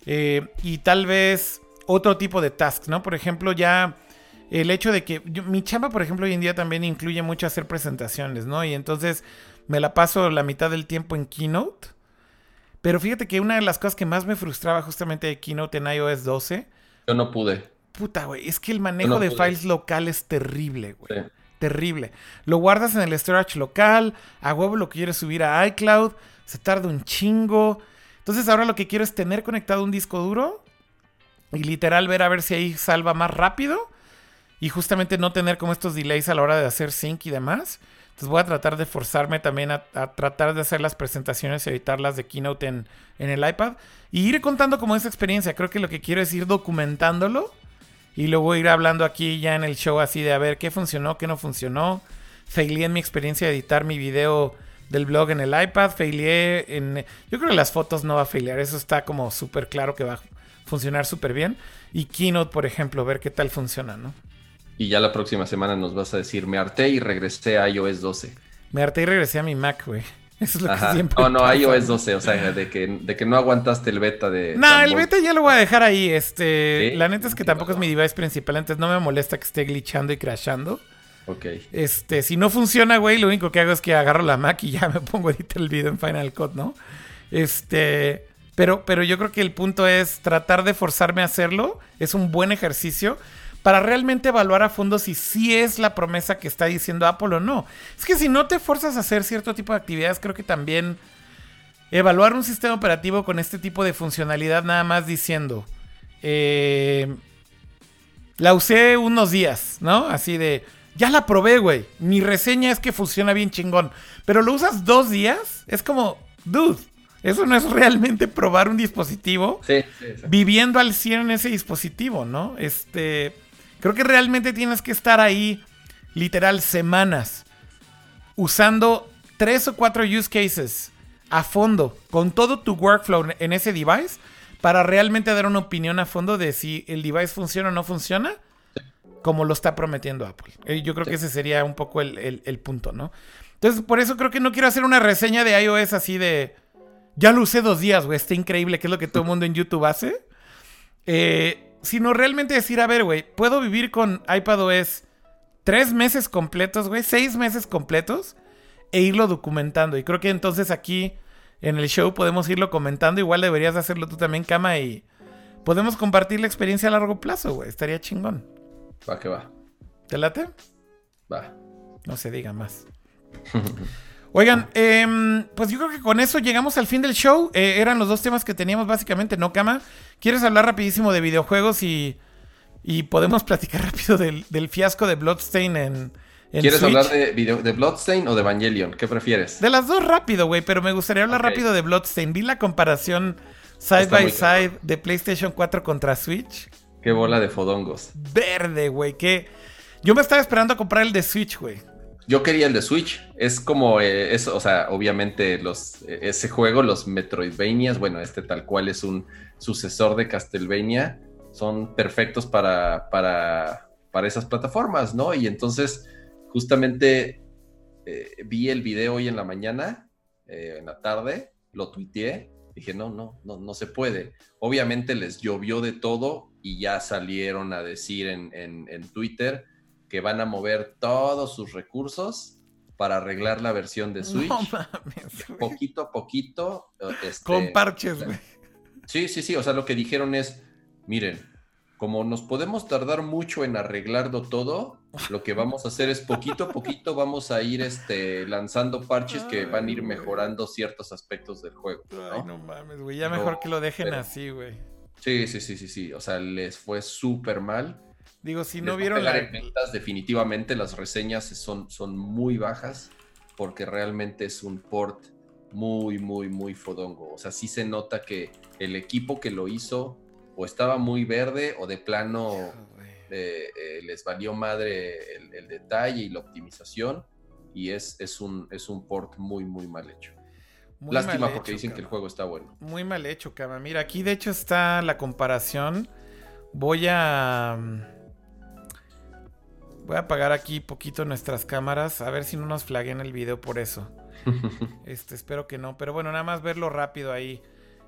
Eh, y tal vez otro tipo de tasks, ¿no? Por ejemplo, ya el hecho de que mi chamba, por ejemplo, hoy en día también incluye mucho hacer presentaciones, ¿no? Y entonces me la paso la mitad del tiempo en Keynote. Pero fíjate que una de las cosas que más me frustraba justamente de Keynote en iOS 12. Yo no pude. Puta, güey. Es que el manejo de files local es terrible, güey. Terrible. Lo guardas en el storage local. A huevo lo quieres subir a iCloud. Se tarda un chingo. Entonces ahora lo que quiero es tener conectado un disco duro. Y literal ver a ver si ahí salva más rápido y justamente no tener como estos delays a la hora de hacer sync y demás. Entonces voy a tratar de forzarme también a, tratar de hacer las presentaciones y editarlas de Keynote en, en, el iPad. Y ir contando como esa experiencia. Creo que lo que quiero es ir documentándolo. Y luego ir hablando aquí ya en el show así de a ver qué funcionó, qué no funcionó. Failé en mi experiencia de editar mi video del blog en el iPad. Failé en... Yo creo que las fotos no va a failear. Eso está como súper claro que va a funcionar súper bien. Y Keynote, por ejemplo, ver qué tal funciona, ¿no? Y ya la próxima semana nos vas a decir, me harté y regresé a iOS 12. Me harté y regresé a mi Mac, güey. Eso es lo que siempre. No, no, iOS 12, o sea, de que, de que no aguantaste el beta de. No, el beta ya lo voy a dejar ahí. Este, La neta es que tampoco es mi device principal, entonces no me molesta que esté glitchando y crashando. Ok. Este, si no funciona, güey, lo único que hago es que agarro la Mac y ya me pongo a editar el video en Final Cut, ¿no? Este. Pero, pero yo creo que el punto es tratar de forzarme a hacerlo. Es un buen ejercicio para realmente evaluar a fondo si sí es la promesa que está diciendo Apple o no. Es que si no te fuerzas a hacer cierto tipo de actividades, creo que también evaluar un sistema operativo con este tipo de funcionalidad nada más diciendo, eh, la usé unos días, ¿no? Así de, ya la probé, güey. Mi reseña es que funciona bien chingón. Pero lo usas dos días, es como, dude. Eso no es realmente probar un dispositivo viviendo al 100 en ese dispositivo, ¿no? Este, Creo que realmente tienes que estar ahí, literal, semanas, usando tres o cuatro use cases a fondo, con todo tu workflow en ese device, para realmente dar una opinión a fondo de si el device funciona o no funciona, como lo está prometiendo Apple. Eh, yo creo que ese sería un poco el, punto, ¿no? Entonces, por eso creo que no quiero hacer una reseña de iOS así de. Ya lo usé dos días, güey. Está increíble, que es lo que todo el mundo en YouTube hace. Eh, sino realmente decir, a ver, güey, puedo vivir con iPadOS tres meses completos, güey, seis meses completos e irlo documentando. Y creo que entonces aquí en el show podemos irlo comentando. Igual deberías hacerlo tú también, Cama, y podemos compartir la experiencia a largo plazo, güey. Estaría chingón. Va que va. ¿Te late? Va. No se diga más. Oigan, em, pues yo creo que con eso llegamos al fin del show. Eh, eran los dos temas que teníamos básicamente, ¿no, Cama? ¿Quieres hablar rapidísimo de videojuegos y, y podemos platicar rápido del, fiasco de Bloodstain en, en ¿Quieres hablar de, video, de Bloodstain o de Evangelion? ¿Qué prefieres? De las dos rápido, güey, pero me gustaría hablar rápido de Bloodstain. Vi la comparación side by side de PlayStation 4 contra Switch. Qué bola de fodongos. Verde, güey, que... Yo me estaba esperando a comprar el de Switch, güey. Yo quería el de Switch. Es como eh, o sea, obviamente los, eh, ese juego, los Metroidvanias, bueno, este tal cual es un sucesor de Castlevania, son perfectos para, para, para esas plataformas, ¿no? Y entonces, justamente eh, vi el video hoy en la mañana, en la tarde, lo tuiteé Dije, no, no, no, no se puede. Obviamente les llovió de todo y ya salieron a decir en, en, Twitter que van a mover todos sus recursos para arreglar la versión de Switch. No mames, poquito a poquito. Este, Con parches, güey. Sí, sí, sí. O sea, lo que dijeron es, miren, como nos podemos tardar mucho en arreglarlo todo, lo que vamos a hacer es poquito a poquito vamos a ir este, lanzando parches que van a ir mejorando ciertos aspectos del juego. Ay, no mames, güey. Ya mejor que lo dejen así, güey. Sí, sí, sí, sí, sí. O sea, les fue súper mal. Digo, si no vieron la... ventas, definitivamente las reseñas son, son muy bajas porque realmente es un port muy, muy, muy fodongo. O sea, sí se nota que el equipo que lo hizo o estaba muy verde o de plano eh, eh, les valió madre el, detalle y la optimización y es, es, un, es un port muy, muy mal hecho. Lástima porque dicen que el juego está bueno. Muy mal hecho, Kama. Mira, aquí de hecho está la comparación. Voy a... Voy a apagar aquí poquito nuestras cámaras, a ver si no nos flaguen el video por eso. este, espero que no, pero bueno, nada más verlo rápido ahí.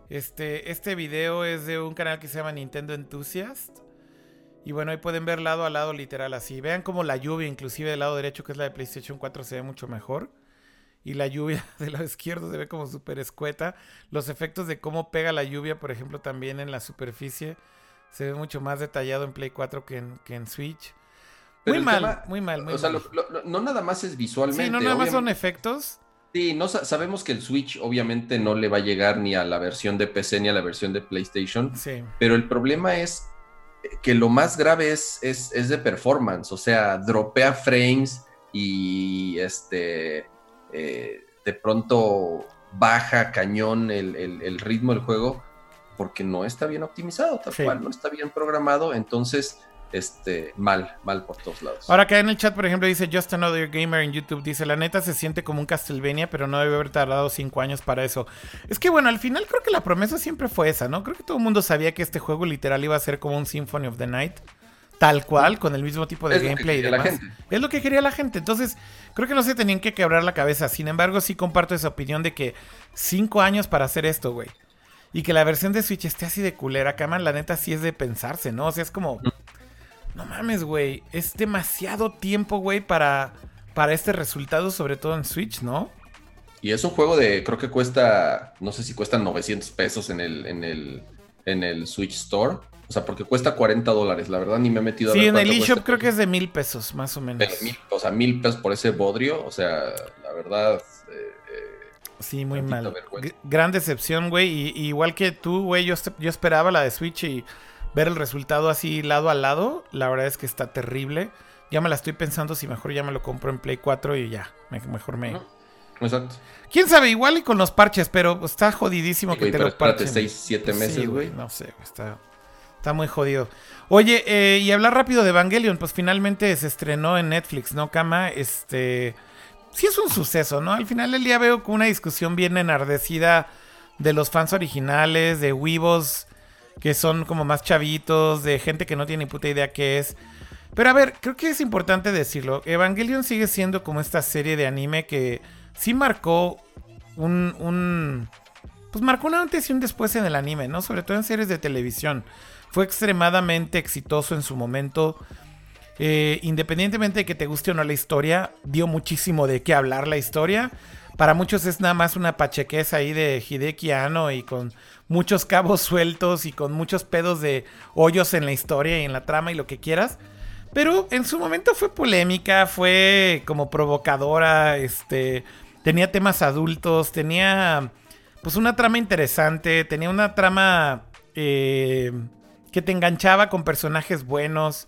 Este, este video es de un canal que se llama Nintendo Enthusiast. Y bueno, ahí pueden ver lado a lado literal así. Vean como la lluvia, inclusive del lado derecho, que es la de PlayStation 4, se ve mucho mejor. Y la lluvia del lado izquierdo se ve como súper escueta. Los efectos de cómo pega la lluvia, por ejemplo, también en la superficie. Se ve mucho más detallado en Play 4 que en, que en Switch. Muy mal, muy mal, muy o sea, no nada más es visualmente. Sí, no nada más son efectos. Sí, no sabemos que el Switch obviamente no le va a llegar ni a la versión de PC ni a la versión de PlayStation. Sí. Pero el problema es que lo más grave es, es, es de performance. O sea, dropea frames y este eh, de pronto baja cañón el, el, ritmo del juego porque no está bien optimizado, tal cual, no está bien programado. Entonces este, mal, mal por todos lados. Ahora acá en el chat, por ejemplo, dice Just Another Gamer en YouTube, dice, la neta se siente como un Castlevania, pero no debe haber tardado cinco años para eso. Es que bueno, al final creo que la promesa siempre fue esa, ¿no? Creo que todo el mundo sabía que este juego literal iba a ser como un Symphony of the Night. Tal cual, con el mismo tipo de gameplay y demás. Es lo que quería la gente. Entonces, creo que no se tenían que quebrar la cabeza. Sin embargo, sí comparto esa opinión de que cinco años para hacer esto, güey. Y que la versión de Switch esté así de culera, cama, la neta sí es de pensarse, ¿no? O sea, es como. No mames, güey. Es demasiado tiempo, güey, para, para este resultado, sobre todo en Switch, ¿no? Y es un juego de, creo que cuesta, no sé si cuesta 900 pesos en el, en el, en el Switch Store. O sea, porque cuesta 40 dólares. La verdad ni me he metido a Sí, en el eShop creo que es de mil pesos, más o menos. o sea, mil pesos por ese bodrio. O sea, la verdad... Eh, eh, sí, muy mal. Gran decepción, güey. Y, igual que tú, güey, yo, yo esperaba la de Switch y ver el resultado así lado a lado, la verdad es que está terrible. Ya me la estoy pensando si mejor ya me lo compro en Play 4 y ya, mejor me... Exacto. Quién sabe, igual y con los parches, pero está jodidísimo que te lo parchen. 6, 7 meses, güey. no sé, está, está muy jodido. Oye, eh, y hablar rápido de Evangelion, pues finalmente se estrenó en Netflix, ¿no, Cama? Este. Sí es un suceso, ¿no? Al final del día veo una discusión bien enardecida de los fans originales, de Weebos que son como más chavitos, de gente que no tiene ni puta idea qué es. Pero a ver, creo que es importante decirlo. Evangelion sigue siendo como esta serie de anime que sí marcó un, un pues marcó un antes y un después en el anime, ¿no? Sobre todo en series de televisión. Fue extremadamente exitoso en su momento. Eh, independientemente de que te guste o no la historia, dio muchísimo de qué hablar la historia. Para muchos es nada más una pachequeza ahí de Hideki Anno y con muchos cabos sueltos y con muchos pedos de hoyos en la historia y en la trama y lo que quieras. Pero en su momento fue polémica, fue como provocadora, este, tenía temas adultos, tenía pues una trama interesante, tenía una trama eh, que te enganchaba con personajes buenos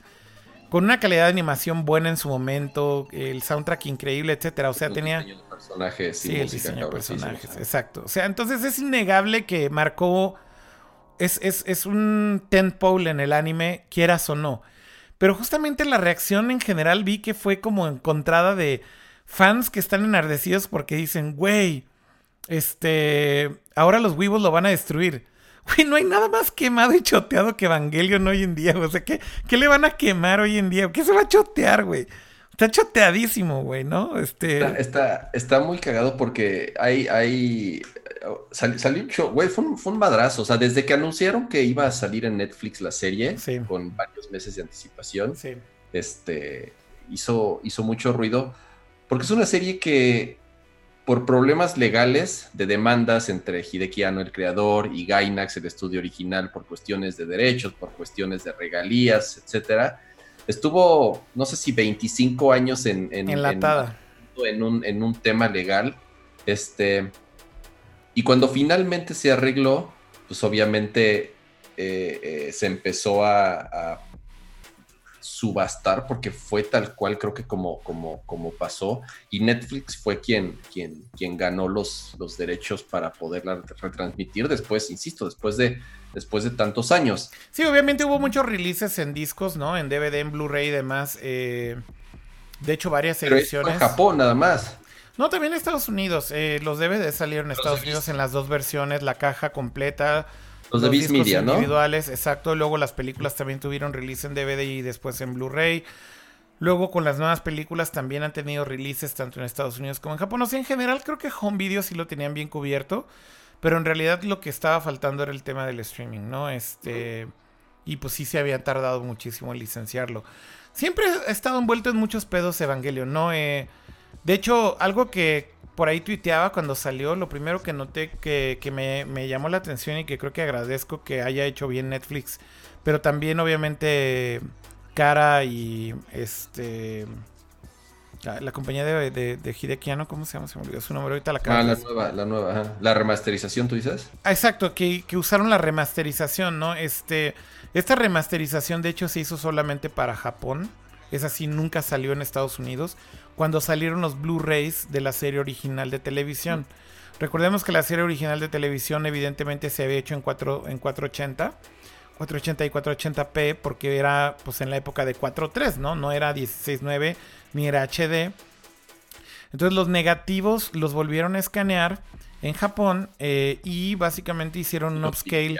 con una calidad de animación buena en su momento, el soundtrack increíble, etcétera. O sea, tenía. Diseño de personajes sí, el diseño de personajes, exacto. O sea, entonces es innegable que marcó. Es, es, es un tentpole en el anime, quieras o no. Pero justamente la reacción en general vi que fue como encontrada de fans que están enardecidos porque dicen, güey, este, ahora los Weevils lo van a destruir. Güey, no hay nada más quemado y choteado que Evangelion hoy en día. O sea, ¿qué, ¿qué le van a quemar hoy en día? ¿Qué se va a chotear, güey? Está choteadísimo, güey, ¿no? Este... Está, está, muy cagado porque hay, hay salió un show, güey, fue un, madrazo. O sea, desde que anunciaron que iba a salir en Netflix la serie, con varios meses de anticipación, este, hizo, hizo mucho ruido. Porque es una serie que, por problemas legales de demandas entre Hideki Anno, el creador, y Gainax, el estudio original, por cuestiones de derechos, por cuestiones de regalías, etcétera, estuvo, no sé si 25 años en, en, Enlatada. en, un, en un tema legal. Este, y cuando finalmente se arregló, pues obviamente eh, eh, se empezó a, subastar porque fue tal cual creo que como, como, como pasó y Netflix fue quien, quien, quien ganó los, los derechos para poderla retransmitir después, insisto, después de, después de tantos años. Sí, obviamente hubo muchos releases en discos, ¿no? En DVD, en Blu-ray y demás. Eh, de hecho, varias Pero ediciones. en Japón nada más. No, también en Estados Unidos. Eh, los DVD salieron en Estados Unidos en las dos versiones, la caja completa. Los, de Viz Media, ¿no? individuales, exacto. Luego las películas también tuvieron release en DVD y después en Blu-ray. Luego con las nuevas películas también han tenido releases tanto en Estados Unidos como en Japón. O sea, en general creo que Home Video sí lo tenían bien cubierto. Pero en realidad lo que estaba faltando era el tema del streaming, ¿no? Este. Y pues sí se había tardado muchísimo en licenciarlo. Siempre he estado envuelto en muchos pedos Evangelio, ¿no? Eh, de hecho, algo que por ahí tuiteaba cuando salió, lo primero que noté que, me, llamó la atención y que creo que agradezco que haya hecho bien Netflix, pero también obviamente Cara y este... La, compañía de, de, de Hidekiano, ¿cómo se llama? Se me olvidó su nombre ahorita. La ah, la nueva, la nueva, La remasterización, ¿tú dices? Ah, exacto, que, que, usaron la remasterización, ¿no? Este, esta remasterización, de hecho, se hizo solamente para Japón. Es así, nunca salió en Estados Unidos cuando salieron los Blu-rays de la serie original de televisión. Recordemos que la serie original de televisión evidentemente se había hecho en, 4, en 480. 480 y 480p porque era pues en la época de 4.3, ¿no? No era 16.9 ni era HD. Entonces los negativos los volvieron a escanear en Japón eh, y básicamente hicieron un upscale.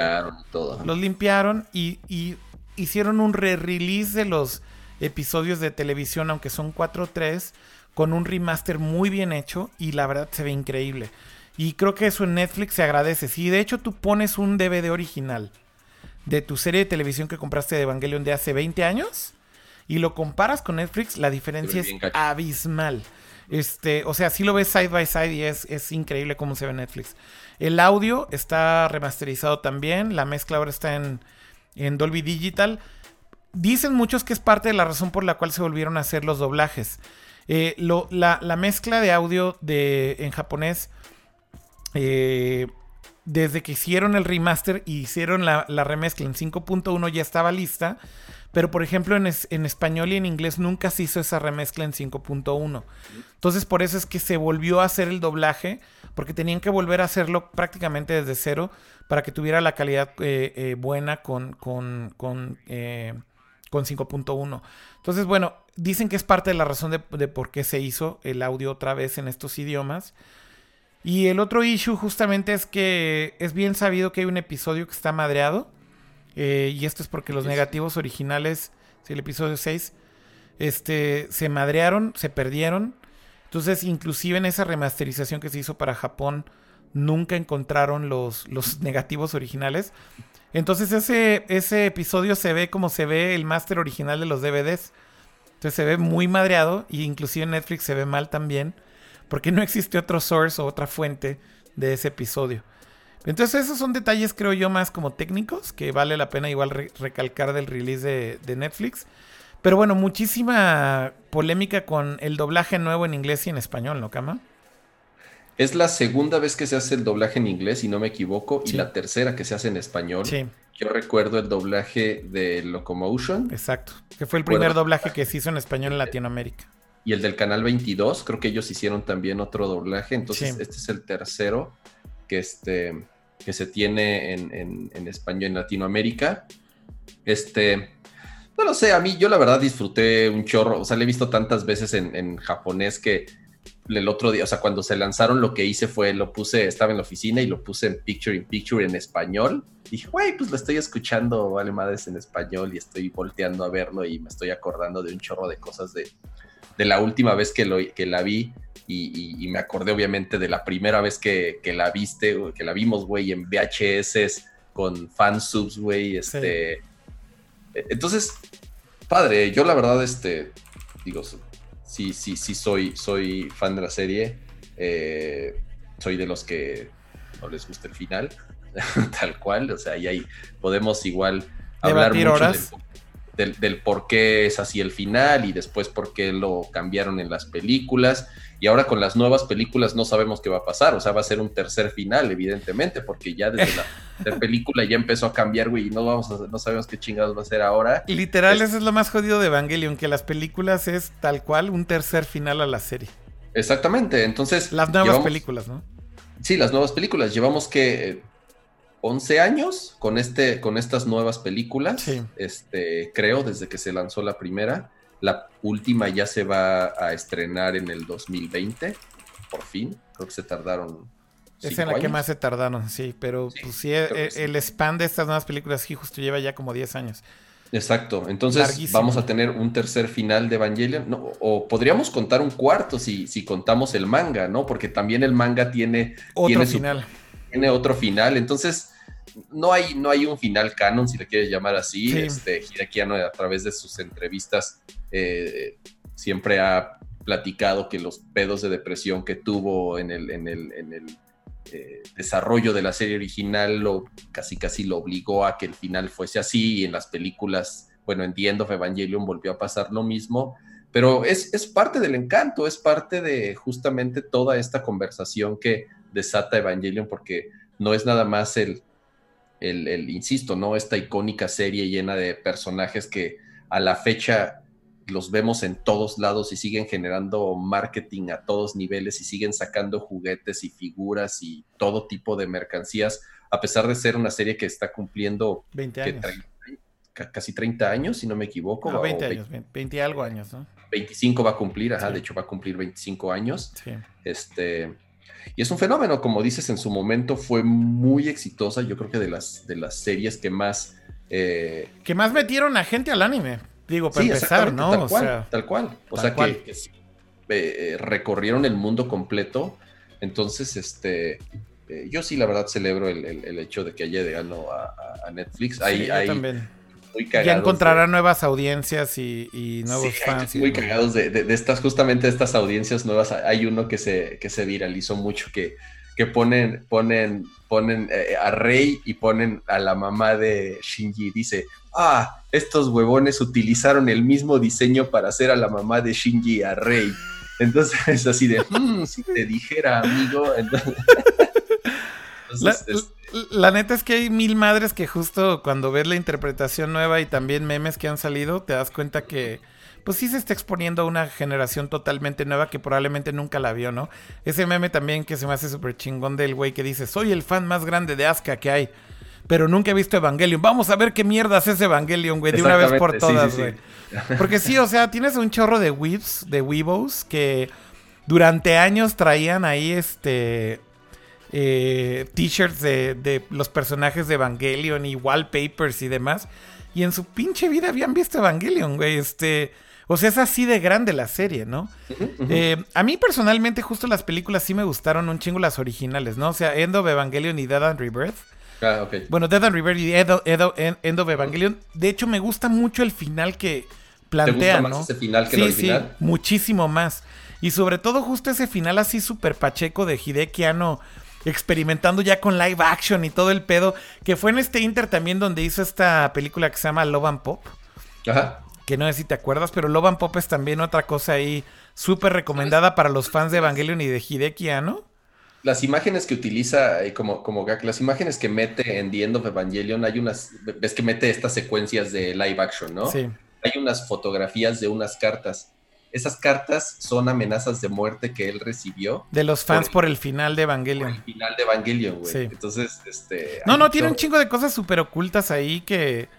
Los limpiaron y, y hicieron un re-release de los episodios de televisión, aunque son 4-3, con un remaster muy bien hecho y la verdad se ve increíble. Y creo que eso en Netflix se agradece. Si de hecho tú pones un DVD original de tu serie de televisión que compraste de Evangelion de hace 20 años y lo comparas con Netflix, la diferencia es abismal. Este, o sea, si lo ves side by side y es, es increíble cómo se ve Netflix. El audio está remasterizado también, la mezcla ahora está en, en Dolby Digital. Dicen muchos que es parte de la razón por la cual se volvieron a hacer los doblajes. Eh, la, mezcla de audio de, en japonés, eh, desde que hicieron el remaster y hicieron la, remezcla en 5.1 ya estaba lista. Pero por ejemplo en, en, español y en inglés nunca se hizo esa remezcla en 5.1. Entonces por eso es que se volvió a hacer el doblaje. Porque tenían que volver a hacerlo prácticamente desde cero. Para que tuviera la calidad eh, buena con, con con 5.1. Entonces, bueno, dicen que es parte de la razón de, por qué se hizo el audio otra vez en estos idiomas. Y el otro issue justamente es que es bien sabido que hay un episodio que está madreado. Eh, y esto es porque los negativos originales, el episodio 6, este, se madrearon, se perdieron. Entonces, inclusive en esa remasterización que se hizo para Japón, nunca encontraron los, los negativos originales. Entonces ese, ese episodio se ve como se ve el máster original de los DVDs. Entonces se ve muy madreado y inclusive Netflix se ve mal también porque no existe otro source o otra fuente de ese episodio. Entonces esos son detalles creo yo más como técnicos que vale la pena igual recalcar del release de, de Netflix. Pero bueno, muchísima polémica con el doblaje nuevo en inglés y en español, ¿no, Kama? Es la segunda vez que se hace el doblaje en inglés, si no me equivoco, y la tercera que se hace en español. Sí. Yo recuerdo el doblaje de Locomotion. Exacto, que fue el primer doblaje que se hizo en español en Latinoamérica. Y el del Canal 22, creo que ellos hicieron también otro doblaje. Entonces, este es el tercero que, este, que se tiene en, español en Latinoamérica. Este, no lo sé, a mí yo la verdad disfruté un chorro. O sea, le he visto tantas veces en, en japonés que el otro día, o sea, cuando se lanzaron lo que hice fue, lo puse, estaba en la oficina y lo puse en Picture in Picture en español. dije, güey, pues lo estoy escuchando, vale madres en español y estoy volteando a verlo y me estoy acordando de un chorro de cosas de, de la última vez que, lo, que la vi y, me acordé obviamente de la primera vez que, que la viste, que la vimos, güey, en VHS con fansubs, güey, este... E, entonces, padre, yo la verdad, este, digo, sí, sí, sí soy, soy fan de la serie. Eh, soy de los que no les gusta el final, tal cual. O sea, y ahí podemos igual hablar mucho Del, del, por qué es así el final y después por qué lo cambiaron en las películas. Y ahora con las nuevas películas no sabemos qué va a pasar. O sea, va a ser un tercer final, evidentemente, porque ya desde la película ya empezó a cambiar, güey, y no, vamos no sabemos qué chingados va a ser ahora. Literal, eso es lo más jodido de Evangelion, que las películas es tal cual un tercer final a la serie. Exactamente, entonces... Las nuevas películas, ¿no? Sí, las nuevas películas. Llevamos que 11 años con, este, con estas nuevas películas, sí. este, creo, desde que se lanzó la primera. La última ya se va a estrenar en el 2020, por fin. Creo que se tardaron. Es en la que más se tardaron, sí, pero pues sí, e, el, spam de estas nuevas películas sí justo lleva ya como 10 años. Exacto, entonces vamos a tener un tercer final de Evangelion, o podríamos contar un cuarto si, si contamos el manga, ¿no? Porque también el manga tiene otro final. tiene otro final, entonces no hay, no hay un final canon, si le quieres llamar así. Este, a través de sus entrevistas eh, siempre ha platicado que los pedos de depresión que tuvo en el, en el, en el eh, desarrollo de la serie original lo casi casi lo obligó a que el final fuese así y en las películas, bueno, en The End of Evangelion volvió a pasar lo mismo, pero es, es parte del encanto, es parte de justamente toda esta conversación que desata Evangelion porque no es nada más el, el, el, insisto, ¿no? Esta icónica serie llena de personajes que a la fecha los vemos en todos lados y siguen generando marketing a todos niveles y siguen sacando juguetes y figuras y todo tipo de mercancías, a pesar de ser una serie que está cumpliendo 20 años. casi 30 años, si no me equivoco. No, 20 años, 20, algo años, ¿no? 25 va a cumplir, ajá, de hecho va a cumplir 25 años. Este, y es un fenómeno, como dices, en su momento fue muy exitosa, yo creo que de las, de las series que más... Eh, que más metieron a gente al anime. Digo, para empezar, ¿no? Tal cual, tal cual. O sea, que, eh, recorrieron el mundo completo. Entonces, este, eh, yo sí, la verdad, celebro el, hecho de que haya llegado a, Netflix. Ahí, sí, también. ya encontrará nuevas audiencias y, nuevos fans. Muy cagados de, estas, justamente estas audiencias nuevas. Hay uno que se, que se viralizó mucho, que, que ponen, ponen, ponen eh, a Rey y ponen a la mamá de Shinji. Dice, ah, estos huevones utilizaron el mismo diseño para hacer a la mamá de Shinji a Rey. Entonces es así de, mm, si te dijera, amigo. la, neta es que hay mil madres que justo cuando ves la interpretación nueva y también memes que han salido, te das cuenta que pues sí se está exponiendo a una generación totalmente nueva que probablemente nunca la vio, ¿no? Ese meme también que se me hace súper chingón del güey que dice, soy el fan más grande de Asuka que hay pero nunca he visto Evangelion. Vamos a ver qué mierda es Evangelion, güey, de una vez por todas, güey. Porque sí, o sea, tienes un chorro de weebs, de weebos, que durante años traían ahí este eh, t-shirts de, de, los personajes de Evangelion y wallpapers y demás. Y en su pinche vida habían visto Evangelion, güey. Este. O sea, es así de grande la serie, ¿no? Eh, a mí personalmente, justo las películas sí me gustaron un chingo las originales, ¿no? O sea, End of Evangelion y Dead and Rebirth. Ah, bueno, Dead and River y End of Evangelion. De hecho, me gusta mucho el final que plantea, ¿no? ese final que sí, Sí, muchísimo más. Y sobre todo justo ese final así súper pacheco de Hideki Anno experimentando ya con live action y todo el pedo, que fue en este Inter también donde hizo esta película que se llama Love and Pop. Ajá. Que no sé si te acuerdas, pero Love and Pop es también otra cosa ahí súper recomendada para los fans de Evangelion y de Hideki Anno las imágenes que utiliza eh, como, como las imágenes que mete en The End of Evangelion, hay unas, ves que mete estas secuencias de live action, ¿no? Sí. Hay unas fotografías de unas cartas. Esas cartas son amenazas de muerte que él recibió. De los fans por el, final de Evangelion. Por el final de Evangelion, güey. Sí. Entonces, este... No, no, tiene un chingo de cosas súper ocultas ahí que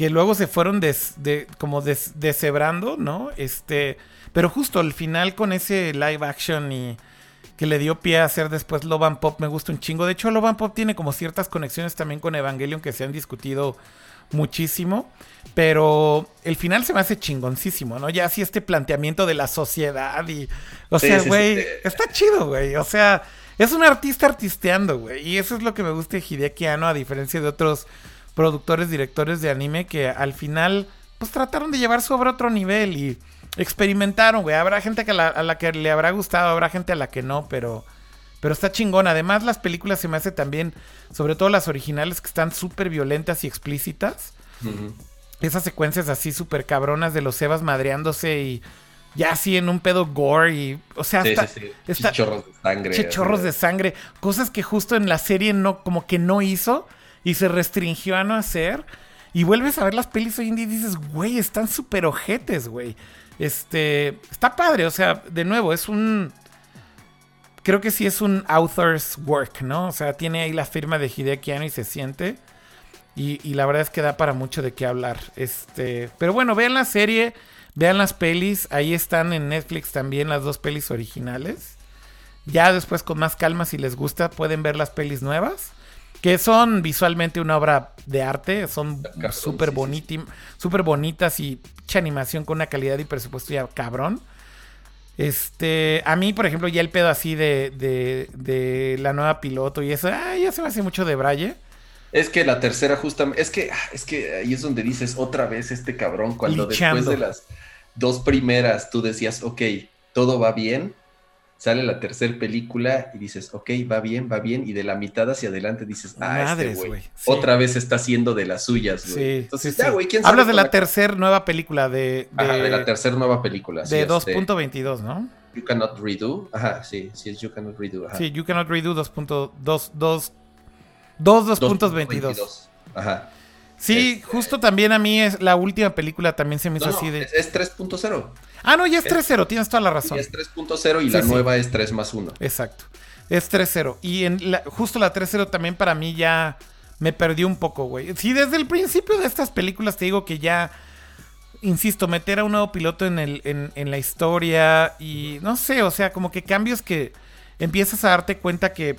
que luego se fueron des, de, como des, deshebrando, ¿no? Este, pero justo al final con ese live action y que le dio pie a hacer después Love and Pop me gusta un chingo. De hecho, Love and Pop tiene como ciertas conexiones también con Evangelion que se han discutido muchísimo. Pero el final se me hace chingoncísimo, ¿no? Ya así este planteamiento de la sociedad y... O sea, güey, está chido, güey. O sea, es un artista artisteando, güey. Y eso es lo que me gusta de Hideki Anno, a diferencia de otros productores, directores de anime que al final, pues trataron de llevar su obra a otro nivel y experimentaron, güey. Habrá gente que a la que le habrá gustado, habrá gente a la que no, pero... Pero está chingón. Además, las películas se me hace también, sobre todo las originales, que están súper violentas y explícitas. Esas secuencias así súper cabronas de los Evas madreándose y ya así en un pedo gore y o sea hasta, sí, de sangre chichorros de sangre. Cosas que justo en la serie no como que no hizo y se restringió a no hacer. Y vuelves a ver las pelis hoy en día y dices güey están súper ojetes güey. Este está padre o sea de nuevo es un creo que sí es un author's work no o sea tiene ahí la firma de Hideaki Anno y se siente y, la verdad es que da para mucho de qué hablar. Este, pero bueno, vean la serie, vean las pelis. Ahí están en Netflix también las dos pelis originales. Ya después con más calma, si les gusta, pueden ver las pelis nuevas. Que son visualmente una obra de arte. Son súper super bonitas y mucha animación con una calidad y presupuesto ya cabrón. Este, a mí, por ejemplo, ya el pedo así de, de, de la nueva piloto y eso, ya se me hace mucho de Braille. Es que la tercera justamente, es que, ah, es que ahí es donde dices otra vez este cabrón, cuando después de las dos primeras tú decías, ok, todo va bien, sale la tercera película y dices, ok, va bien, va bien, y de la mitad hacia adelante dices, ah, este güey, otra vez está haciendo de las suyas, güey. Sí, Entonces, ya, güey, ¿quién sabe Hablas de la, tercera nueva película de... de... Ajá, de la tercera nueva película. De 2.22, este, ¿no? You Cannot Redo. Ajá, sí, sí es You Cannot Redo. Ajá. Sí, You Cannot Redo 2.2 Dos, puntos 22. Ajá. Sí, justo también a mí es la última película también se me hizo así de. Es, 3.0. Ah, no, ya es 3.0, tienes toda la razón. es 3.0 y la nueva es 3 más 1. Exacto. Es 3.0. Y en la, justo la 3.0 también para mí ya me perdió un poco, güey. Sí, desde el principio de estas películas te digo que ya. Insisto, meter a un nuevo piloto en, el, en, en la historia y no sé, o sea, como que cambios que empiezas a darte cuenta que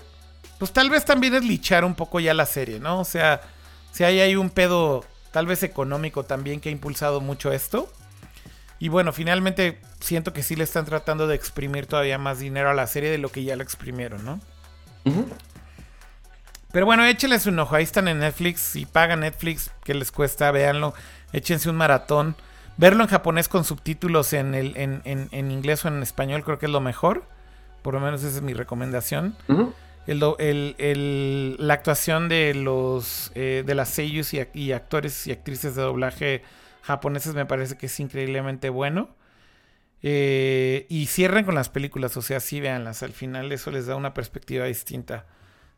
pues tal vez también es lichar un poco ya la serie, ¿no? O sea, si hay ahí un pedo tal vez económico también que ha impulsado mucho esto. Y bueno, finalmente siento que sí le están tratando de exprimir todavía más dinero a la serie de lo que ya la exprimieron, ¿no? Pero bueno, échenles un ojo. Ahí están en Netflix. Si pagan Netflix, que les cuesta, véanlo. Échense un maratón. Verlo en japonés con subtítulos en, el, en, inglés o en español creo que es lo mejor. Por lo menos esa es mi recomendación la actuación de los eh, de las seiyus y, actores y actrices de doblaje japoneses me parece que es increíblemente bueno. Eh, y cierren con las películas, o sea, sí véanlas. Al final eso les da una perspectiva distinta,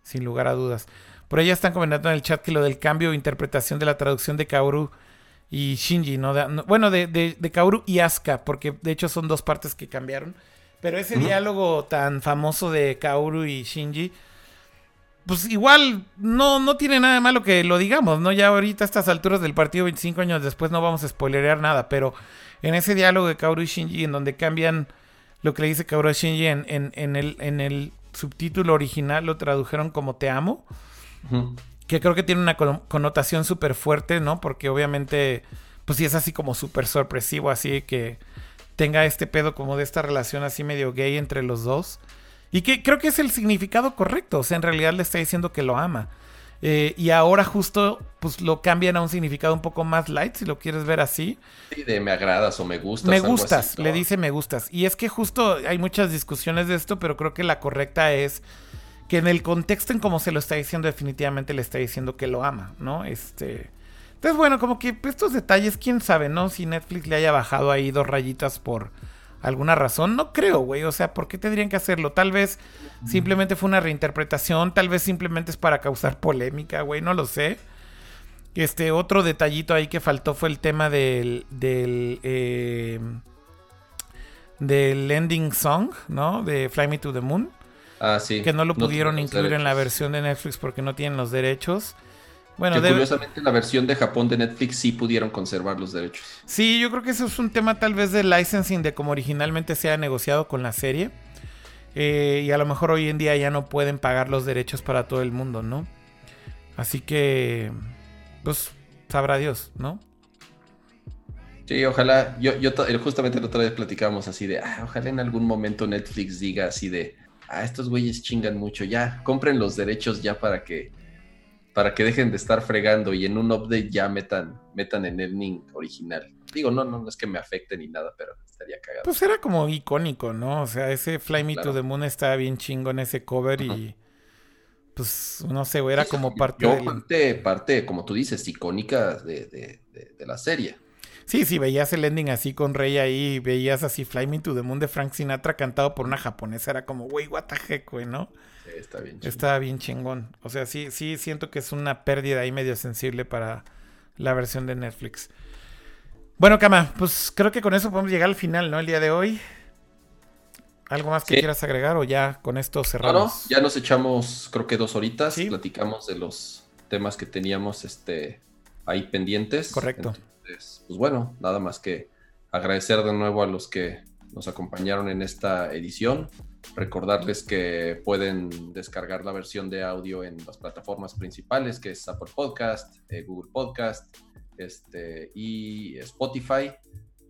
sin lugar a dudas. Por ahí ya están comentando en el chat que lo del cambio de interpretación de la traducción de Kaoru y Shinji, ¿no? bueno, de, de, de Kaoru y Asuka, porque de hecho son dos partes que cambiaron. Pero ese diálogo tan famoso de Kaoru y Shinji, pues igual no, no tiene nada de malo que lo digamos, ¿no? Ya ahorita a estas alturas del partido, 25 años después, no vamos a spoilerear nada, pero en ese diálogo de Kaoru y Shinji, en donde cambian lo que le dice Kaoru a Shinji en, en, el, en el subtítulo original, lo tradujeron como Te amo, que creo que tiene una connotación súper fuerte, ¿no? Porque obviamente, pues sí es así como súper sorpresivo, así que tenga este pedo como de esta relación así medio gay entre los dos. Y que creo que es el significado correcto. O sea, en realidad le está diciendo que lo ama. Eh, y ahora justo pues lo cambian a un significado un poco más light, si lo quieres ver así. Sí, de me agradas o me gustas. Me gustas, le dice me gustas. Y es que justo hay muchas discusiones de esto, pero creo que la correcta es que en el contexto en cómo se lo está diciendo, definitivamente le está diciendo que lo ama, ¿no? Este. Entonces, bueno, como que estos detalles, quién sabe, ¿no? Si Netflix le haya bajado ahí dos rayitas por alguna razón. No creo, güey. O sea, ¿por qué tendrían que hacerlo? Tal vez simplemente fue una reinterpretación, tal vez simplemente es para causar polémica, güey, no lo sé. Este otro detallito ahí que faltó fue el tema del del eh, del ending song, ¿no? De Fly Me to the Moon. Ah, sí. Que no lo pudieron incluir en la versión de Netflix porque no tienen los derechos. Bueno, que curiosamente la versión de Japón de Netflix sí pudieron conservar los derechos. Sí, yo creo que eso es un tema tal vez de licensing, de cómo originalmente se ha negociado con la serie. Eh, y a lo mejor hoy en día ya no pueden pagar los derechos para todo el mundo, ¿no? Así que, pues, sabrá Dios, ¿no? Sí, ojalá, yo, yo justamente la otra vez platicamos así de, ah, ojalá en algún momento Netflix diga así de, ah, estos güeyes chingan mucho, ya, compren los derechos ya para que para que dejen de estar fregando y en un update ya metan, metan en el original. Digo, no, no, no es que me afecte ni nada, pero estaría cagado. Pues era como icónico, ¿no? O sea, ese Fly Me to the Moon estaba bien chingo en ese cover y pues no sé, era como parte de parte, parte, como tú dices, icónica de, de, de, la serie. Sí, sí, veías el ending así con Rey ahí, veías así Fly Me to the Moon de Frank Sinatra cantado por una japonesa, era como, güey, what the heck, güey, ¿no? Está bien chingón. Está bien chingón. O sea, sí, sí siento que es una pérdida ahí medio sensible para la versión de Netflix. Bueno, Kama, pues creo que con eso podemos llegar al final, ¿no? El día de hoy. ¿Algo más que quieras agregar o ya con esto cerramos? ya nos echamos, creo que dos horitas. Platicamos de los temas que teníamos este, ahí pendientes. Correcto. pues bueno, nada más que agradecer de nuevo a los que nos acompañaron en esta edición. Recordarles que pueden descargar la versión de audio en las plataformas principales, que es Apple Podcast, eh, Google Podcast este, y Spotify.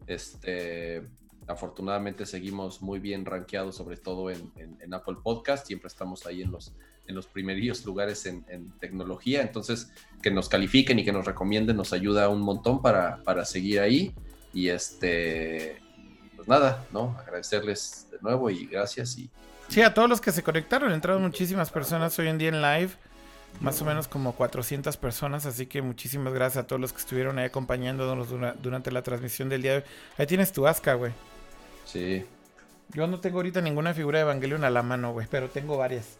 Este, afortunadamente seguimos muy bien rankeados, sobre todo en, Apple Podcast. Siempre estamos ahí en los, en los primeros lugares en, tecnología. Entonces, que nos califiquen y que nos recomienden nos ayuda un montón para, para seguir ahí. Y este, pues nada, ¿no? Agradecerles de nuevo y gracias. Y... Sí, a todos los que se conectaron, entraron muchísimas personas hoy en día en live, más o menos como 400 personas, así que muchísimas gracias a todos los que estuvieron ahí acompañándonos durante la transmisión del día de hoy. Ahí tienes tu Aska, güey. Sí. Yo no tengo ahorita ninguna figura de Evangelion a la mano, güey, pero tengo varias.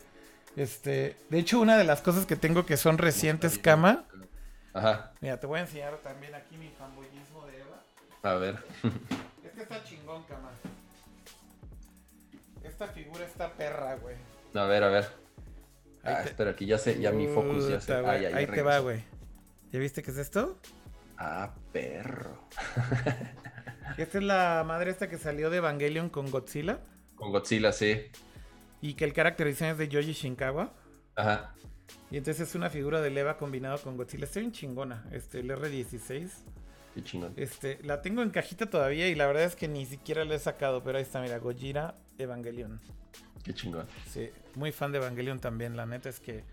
Este, de hecho, una de las cosas que tengo que son recientes, cama. Ajá. Mira, te voy a enseñar también aquí mi fanboyismo de Eva. A ver. está chingón, cama. Esta figura está perra, güey. A ver, a ver. ah, espera, aquí ya sé, ya mi focus ya se. Ah, ahí te va, güey. ¿Ya viste qué es esto? Ah, perro. esta es la madre esta que salió de Evangelion con Godzilla. Con Godzilla, sí. Y que el caracterización es de Yoji Shinkawa. Ajá. Y entonces es una figura de Leva combinado con Godzilla. Está bien chingona. Este, el R16. Qué chingón. Este, la tengo en cajita todavía y la verdad es que ni siquiera la he sacado, pero ahí está, mira, Gojira Evangelion. Qué chingón. Sí, muy fan de Evangelion también, la neta es que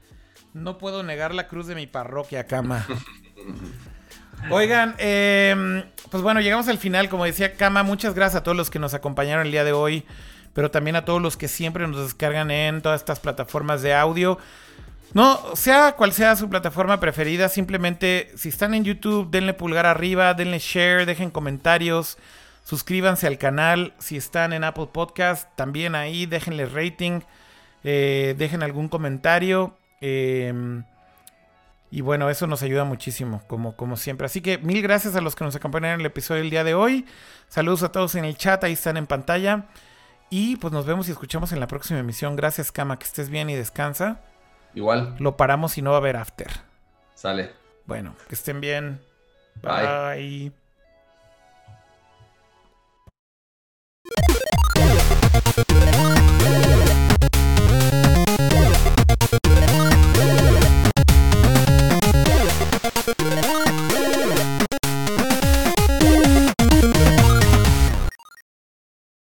no puedo negar la cruz de mi parroquia, cama. Oigan, em, pues bueno, llegamos al final, como decía Kama, muchas gracias a todos los que nos acompañaron el día de hoy, pero también a todos los que siempre nos descargan en todas estas plataformas de audio. No, sea cual sea su plataforma preferida, simplemente si están en YouTube, denle pulgar arriba, denle share, dejen comentarios, suscríbanse al canal. Si están en Apple Podcast, también ahí, déjenle rating, eh, dejen algún comentario. Em, y bueno, eso nos ayuda muchísimo, como, como siempre. Así que mil gracias a los que nos acompañaron en el episodio del día de hoy. Saludos a todos en el chat, ahí están en pantalla. Y pues nos vemos y escuchamos en la próxima emisión. Gracias, Kama, que estés bien y descansa. Igual. Lo paramos y no va a haber after. Sale. Bueno, que estén bien. Bye. うん。